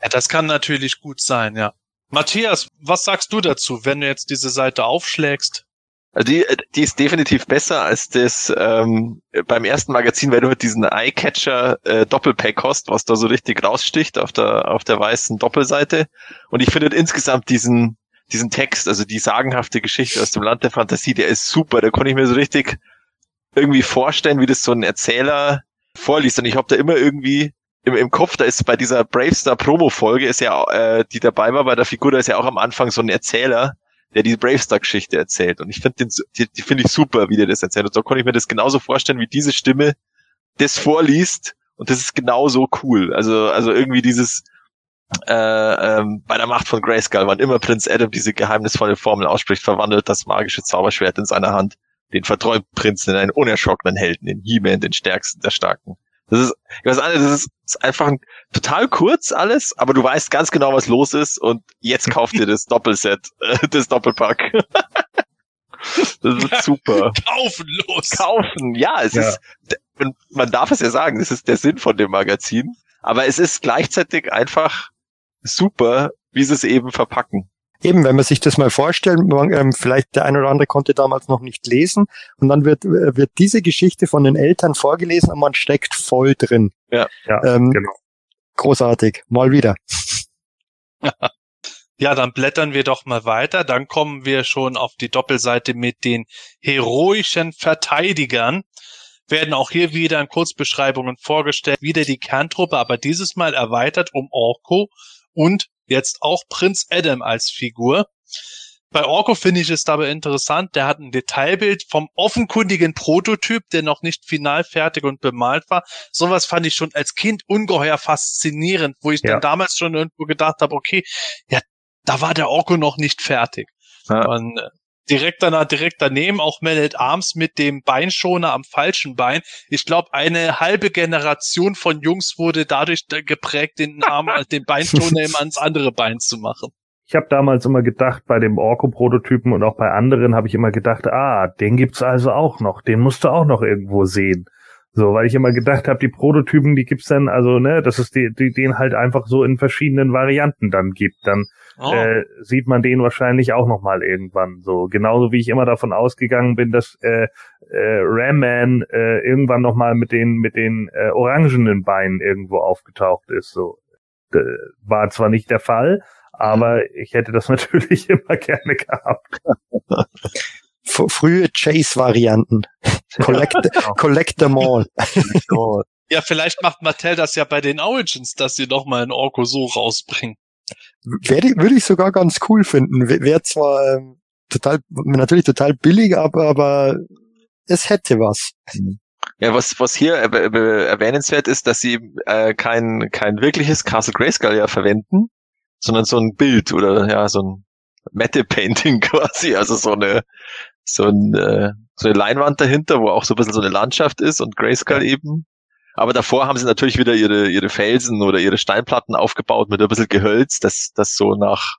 Ja, das kann natürlich gut sein, ja. Matthias, was sagst du dazu, wenn du jetzt diese Seite aufschlägst? Also die, die ist definitiv besser als das ähm, beim ersten Magazin, weil du halt diesen Eyecatcher äh, Doppelpack hast, was da so richtig raussticht auf der auf der weißen Doppelseite. Und ich finde insgesamt diesen diesen Text, also die sagenhafte Geschichte aus dem Land der Fantasie, der ist super. Da konnte ich mir so richtig irgendwie vorstellen, wie das so ein Erzähler vorliest. Und ich habe da immer irgendwie im, im Kopf, da ist bei dieser Bravestar Promo-Folge, ist ja, äh, die dabei war bei der Figur, da ist ja auch am Anfang so ein Erzähler, der diese Bravestar-Geschichte erzählt. Und ich finde den, die, die finde ich super, wie der das erzählt. Und so konnte ich mir das genauso vorstellen, wie diese Stimme das vorliest. Und das ist genauso cool. Also, also irgendwie dieses, äh, ähm, bei der Macht von Grayskull, wann immer Prinz Adam diese geheimnisvolle Formel ausspricht, verwandelt das magische Zauberschwert in seiner Hand den verträumten Prinzen in einen unerschrockenen Helden, den He-Man, den stärksten der Starken. Das ist, ich weiß nicht, das ist, ist einfach ein, total kurz alles, aber du weißt ganz genau, was los ist und jetzt kauft ihr das Doppelset, äh, das Doppelpack. das ist super. Kaufen los. Kaufen, ja, es ja. ist, man darf es ja sagen, das ist der Sinn von dem Magazin, aber es ist gleichzeitig einfach super, wie sie es eben verpacken. Eben, wenn man sich das mal vorstellt, man, ähm, vielleicht der ein oder andere konnte damals noch nicht lesen und dann wird, äh, wird diese Geschichte von den Eltern vorgelesen und man steckt voll drin. Ja, ja ähm, genau. Großartig, mal wieder. Ja, dann blättern wir doch mal weiter. Dann kommen wir schon auf die Doppelseite mit den heroischen Verteidigern. Werden auch hier wieder in Kurzbeschreibungen vorgestellt. Wieder die Kerntruppe, aber dieses Mal erweitert um Orko und jetzt auch Prinz Adam als Figur. Bei Orko finde ich es dabei interessant, der hat ein Detailbild vom offenkundigen Prototyp, der noch nicht final fertig und bemalt war. Sowas fand ich schon als Kind ungeheuer faszinierend, wo ich ja. dann damals schon irgendwo gedacht habe, okay, ja, da war der Orko noch nicht fertig. Ja. Und äh, direkt danach, direkt daneben auch Man at Arms mit dem Beinschoner am falschen Bein. Ich glaube, eine halbe Generation von Jungs wurde dadurch geprägt, den Arm, den Beinschoner immer ans andere Bein zu machen. Ich habe damals immer gedacht, bei dem Orko-Prototypen und auch bei anderen habe ich immer gedacht, ah, den gibt's also auch noch, den musst du auch noch irgendwo sehen. So, weil ich immer gedacht habe, die Prototypen, die gibt's dann, also, ne, dass es die, die, den halt einfach so in verschiedenen Varianten dann gibt. Dann Oh. äh, sieht man den wahrscheinlich auch noch mal irgendwann so. Genauso wie ich immer davon ausgegangen bin, dass äh, äh, Ram Man äh, irgendwann noch mal mit den mit den äh, orangenen Beinen irgendwo aufgetaucht ist. So war zwar nicht der Fall, aber ich hätte das natürlich immer gerne gehabt. Frühe Chase-Varianten. Collect, collect them all. Ja, vielleicht macht Mattel das ja bei den Origins, dass sie noch mal ein Orko so rausbringen. Wäre, würde ich sogar ganz cool finden. Wäre zwar ähm, total, natürlich total billig, aber, aber es hätte was. Ja, was, was hier erw- erw- erwähnenswert ist, dass sie äh, kein, kein wirkliches Castle Grayskull ja verwenden, sondern so ein Bild oder ja, so ein Matte-Painting quasi, also so eine, so, ein, äh, so eine Leinwand dahinter, wo auch so ein bisschen so eine Landschaft ist und Grayskull eben. Aber davor haben sie natürlich wieder ihre, ihre Felsen oder ihre Steinplatten aufgebaut mit ein bisschen Gehölz, dass das so nach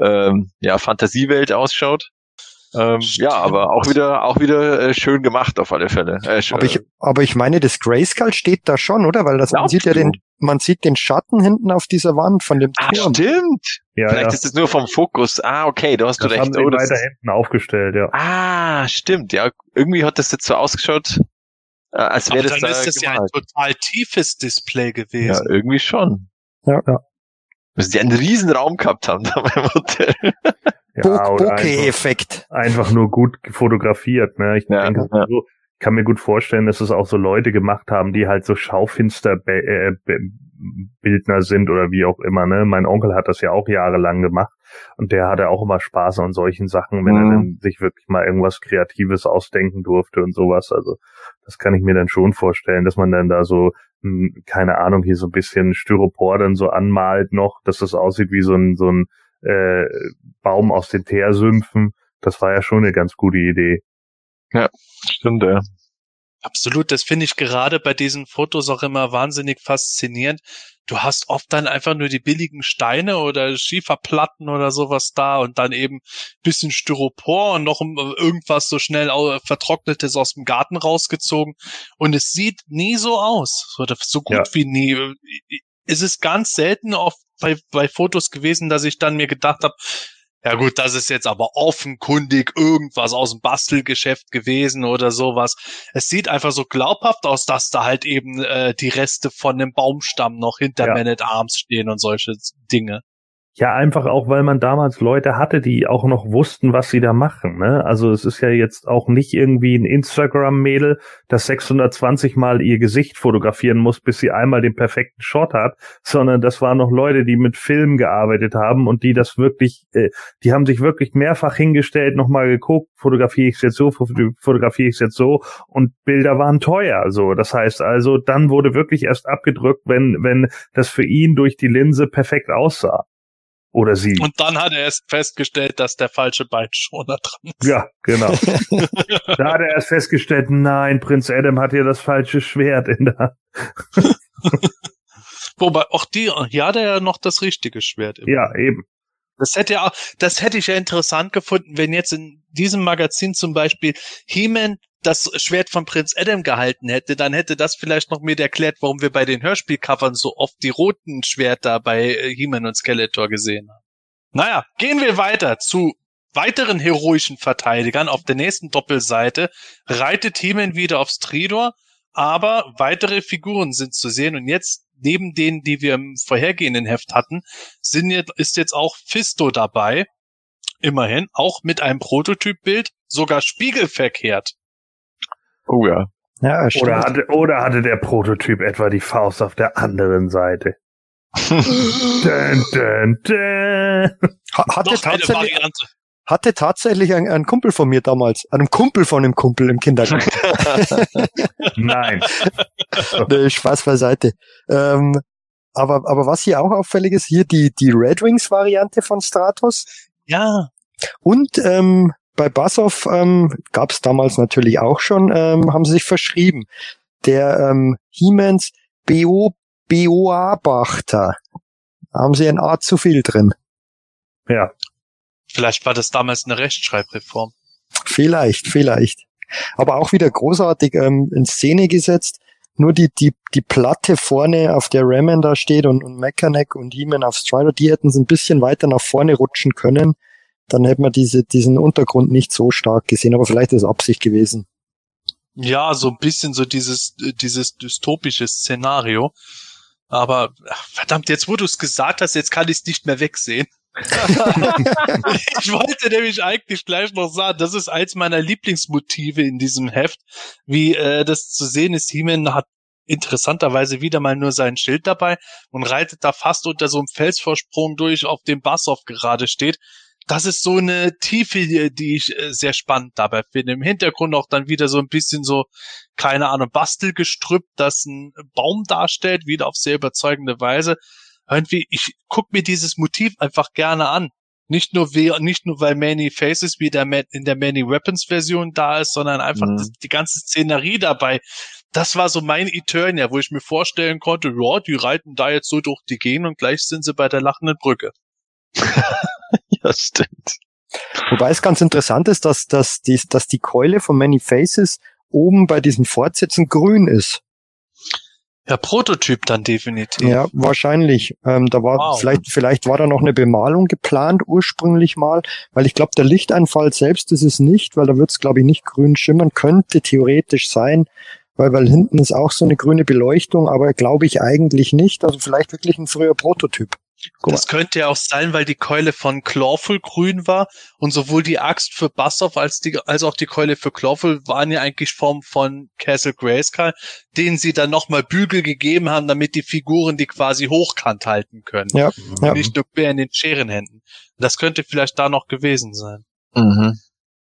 ähm, ja, Fantasiewelt ausschaut. Ähm, ja, aber auch wieder auch wieder äh, schön gemacht auf alle Fälle. Äh, Aber ich, aber ich meine, das Grayskull steht da schon, oder? Weil das, man sieht ja den, man sieht den Schatten hinten auf dieser Wand von dem Ah, Turm. stimmt. Ja, Vielleicht ja. ist es nur vom Fokus. Ah, okay, du hast Das du haben recht. sie Oh, das weiter hinten aufgestellt, ja. ah, stimmt. Ja, irgendwie hat das jetzt so ausgeschaut, äh, als wäre das dann da ist das ja ein gemalt. total tiefes Display Ja, gewesen. irgendwie schon. Ja. Ja. Müssen die einen riesen Raum gehabt haben da beim Hotel. ja Bo oder einfach, Bokeh-Effekt. einfach nur gut fotografiert. Ne? Ich Ja, denke, ja. so, kann mir gut vorstellen, dass es auch so Leute gemacht haben, die halt so Schaufinster äh, Bildner sind oder wie auch immer. Ne? Mein Onkel hat das ja auch jahrelang gemacht und der hatte auch immer Spaß an solchen Sachen, wenn er Mhm. dann sich wirklich mal irgendwas Kreatives ausdenken durfte und sowas. Also das kann ich mir dann schon vorstellen, dass man dann da so hm, keine Ahnung, hier so ein bisschen Styropor dann so anmalt noch, dass das aussieht wie so ein, so ein äh, Baum aus den Teersümpfen. Das war ja schon eine ganz gute Idee. Stimmt, ja. Absolut, das finde ich gerade bei diesen Fotos auch immer wahnsinnig faszinierend. Du hast oft dann einfach nur die billigen Steine oder Schieferplatten oder sowas da und dann eben bisschen Styropor und noch irgendwas so schnell au- vertrocknetes aus dem Garten rausgezogen und es sieht nie so aus, so, so gut Ja. wie nie. Es ist ganz selten oft bei, bei Fotos gewesen, dass ich dann mir gedacht habe, ja gut, das ist jetzt aber offenkundig irgendwas aus dem Bastelgeschäft gewesen oder sowas. Es sieht einfach so glaubhaft aus, dass da halt eben äh, die Reste von dem Baumstamm noch hinter Ja. Man at Arms stehen und solche Dinge. Ja, einfach auch, weil man damals Leute hatte, die auch noch wussten, was sie da machen. Ne? Also es ist ja jetzt auch nicht irgendwie ein Instagram-Mädel, das 620 Mal ihr Gesicht fotografieren muss, bis sie einmal den perfekten Shot hat, sondern das waren noch Leute, die mit Film gearbeitet haben und die das wirklich, äh, die haben sich wirklich mehrfach hingestellt, nochmal geguckt, fotografiere ich es jetzt so, foto- fotografiere ich es jetzt so und Bilder waren teuer. So, das heißt also, dann wurde wirklich erst abgedrückt, wenn wenn das für ihn durch die Linse perfekt aussah. Oder sie. Und dann hat er erst festgestellt, dass der falsche Beinschoner dran ist. Ja, genau. da hat er erst festgestellt, nein, Prinz Adam hat hier das falsche Schwert in der Hand. Wobei, auch die, hier hat er ja noch das richtige Schwert. Im Ja, eben. Das hätte ja, das hätte ich ja interessant gefunden, wenn jetzt in diesem Magazin zum Beispiel He-Man das Schwert von Prinz Adam gehalten hätte, dann hätte das vielleicht noch mit erklärt, warum wir bei den Hörspielcovern so oft die roten Schwerter bei äh, He-Man und Skeletor gesehen haben. Naja, gehen wir weiter zu weiteren heroischen Verteidigern. Auf der nächsten Doppelseite reitet He-Man wieder aufs Tridor, aber weitere Figuren sind zu sehen und jetzt neben denen, die wir im vorhergehenden Heft hatten, sind jetzt, ist jetzt auch Fisto dabei. Immerhin, auch mit einem Prototypbild, sogar spiegelverkehrt. Oh ja. Ja, stimmt. Oder hatte, oder hatte der Prototyp etwa die Faust auf der anderen Seite? dun, dun, dun. Ha- hatte, tatsächlich, hatte tatsächlich ein, ein Kumpel von mir damals, einem Kumpel von einem Kumpel im Kindergarten. Nein. nee, Spaß beiseite. Ähm, aber, aber was hier auch auffällig ist, hier die, die Red Wings Variante von Stratos. Ja, Und ähm, bei Basov ähm, gab es damals natürlich auch schon, ähm, haben sie sich verschrieben. Der ähm, Hiemens BO BOA-Bachter. Da haben sie ein A zu viel drin. Ja. vielleicht war das damals eine Rechtschreibreform. Vielleicht, vielleicht. Aber auch wieder großartig ähm, in Szene gesetzt nur die, die, die Platte vorne, auf der Raman da steht und, und Mechaneck und He-Man auf Strider, die hätten sie ein bisschen weiter nach vorne rutschen können. Dann hätte man diese, diesen Untergrund nicht so stark gesehen, aber vielleicht ist es Absicht gewesen. Ja, so ein bisschen so dieses, dieses dystopische Szenario. Aber verdammt, jetzt wo du es gesagt hast, jetzt kann ich es nicht mehr wegsehen. ich wollte nämlich eigentlich gleich noch sagen, das ist eins meiner Lieblingsmotive in diesem Heft, wie äh, das zu sehen ist. Heeman hat interessanterweise wieder mal nur sein Schild dabei und reitet da fast unter so einem Felsvorsprung durch, auf dem Bassoff gerade steht. Das ist so eine Tiefe, die ich äh, sehr spannend dabei finde. Im Hintergrund auch dann wieder so ein bisschen so, keine Ahnung, Bastelgestrüpp, das ein Baum darstellt, wieder auf sehr überzeugende Weise irgendwie, ich guck mir dieses Motiv einfach gerne an. Nicht nur, wie, nicht nur weil Many Faces wie der, in der Many Weapons Version da ist, sondern einfach mhm. die ganze Szenerie dabei. Das war so mein Eternia, wo ich mir vorstellen konnte, ja, die reiten da jetzt so durch die Gegend und gleich sind sie bei der lachenden Brücke. ja, stimmt. Wobei es ganz interessant ist, dass, dass, die, dass die Keule von Many Faces oben bei diesen Fortsätzen grün ist. Ja, Prototyp dann definitiv. Ja, wahrscheinlich. Ähm, da war wow. vielleicht, vielleicht war da noch eine Bemalung geplant ursprünglich mal, weil ich glaube, der Lichteinfall selbst ist es nicht, weil da wird es, glaube ich, nicht grün schimmern, könnte theoretisch sein, weil, weil hinten ist auch so eine grüne Beleuchtung, aber glaube ich eigentlich nicht. Also vielleicht wirklich ein früher Prototyp. Das könnte ja auch sein, weil die Keule von Clawful grün war und sowohl die Axt für Bassoff als, die, als auch die Keule für Clawful waren ja eigentlich Form von Castle Grayskull, denen sie dann nochmal Bügel gegeben haben, damit die Figuren die quasi hochkant halten können. Ja, ja. Nicht nur quer in den Scherenhänden. Das könnte vielleicht da noch gewesen sein. Mhm.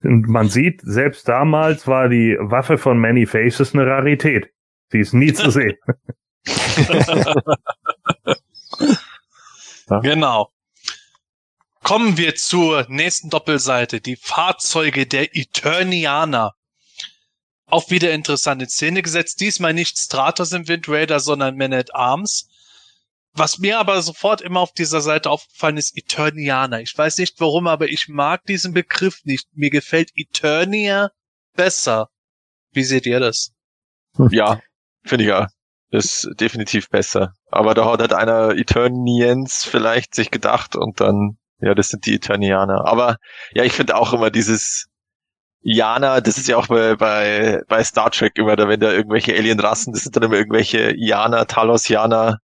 Und man sieht, selbst damals war die Waffe von Many Faces eine Rarität. Sie ist nie zu sehen. Ja. Genau. Kommen wir zur nächsten Doppelseite, die Fahrzeuge der Eternianer. Auch wieder interessante Szene gesetzt. Diesmal nicht Stratos im Wind Raider, sondern Men at Arms. Was mir aber sofort immer auf dieser Seite aufgefallen ist, Eternianer. Ich weiß nicht warum, aber ich mag diesen Begriff nicht. Mir gefällt Eternia besser. Wie seht ihr das? Ja, finde ich ja. Ist definitiv besser. Aber da hat halt einer Eternians vielleicht sich gedacht und dann, ja, das sind die Eternianer. Aber ja, ich finde auch immer dieses Jana, das ist ja auch bei, bei, bei Star Trek immer, da wenn da irgendwelche Alienrassen, das sind dann immer irgendwelche Jana, Talos Jana,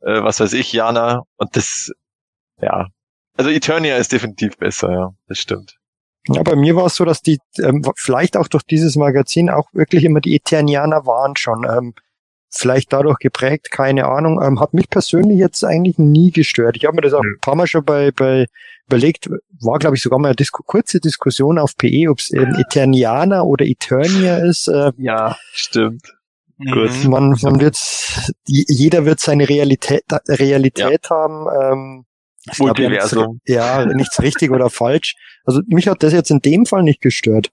äh, was weiß ich, Jana. Und das, ja. Also Eternia ist definitiv besser, ja, das stimmt. Ja, bei mir war es so, dass die ähm, vielleicht auch durch dieses Magazin auch wirklich immer die Eternianer waren schon. Ähm, vielleicht dadurch geprägt, keine Ahnung, ähm, hat mich persönlich jetzt eigentlich nie gestört. Ich habe mir das auch ein paar Mal schon bei, bei überlegt, war glaube ich sogar mal eine Disku kurze Diskussion auf PE, ob es ähm, Eternianer oder Eternia ist. Äh, ja, stimmt. Gut. Man, man wird, jeder wird seine Realität, Realität ja. haben. Ähm, Multiversum. Ja, nichts richtig oder falsch. Also mich hat das jetzt in dem Fall nicht gestört.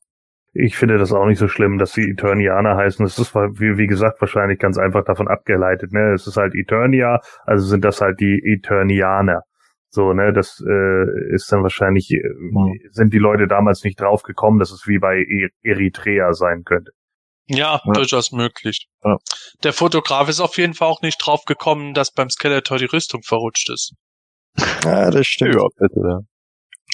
Ich finde das auch nicht so schlimm, dass sie Eternianer heißen. Es ist, wie, wie gesagt, wahrscheinlich ganz einfach davon abgeleitet. Ne? Es ist halt Eternia, also sind das halt die Eternianer. So, ne, das äh, ist dann wahrscheinlich, äh, sind die Leute damals nicht drauf gekommen, dass es wie bei e Eritrea sein könnte. Ja, ja. durchaus möglich. Ja. Der Fotograf ist auf jeden Fall auch nicht drauf gekommen, dass beim Skeletor die Rüstung verrutscht ist. Ja, das stimmt. Ja, bitte,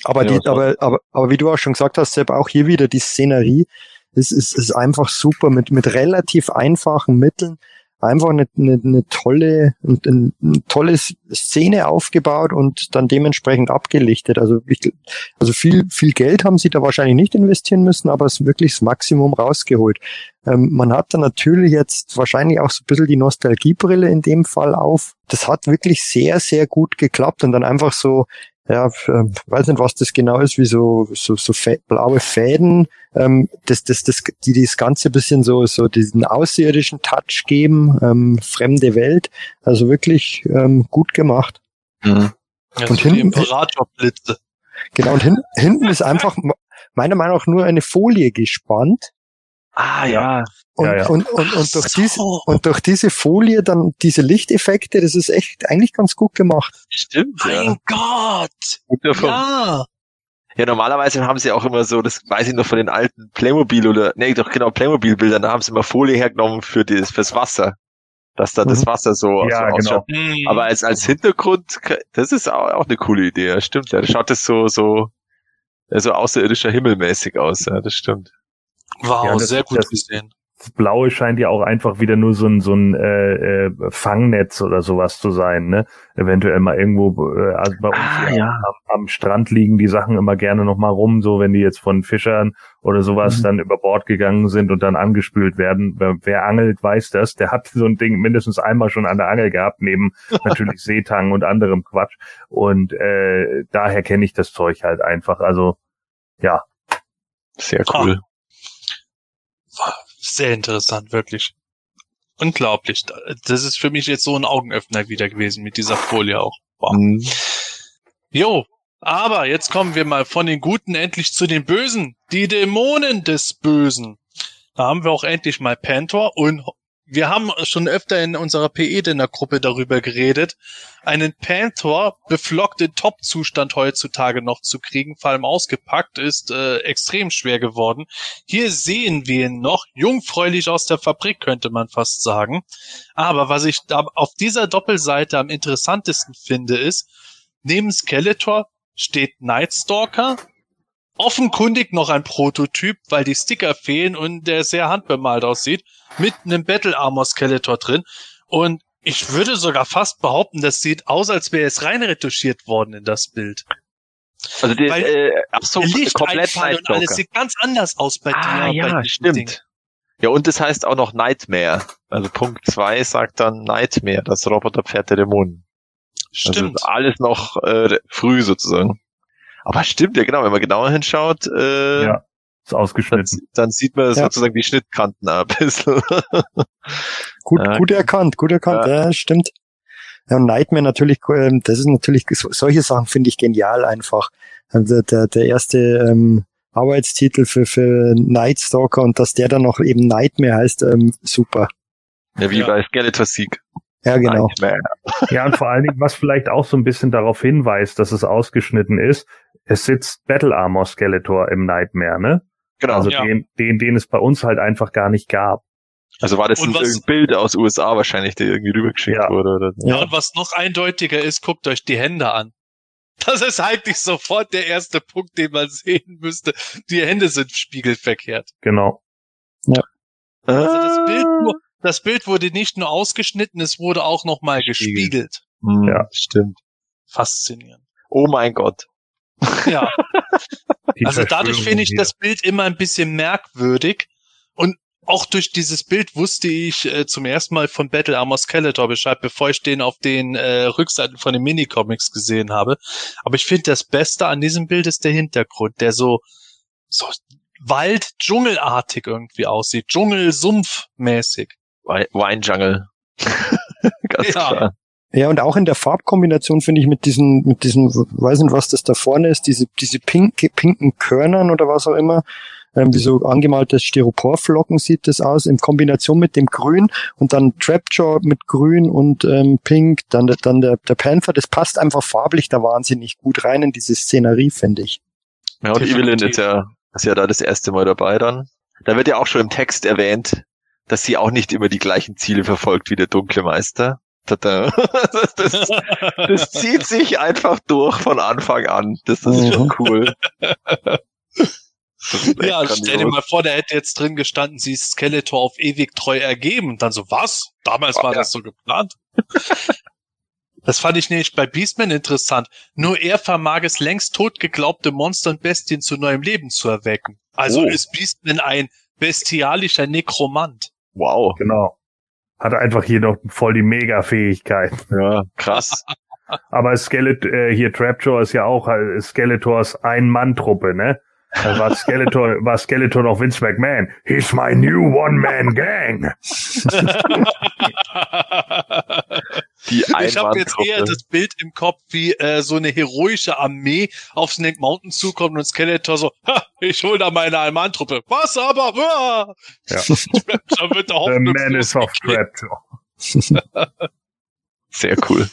ja. Aber, die, aber, aber, aber wie du auch schon gesagt hast, Sepp, auch hier wieder die Szenerie ist, ist, ist einfach super mit, mit relativ einfachen Mitteln. Einfach eine, eine, eine tolle, eine, eine tolle Szene aufgebaut und dann dementsprechend abgelichtet. Also, ich, also viel, viel Geld haben sie da wahrscheinlich nicht investieren müssen, aber es wirklich das Maximum rausgeholt. Ähm, man hat da natürlich jetzt wahrscheinlich auch so ein bisschen die Nostalgiebrille in dem Fall auf. Das hat wirklich sehr, sehr gut geklappt und dann einfach so ja, ähm, weiß nicht, was das genau ist, wie so, so, so blaue Fäden, ähm, das, das, das, die das Ganze bisschen so, so diesen außerirdischen Touch geben, ähm, fremde Welt. Also wirklich ähm, gut gemacht. Mhm. Ja, und so hinten, Imperatorblitze. Genau, und hin, hinten ist einfach meiner Meinung nach nur eine Folie gespannt. Ah ja. Und, ja, ja. und, und, und, durch so. diese, und durch diese Folie dann diese Lichteffekte, das ist echt eigentlich ganz gut gemacht. Stimmt. Mein ja. Gott! Ja. Ja, normalerweise haben sie auch immer so, das weiß ich noch von den alten Playmobil oder, nee, doch genau, Playmobil-Bildern, da haben sie immer Folie hergenommen für das, fürs Wasser. Dass da das Mhm. Wasser so, Ja, so genau. ausschaut. Hm. Aber als, als Hintergrund, das ist auch, auch eine coole Idee, ja, stimmt, ja. Da schaut das so, so, so außerirdischer Himmelmäßig aus, ja, das stimmt. Wow, Ja, sehr gut das- gesehen. Das Blaue scheint ja auch einfach wieder nur so ein, so ein äh, äh, Fangnetz oder sowas zu sein, ne? Eventuell mal irgendwo, äh, also bei uns Ah, ja. am, am Strand liegen die Sachen immer gerne noch mal rum, so wenn die jetzt von Fischern oder sowas Mhm. dann über Bord gegangen sind und dann angespült werden. Wer, wer angelt, weiß das. Der hat so ein Ding mindestens einmal schon an der Angel gehabt, neben natürlich Seetang und anderem Quatsch. Und äh, daher kenne ich das Zeug halt einfach. Also ja, Sehr cool. Sehr interessant, wirklich. Unglaublich. Das ist für mich jetzt so ein Augenöffner wieder gewesen mit dieser Folie auch. Wow. Mhm. Jo, aber jetzt kommen wir mal von den Guten endlich zu den Bösen. Die Dämonen des Bösen. Da haben wir auch endlich mal Pantor und wir haben schon öfter in unserer PE-Dinner-Gruppe darüber geredet, einen Pantor beflockt in Top-Zustand heutzutage noch zu kriegen, vor allem ausgepackt, ist äh, extrem schwer geworden. Hier sehen wir ihn noch, jungfräulich aus der Fabrik, könnte man fast sagen. Aber was ich da auf dieser Doppelseite am interessantesten finde, ist, neben Skeletor steht Nightstalker, offenkundig noch ein Prototyp, weil die Sticker fehlen und der sehr handbemalt aussieht, mit einem Battle Armor Skeletor drin. Und ich würde sogar fast behaupten, das sieht aus, als wäre es rein retuschiert worden in das Bild. Also die, Weil äh, ach so, Licht komplett und alles sieht ganz anders aus bei Ah, dir. ja, bei stimmt. Ding. Ja, und das heißt auch noch Nightmare. Also Punkt zwei sagt dann Nightmare, das Roboterpferd der Dämonen. Also Stimmt. alles noch äh, früh sozusagen. Aber stimmt, ja genau, wenn man genauer hinschaut, äh, Ja, ist dann, ausgeschnitten. dann sieht man Ja. sozusagen die Schnittkanten ein bisschen. Gut, Ja, gut erkannt, gut erkannt, ja, stimmt. Ja, und Nightmare natürlich, ähm, das ist natürlich, so- solche Sachen finde ich genial einfach. Also der, der erste ähm, Arbeitstitel für, für Nightstalker und dass der dann noch eben Nightmare heißt, ähm, super. ja, wie Ja. bei Skeletor Sieg. Ja, genau. Nightmare. Ja, und vor allen Dingen, was vielleicht auch so ein bisschen darauf hinweist, dass es ausgeschnitten ist, es sitzt Battle Armor Skeletor im Nightmare, ne? Genau. Also Also, Ja. den, den, den es bei uns halt einfach gar nicht gab. war das Und ein, was- irgendein Bild aus USA wahrscheinlich, der irgendwie rübergeschickt Ja. wurde. Oder? Ja, Ja. und was noch eindeutiger ist, guckt euch die Hände an. Das ist eigentlich sofort der erste Punkt, den man sehen müsste. Die Hände sind spiegelverkehrt. Genau. Also das Ah. Bild, das Bild wurde nicht nur ausgeschnitten, es wurde auch nochmal gespiegelt. Hm, Ja. Stimmt. Faszinierend. Oh mein Gott. Ja, also dadurch finde ich das Bild immer ein bisschen merkwürdig. Und auch durch dieses Bild wusste ich äh, zum ersten Mal von Battle Armor Skeletor Bescheid, bevor ich den auf den äh, Rückseiten von den Minicomics gesehen habe. Aber ich finde, das Beste an diesem Bild ist der Hintergrund, der so, so Wald-Dschungelartig irgendwie aussieht. Dschungel-Sumpf-mäßig. Wi- Wine Jungle. Ganz Ja. klar. Ja, und auch in der Farbkombination finde ich mit diesen, mit diesen, weiß nicht, was das da vorne ist, diese, diese pinke, pinken Körnern oder was auch immer, ähm, wie so angemalte Styroporflocken sieht das aus, in Kombination mit dem Grün und dann Trapjaw mit Grün und ähm, Pink, dann, der- dann der, der Panther, das passt einfach farblich da wahnsinnig gut rein in diese Szenerie, finde ich. Ja, und. Evelyn ist ja, ist ja da das erste Mal dabei dann. Da wird ja auch schon im Text erwähnt, dass sie auch nicht immer die gleichen Ziele verfolgt wie der dunkle Meister. Tada. Das, das, das zieht sich einfach durch von Anfang an. Das, ist schon Mhm. cool. Ja, stell dir mal vor, der hätte jetzt drin gestanden, sie ist Skeletor auf ewig treu ergeben. Und dann so, was? Damals war Ja. das so geplant? das fand ich nämlich bei Beastman interessant. Nur er vermag es längst tot geglaubte Monster und Bestien zu neuem Leben zu erwecken. Also Oh. ist Beastman ein bestialischer Nekromant. Wow. Genau. Hat einfach hier noch voll die Mega-Fähigkeit. Ja, krass. Aber Skelet äh, hier Trapjaw ist ja auch äh, Skeletors Ein-Mann-Truppe, ne? Da war Skeletor, war Skeletor noch Vince McMahon. He's my new One-Man-Gang. Ich habe jetzt eher das Bild im Kopf, wie äh, so eine heroische Armee auf Snake Mountain zukommt und Skeletor so, ha, ich hol da meine Alman-Truppe. Was aber? Ah! Ja. da wird der The Hoffnungslos Menace of. Trapjaw. Sehr cool.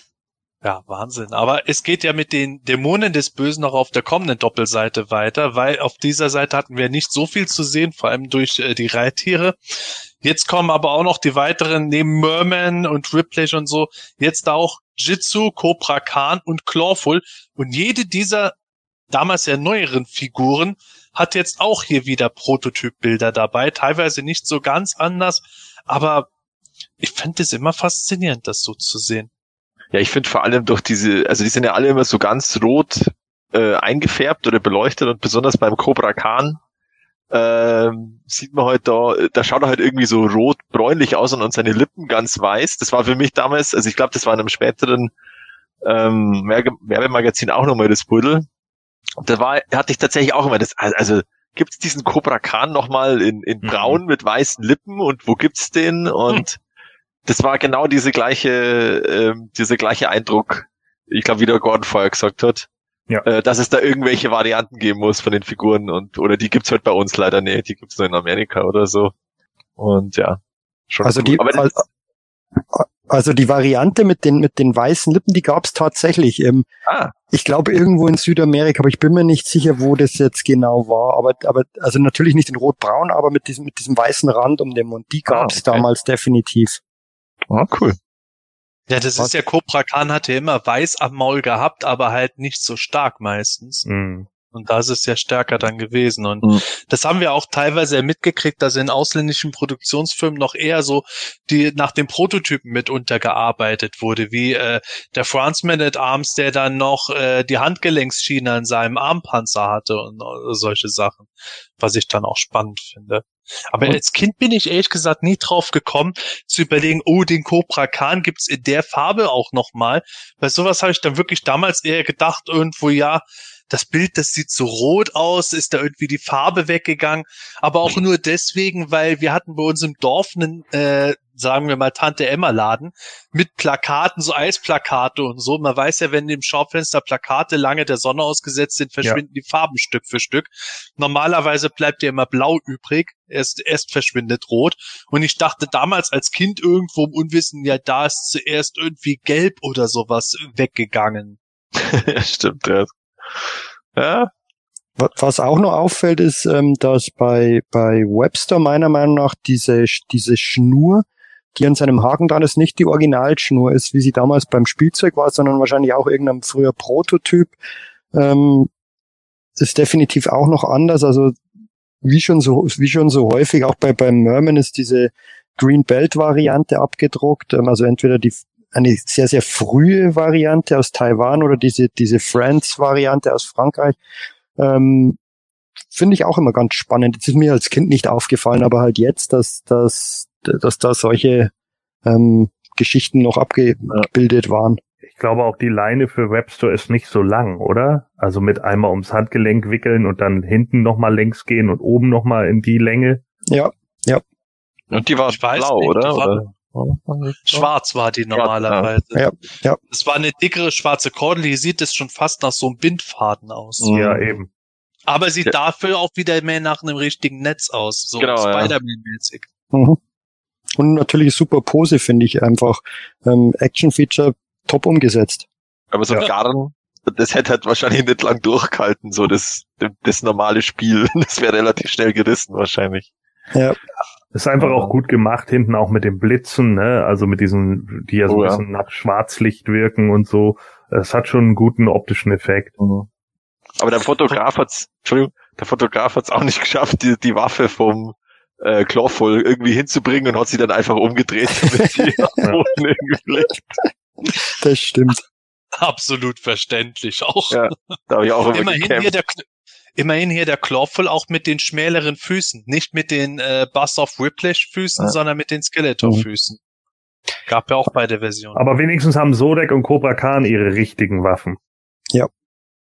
Ja, Wahnsinn. Aber es geht ja mit den Dämonen des Bösen noch auf der kommenden Doppelseite weiter, weil auf dieser Seite hatten wir nicht so viel zu sehen, vor allem durch äh, die Reittiere. Jetzt kommen aber auch noch die weiteren, neben Merman und Ripley und so, jetzt auch Jitsu, Cobra Khan und Clawful. Und jede dieser damals ja neueren Figuren hat jetzt auch hier wieder Prototypbilder dabei, teilweise nicht so ganz anders, aber ich fand es immer faszinierend, das so zu sehen. Ja, ich finde vor allem durch diese, also die sind ja alle immer so ganz rot äh, eingefärbt oder beleuchtet und besonders beim Cobra Khan ähm, sieht man halt da, da schaut er halt irgendwie so rot-bräunlich aus und, und seine Lippen ganz weiß. Das war für mich damals, also ich glaube, das war in einem späteren ähm, Werbemagazin auch nochmal das Buddel. Und da war, hatte ich tatsächlich auch immer das, also gibt's diesen Cobra Khan nochmal in, in mhm. braun mit weißen Lippen und wo gibt's den? Und das war genau diese gleiche, äh, dieser gleiche Eindruck, ich glaube, wie der Gordon vorher gesagt hat. Ja. Äh, dass es da irgendwelche Varianten geben muss von den Figuren und oder die gibt's halt bei uns leider nicht, die gibt's nur in Amerika oder so. Und ja. Schon also cool. die also, also die Variante mit den mit den weißen Lippen, die gab's tatsächlich. Ähm, ah. Ich glaube irgendwo in Südamerika, aber ich bin mir nicht sicher, wo das jetzt genau war. Aber aber also natürlich nicht in rot-braun, aber mit diesem mit diesem weißen Rand um den Mund. Die gab's ah, okay. damals definitiv. Ah, cool. Ja, das ist ja Cobra Khan hatte immer weiß am Maul gehabt, aber halt nicht so stark meistens. Mhm. Und da ist es ja stärker dann gewesen. Und mhm. das haben wir auch teilweise mitgekriegt, dass in ausländischen Produktionsfirmen noch eher so die nach dem Prototypen mitunter gearbeitet wurde, wie äh, der Franceman at Arms, der dann noch äh, die Handgelenksschiene an seinem Armpanzer hatte und äh, solche Sachen, was ich dann auch spannend finde. Aber und? als Kind bin ich ehrlich gesagt nie drauf gekommen, zu überlegen, oh, den Cobra Khan gibt's in der Farbe auch nochmal. Weil sowas habe ich dann wirklich damals eher gedacht, irgendwo, ja, das Bild, das sieht so rot aus, ist da irgendwie die Farbe weggegangen, aber auch nur deswegen, weil wir hatten bei uns im Dorf einen, äh, sagen wir mal, Tante Emma Laden mit Plakaten, so Eisplakate und so. Man weiß ja, wenn im Schaufenster Plakate lange der Sonne ausgesetzt sind, verschwinden ja. die Farben Stück für Stück. Normalerweise bleibt ja immer blau übrig, erst, erst verschwindet rot. Und ich dachte damals als Kind irgendwo im Unwissen, ja, da ist zuerst irgendwie gelb oder sowas weggegangen. ja, stimmt, ja. Ja. Was auch noch auffällt, ist, ähm, dass bei, bei Webster meiner Meinung nach diese, diese Schnur, an seinem Haken dran ist, nicht die Originalschnur ist, wie sie damals beim Spielzeug war, sondern wahrscheinlich auch irgendein früher Prototyp. Ähm, ist definitiv auch noch anders. Also wie schon so, wie schon so häufig, auch bei, beim Merman ist diese Green Belt Variante abgedruckt. Ähm, also entweder die eine sehr, sehr frühe Variante aus Taiwan oder diese, diese Friends-Variante aus Frankreich. Ähm, Finde ich auch immer ganz spannend. Das ist mir als Kind nicht aufgefallen, aber halt jetzt, dass, dass, dass da solche ähm, Geschichten noch abgebildet waren. Ich glaube auch die Leine für Webstore ist nicht so lang, oder? Also mit einmal ums Handgelenk wickeln und dann hinten nochmal längs gehen und oben nochmal in die Länge. Ja, ja. Und die war blau, nicht, oder? oder? Schwarz war die normalerweise. Ja, ja. Es war eine dickere schwarze Kordel, die sieht es schon fast nach so einem Bindfaden aus. Ja, mhm. eben. Aber sieht ja. dafür auch wieder mehr nach einem richtigen Netz aus, so genau, Spider-Man-mäßig. Mhm. Und natürlich super Pose, finde ich einfach. Ähm, Action-Feature top umgesetzt. Aber so ein ja. Garn, das hätte halt wahrscheinlich nicht lang durchgehalten, so das, das normale Spiel. Das wäre relativ schnell gerissen wahrscheinlich. Ja. Ist einfach auch gut gemacht, hinten auch mit den Blitzen, ne? Also mit diesen, die ja so oh, ein bisschen ja. nach Schwarzlicht wirken und so. Es hat schon einen guten optischen Effekt. Mhm. Aber der Fotograf hat's, Entschuldigung, der Fotograf hat's auch nicht geschafft, die, die Waffe vom äh, Clawful irgendwie hinzubringen und hat sie dann einfach umgedreht, damit sie irgendwie liegt. Das stimmt. Absolut verständlich auch. Ja, da habe ich auch immer Immerhin hier der, immerhin hier der Clawful auch mit den schmäleren Füßen. Nicht mit den äh, Buzz of Whiplash Füßen, ja. sondern mit den Skeletor Füßen. Gab ja auch beide Versionen. Aber wenigstens haben Sodek und Cobra Khan ihre richtigen Waffen. Ja.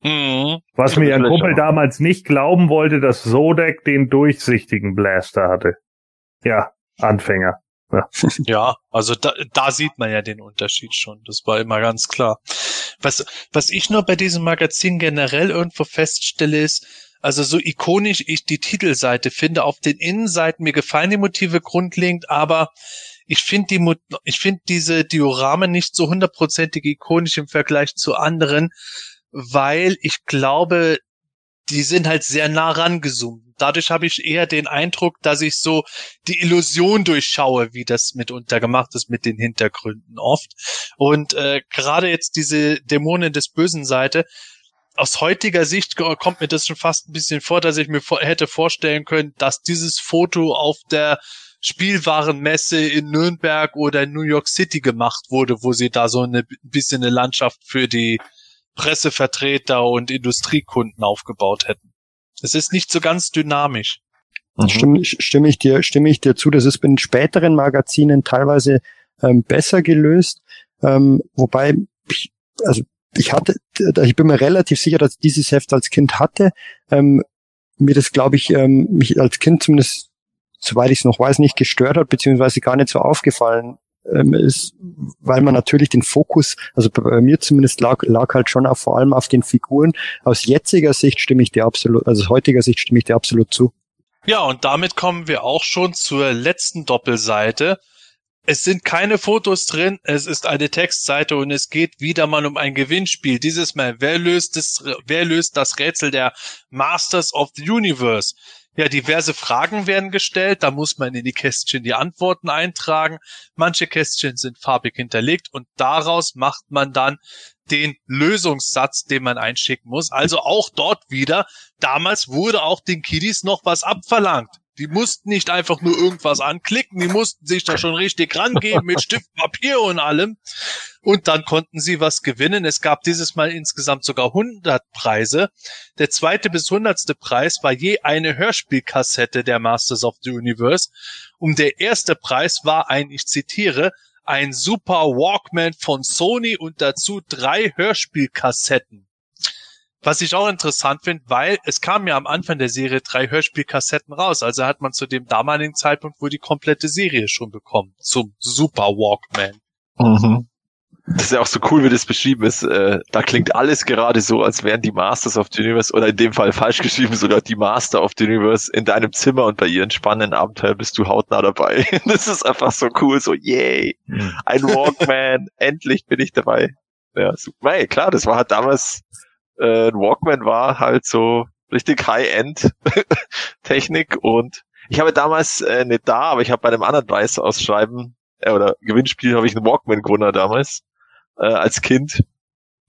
Mhm. Was mir ein Kumpel auch. damals nicht glauben wollte, dass Sodek den durchsichtigen Blaster hatte. Ja, Anfänger. Ja. ja, also da, da sieht man ja den Unterschied schon. Das war immer ganz klar. Was, was ich nur bei diesem Magazin generell irgendwo feststelle, ist, also so ikonisch ich die Titelseite finde, auf den Innenseiten, mir gefallen die Motive grundlegend, aber ich finde die, ich finde diese Dioramen nicht so hundertprozentig ikonisch im Vergleich zu anderen, weil ich glaube, die sind halt sehr nah rangezoomt. Dadurch habe ich eher den Eindruck, dass ich so die Illusion durchschaue, wie das mitunter gemacht ist mit den Hintergründen oft. Und äh, gerade jetzt diese Dämonen des bösen Seite, aus heutiger Sicht kommt mir das schon fast ein bisschen vor, dass ich mir vor hätte vorstellen können, dass dieses Foto auf der Spielwarenmesse in Nürnberg oder in New York City gemacht wurde, wo sie da so eine bisschen eine Landschaft für die Pressevertreter und Industriekunden aufgebaut hätten. Es ist nicht so ganz dynamisch. Mhm. Stimme, stimme ich dir, stimme ich dir zu. Das ist in späteren Magazinen teilweise ähm, besser gelöst. Ähm, wobei, ich, also ich hatte, ich bin mir relativ sicher, dass ich dieses Heft als Kind hatte. Ähm, mir das, glaube ich, ähm, mich als Kind zumindest, soweit ich es noch weiß, nicht gestört hat, beziehungsweise gar nicht so aufgefallen ähm, ist, weil man natürlich den Fokus, also bei mir zumindest lag, lag halt schon auch vor allem auf den Figuren. Aus jetziger Sicht stimme ich dir absolut, also aus heutiger Sicht stimme ich dir absolut zu. Ja, und damit kommen wir auch schon zur letzten Doppelseite. Es sind keine Fotos drin, es ist eine Textseite und es geht wieder mal um ein Gewinnspiel. Dieses Mal, wer löst das, wer löst das Rätsel der Masters of the Universe? Ja, diverse Fragen werden gestellt, da muss man in die Kästchen die Antworten eintragen. Manche Kästchen sind farbig hinterlegt und daraus macht man dann den Lösungssatz, den man einschicken muss. Also auch dort wieder, damals wurde auch den Kiddies noch was abverlangt. Die mussten nicht einfach nur irgendwas anklicken, die mussten sich da schon richtig rangeben mit Stift, Papier und allem. Und dann konnten sie was gewinnen. Es gab dieses Mal insgesamt sogar 100 Preise. Der zweite bis hundertste Preis war je eine Hörspielkassette der Masters of the Universe. Und der erste Preis war ein, ich zitiere, ein Super Walkman von Sony und dazu drei Hörspielkassetten. Was ich auch interessant finde, weil es kam ja am Anfang der Serie drei Hörspielkassetten raus. Also hat man zu dem damaligen Zeitpunkt wohl die komplette Serie schon bekommen. Zum Super Walkman. Mhm. Das ist ja auch so cool, wie das beschrieben ist. Äh, da klingt alles gerade so, als wären die Masters of the Universe, oder in dem Fall falsch geschrieben, sogar die Master of the Universe in deinem Zimmer und bei ihren spannenden Abenteuer bist du hautnah dabei. Das ist einfach so cool, so yay, mhm. ein Walkman, endlich bin ich dabei. Ja, super. Hey, klar, das war halt damals äh, ein Walkman war halt so richtig High-End-Technik und ich habe damals äh, nicht da, aber ich habe bei einem anderen Preis ausschreiben äh, oder Gewinnspiel habe ich einen Walkman gewonnen damals äh, als Kind.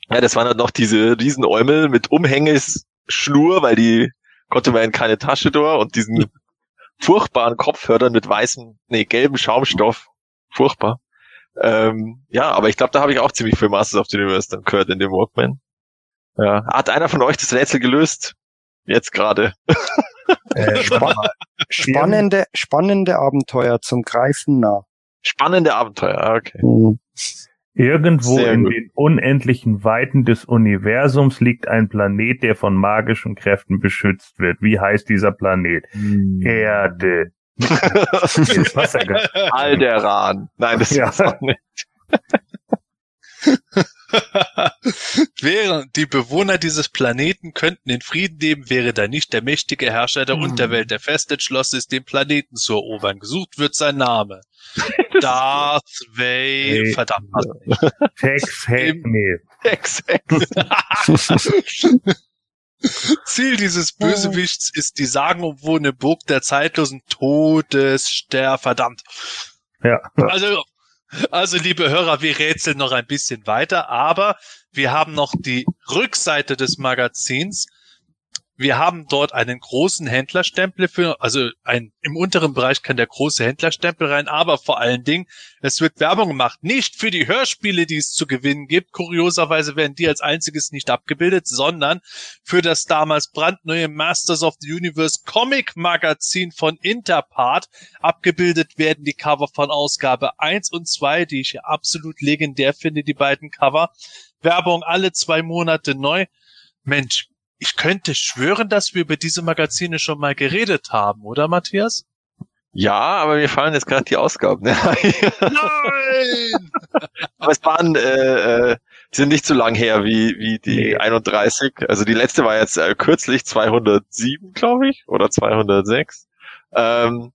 Ja, das waren dann noch diese riesen Eumel mit Umhängeschnur, weil die konnte man in keine Tasche durch und diesen furchtbaren Kopfhörern mit weißem, nee, gelbem Schaumstoff. Furchtbar. Ähm, ja, aber ich glaube, da habe ich auch ziemlich viel Masters of the Universe dann gehört in dem Walkman. Ja. Hat einer von euch das Rätsel gelöst? Jetzt gerade. Äh, spannende, spannende Abenteuer zum Greifen nah. Spannende Abenteuer, ah, okay. Mhm. Irgendwo Sehr in gut. den unendlichen Weiten des Universums liegt ein Planet, der von magischen Kräften beschützt wird. Wie heißt dieser Planet? Hm. Erde. Alderan. Nein, das ja. ist auch nicht. Während die Bewohner dieses Planeten könnten in Frieden leben, wäre da nicht der mächtige Herrscher der mhm. Unterwelt, der fest entschlossen ist, den Planeten zu erobern. Gesucht wird sein Name. Darth Vader. Nee. Verdammt. Tex Heck, nee. Tex Ziel dieses Bösewichts ist die sagenumwobene Burg der zeitlosen Todesster. Verdammt. Ja. Also also, liebe Hörer, wir rätseln noch ein bisschen weiter, aber wir haben noch die Rückseite des Magazins wir haben dort einen großen Händlerstempel für, also ein, im unteren Bereich kann der große Händlerstempel rein, aber vor allen Dingen, es wird Werbung gemacht, nicht für die Hörspiele, die es zu gewinnen gibt. Kurioserweise werden die als einziges nicht abgebildet, sondern für das damals brandneue Masters of the Universe Comic Magazin von Interpart. Abgebildet werden die Cover von Ausgabe 1 und 2, die ich absolut legendär finde, die beiden Cover. Werbung alle zwei Monate neu. Mensch, ich könnte schwören, dass wir über diese Magazine schon mal geredet haben, oder Matthias? Ja, aber mir fallen jetzt gerade die Ausgaben. Nein! aber es waren, äh, äh, sind nicht so lang her wie, wie die nee. 31. Also die letzte war jetzt äh, kürzlich 207, glaube ich, oder 206. Ähm,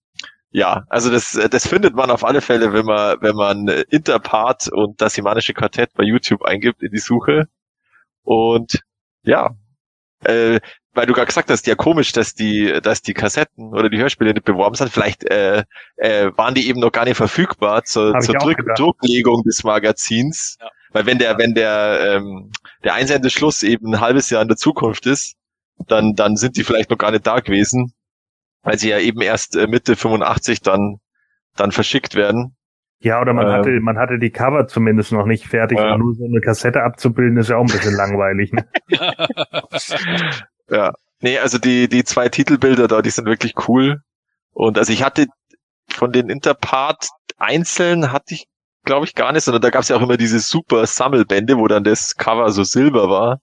ja, also das, das findet man auf alle Fälle, wenn man, wenn man Interpart und das Himanische Quartett bei YouTube eingibt in die Suche. Und ja, äh, weil du gerade gesagt hast, ja komisch, dass die, dass die Kassetten oder die Hörspiele nicht beworben sind. Vielleicht äh, äh, waren die eben noch gar nicht verfügbar zur, zur Druck, Drucklegung des Magazins. Ja. Weil wenn der, wenn der, ähm, der Einsendeschluss eben ein halbes Jahr in der Zukunft ist, dann, dann sind die vielleicht noch gar nicht da gewesen, weil sie ja eben erst äh, Mitte 85 dann, dann verschickt werden. Ja, oder man ähm, hatte, man hatte die Cover zumindest noch nicht fertig, ja. nur so eine Kassette abzubilden, ist ja auch ein bisschen langweilig. Ne? ja. Nee, also die, die zwei Titelbilder da, die sind wirklich cool. Und also ich hatte von den Interpart einzeln hatte ich, glaube ich, gar nicht, sondern da gab es ja auch immer diese super Sammelbände, wo dann das Cover so silber war.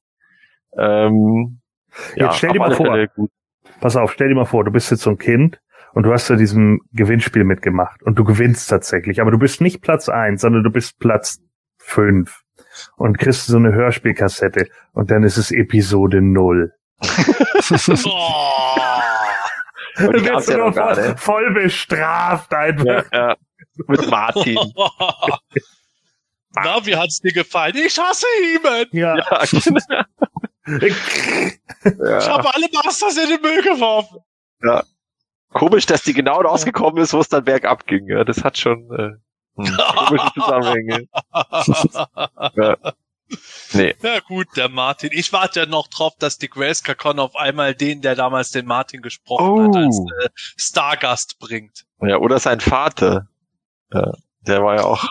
Ähm, Jetzt ja, stell dir mal vor, pass auf, stell dir mal vor, du bist jetzt so ein Kind und du hast ja diesem Gewinnspiel mitgemacht und du gewinnst tatsächlich, aber du bist nicht Platz eins, sondern du bist Platz fünf und kriegst so eine Hörspielkassette und dann ist es Episode null. oh. Und wirst du ja voll, voll, bestraft einfach. Ja, ja. Mit Martin. Na, wie hat's dir gefallen? Ich hasse ihn. Ja. ja genau. Ich habe alle Masters in den Müll geworfen. Ja. Komisch, dass die genau rausgekommen ist, wo es dann bergab ging. Ja, das hat schon äh, hm, komische Zusammenhänge. ja. Nee. Ja gut, der Martin. Ich warte ja noch drauf, dass die Grace Kakon auf einmal den, der damals den Martin gesprochen oh. hat, als äh, Stargast bringt. Ja, oder sein Vater. Ja, der war ja auch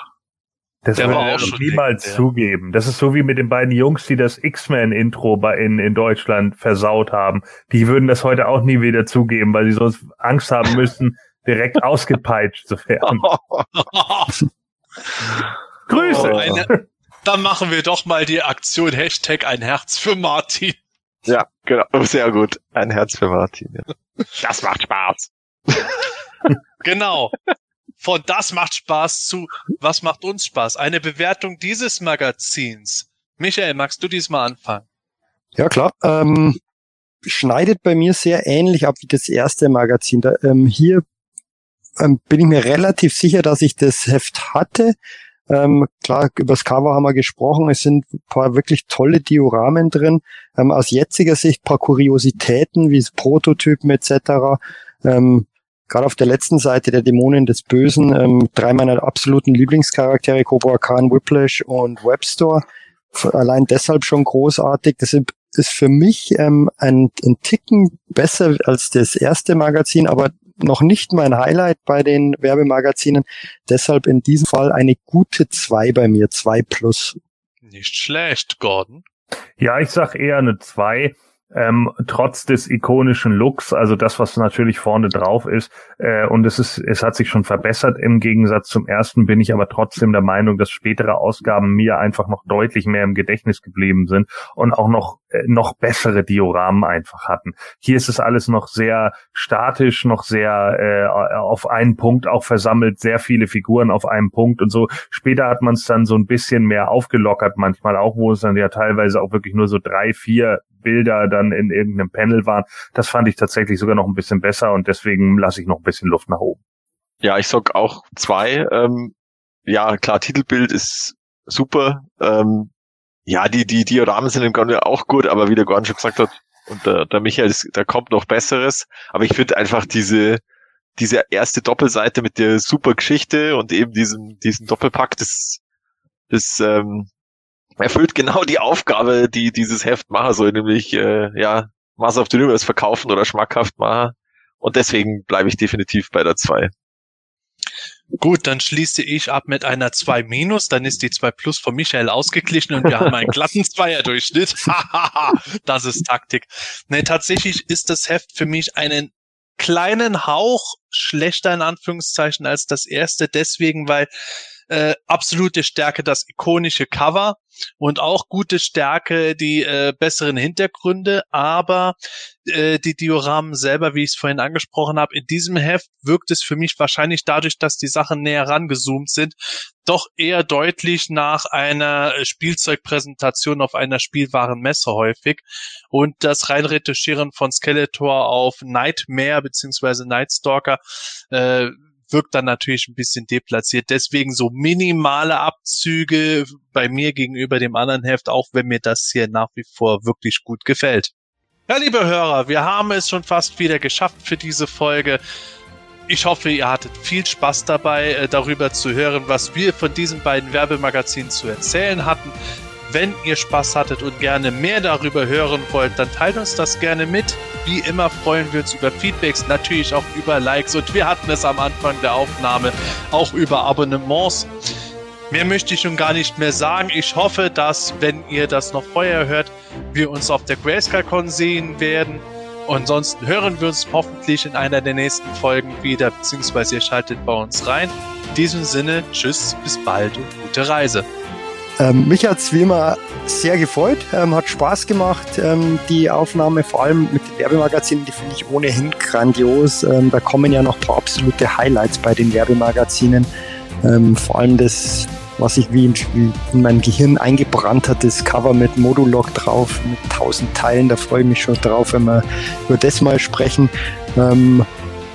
das der würde er niemals dick, zugeben. Das ist so wie mit den beiden Jungs, die das X-Men-Intro bei in, in Deutschland versaut haben. Die würden das heute auch nie wieder zugeben, weil sie sonst Angst haben müssten, direkt ausgepeitscht zu werden. Grüße! Oh, eine, dann machen wir doch mal die Aktion Hashtag ein Herz für Martin. Ja, genau. Sehr gut. Ein Herz für Martin. Ja. Das macht Spaß. genau von das macht Spaß zu was macht uns Spaß. Eine Bewertung dieses Magazins. Michael, magst du diesmal anfangen? Ja, klar. Ähm, schneidet bei mir sehr ähnlich ab wie das erste Magazin. Da, ähm, hier ähm, bin ich mir relativ sicher, dass ich das Heft hatte. Ähm, klar, übers Cover haben wir gesprochen. Es sind ein paar wirklich tolle Dioramen drin. Ähm, aus jetziger Sicht paar Kuriositäten wie Prototypen etc. Ähm, gerade auf der letzten Seite der Dämonen des Bösen, ähm, drei meiner absoluten Lieblingscharaktere, Cobra Khan, Whiplash und Webstore. Allein deshalb schon großartig. Das ist für mich ähm, ein, ein Ticken besser als das erste Magazin, aber noch nicht mein Highlight bei den Werbemagazinen. Deshalb in diesem Fall eine gute zwei bei mir, zwei plus. Nicht schlecht, Gordon. Ja, ich sag eher eine zwei ähm, trotz des ikonischen Looks, also das, was natürlich vorne drauf ist. Äh, und es ist, es hat sich schon verbessert im Gegensatz zum ersten, bin ich aber trotzdem der Meinung, dass spätere Ausgaben mir einfach noch deutlich mehr im Gedächtnis geblieben sind und auch noch, äh, noch bessere Dioramen einfach hatten. Hier ist es alles noch sehr statisch, noch sehr äh, auf einen Punkt auch versammelt, sehr viele Figuren auf einem Punkt und so. Später hat man es dann so ein bisschen mehr aufgelockert manchmal auch, wo es dann ja teilweise auch wirklich nur so drei, vier Bilder dann in irgendeinem Panel waren. Das fand ich tatsächlich sogar noch ein bisschen besser und deswegen lasse ich noch ein bisschen Luft nach oben. Ja, ich sag auch zwei. Ähm, ja, klar, Titelbild ist super. Ähm, ja, die, die Dioramen sind im Grunde auch gut, aber wie der Gordon schon gesagt hat, und der, der Michael, da kommt noch Besseres. Aber ich finde einfach diese, diese erste Doppelseite mit der super Geschichte und eben diesem, diesen Doppelpack, das, das ähm, erfüllt genau die Aufgabe, die dieses Heft machen soll, nämlich äh, ja, Mass of the Universe verkaufen oder schmackhaft machen. Und deswegen bleibe ich definitiv bei der 2. Gut, dann schließe ich ab mit einer 2 minus, dann ist die 2 plus von Michael ausgeglichen und wir haben einen glatten Zweierdurchschnitt. das ist Taktik. Nee, tatsächlich ist das Heft für mich einen kleinen Hauch schlechter in Anführungszeichen als das erste, deswegen, weil äh, absolute Stärke das ikonische Cover und auch gute Stärke die äh, besseren Hintergründe, aber äh, die Dioramen selber, wie ich es vorhin angesprochen habe, in diesem Heft wirkt es für mich wahrscheinlich dadurch, dass die Sachen näher rangezoomt sind, doch eher deutlich nach einer Spielzeugpräsentation auf einer spielbaren Messe häufig. Und das Reinretuschieren von Skeletor auf Nightmare beziehungsweise Nightstalker äh, wirkt dann natürlich ein bisschen deplatziert. Deswegen so minimale Abzüge bei mir gegenüber dem anderen Heft, auch wenn mir das hier nach wie vor wirklich gut gefällt. Ja, liebe Hörer, wir haben es schon fast wieder geschafft für diese Folge. Ich hoffe, ihr hattet viel Spaß dabei, äh, darüber zu hören, was wir von diesen beiden Werbemagazinen zu erzählen hatten. Wenn ihr Spaß hattet und gerne mehr darüber hören wollt, dann teilt uns das gerne mit. Wie immer freuen wir uns über Feedbacks, natürlich auch über Likes und wir hatten es am Anfang der Aufnahme auch über Abonnements. Mehr möchte ich schon gar nicht mehr sagen. Ich hoffe, dass, wenn ihr das noch vorher hört, wir uns auf der GrayscaleCon sehen werden. Ansonsten hören wir uns hoffentlich in einer der nächsten Folgen wieder, beziehungsweise ihr schaltet bei uns rein. In diesem Sinne, tschüss, bis bald und gute Reise. Ähm, mich hat's wie immer sehr gefreut, ähm, hat Spaß gemacht, ähm, die Aufnahme, vor allem mit den Werbemagazinen, die finde ich ohnehin grandios. Ähm, da kommen ja noch ein paar absolute Highlights bei den Werbemagazinen. Ähm, vor allem das, was sich wie in, wie in mein Gehirn eingebrannt hat, das Cover mit Modulog drauf, mit tausend Teilen, da freue ich mich schon drauf, wenn wir über das mal sprechen. Ähm,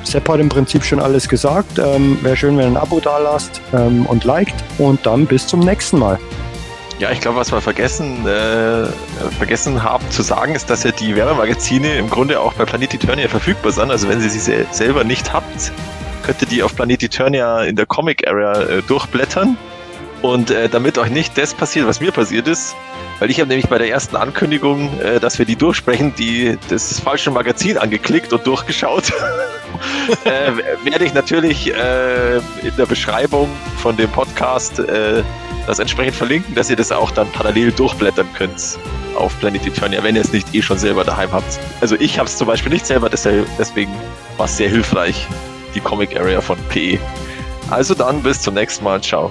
Sepp hat im Prinzip schon alles gesagt. Ähm, Wäre schön, wenn ihr ein Abo da lasst ähm, und liked. Und dann bis zum nächsten Mal. Ja, ich glaube, was wir vergessen, äh, vergessen haben zu sagen, ist, dass ja die Werbemagazine im Grunde auch bei Planet Eternia verfügbar sind. Also wenn ihr sie se selber nicht habt, könnt ihr die auf Planet Eternia in der Comic Area äh, durchblättern. Und äh, damit euch nicht das passiert, was mir passiert ist, weil ich habe nämlich bei der ersten Ankündigung, äh, dass wir die durchsprechen, die das falsche Magazin angeklickt und durchgeschaut. äh, werde ich natürlich äh, in der Beschreibung von dem Podcast äh, das entsprechend verlinken, dass ihr das auch dann parallel durchblättern könnt auf Planet Eternia, wenn ihr es nicht eh schon selber daheim habt. Also ich habe es zum Beispiel nicht selber, deswegen war es sehr hilfreich, die Comic Area von PE. Also dann bis zum nächsten Mal. Ciao.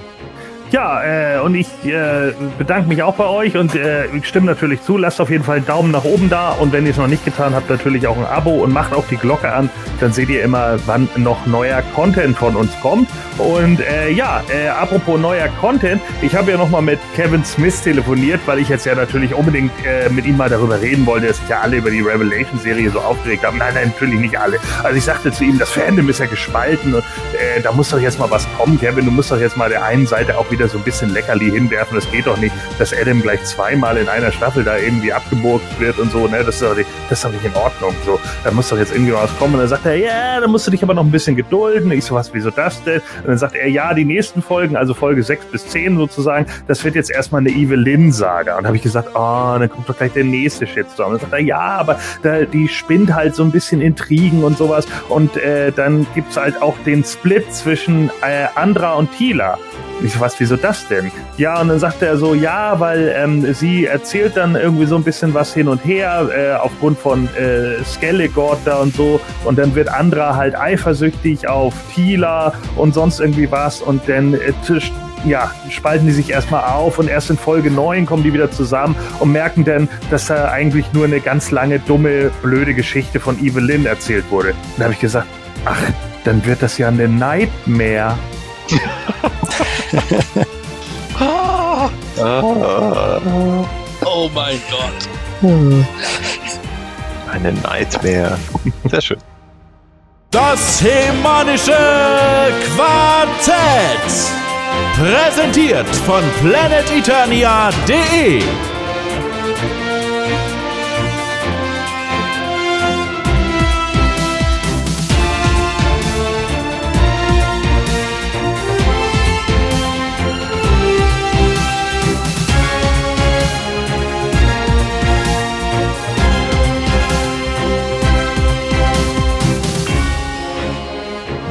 Ja, äh, und ich äh, bedanke mich auch bei euch und äh, stimme natürlich zu. Lasst auf jeden Fall einen Daumen nach oben da und wenn ihr es noch nicht getan habt, natürlich auch ein Abo und macht auch die Glocke an. Dann seht ihr immer, wann noch neuer Content von uns kommt. Und äh, ja, äh, apropos neuer Content, ich habe ja nochmal mit Kevin Smith telefoniert, weil ich jetzt ja natürlich unbedingt äh, mit ihm mal darüber reden wollte, dass sich ja alle über die Revelation-Serie so aufgeregt haben. Nein, nein, natürlich nicht alle. Also ich sagte zu ihm, das Fandom ist ja gespalten und äh, da muss doch jetzt mal was kommen, Kevin. Du musst doch jetzt mal der einen Seite auch wieder so ein bisschen Leckerli hinwerfen. Das geht doch nicht, dass Adam gleich zweimal in einer Staffel da irgendwie abgeburgt wird und so. Ne? Das, ist doch nicht, das ist doch nicht in Ordnung. So, da muss doch jetzt irgendwie was kommen. Und dann sagt er, ja, da musst du dich aber noch ein bisschen gedulden. Ich so, was, wieso das denn? Und dann sagt er, ja, die nächsten Folgen, also Folge 6 bis 10 sozusagen, das wird jetzt erstmal eine Evelyn-Saga. Und habe ich gesagt, oh, dann kommt doch gleich der nächste Shitstorm. Und dann sagt er, ja, aber da, die spinnt halt so ein bisschen Intrigen und sowas. Und äh, dann gibt's halt auch den Split zwischen äh, Andra und Tila. Ich so, was, wieso das denn? Ja, und dann sagt er so, ja, weil ähm, sie erzählt dann irgendwie so ein bisschen was hin und her, äh, aufgrund von äh, Skelligord da und so. Und dann wird Andra halt eifersüchtig auf Tila und sonst irgendwie was. Und dann äh, ja, spalten die sich erstmal auf und erst in Folge 9 kommen die wieder zusammen und merken dann, dass da eigentlich nur eine ganz lange, dumme, blöde Geschichte von Evelyn erzählt wurde. Da habe ich gesagt, ach, dann wird das ja eine Nightmare. Oh mein Gott. Eine Nightmare. Sehr schön. Das Hemanische Quartett. Präsentiert von planeteternia.de.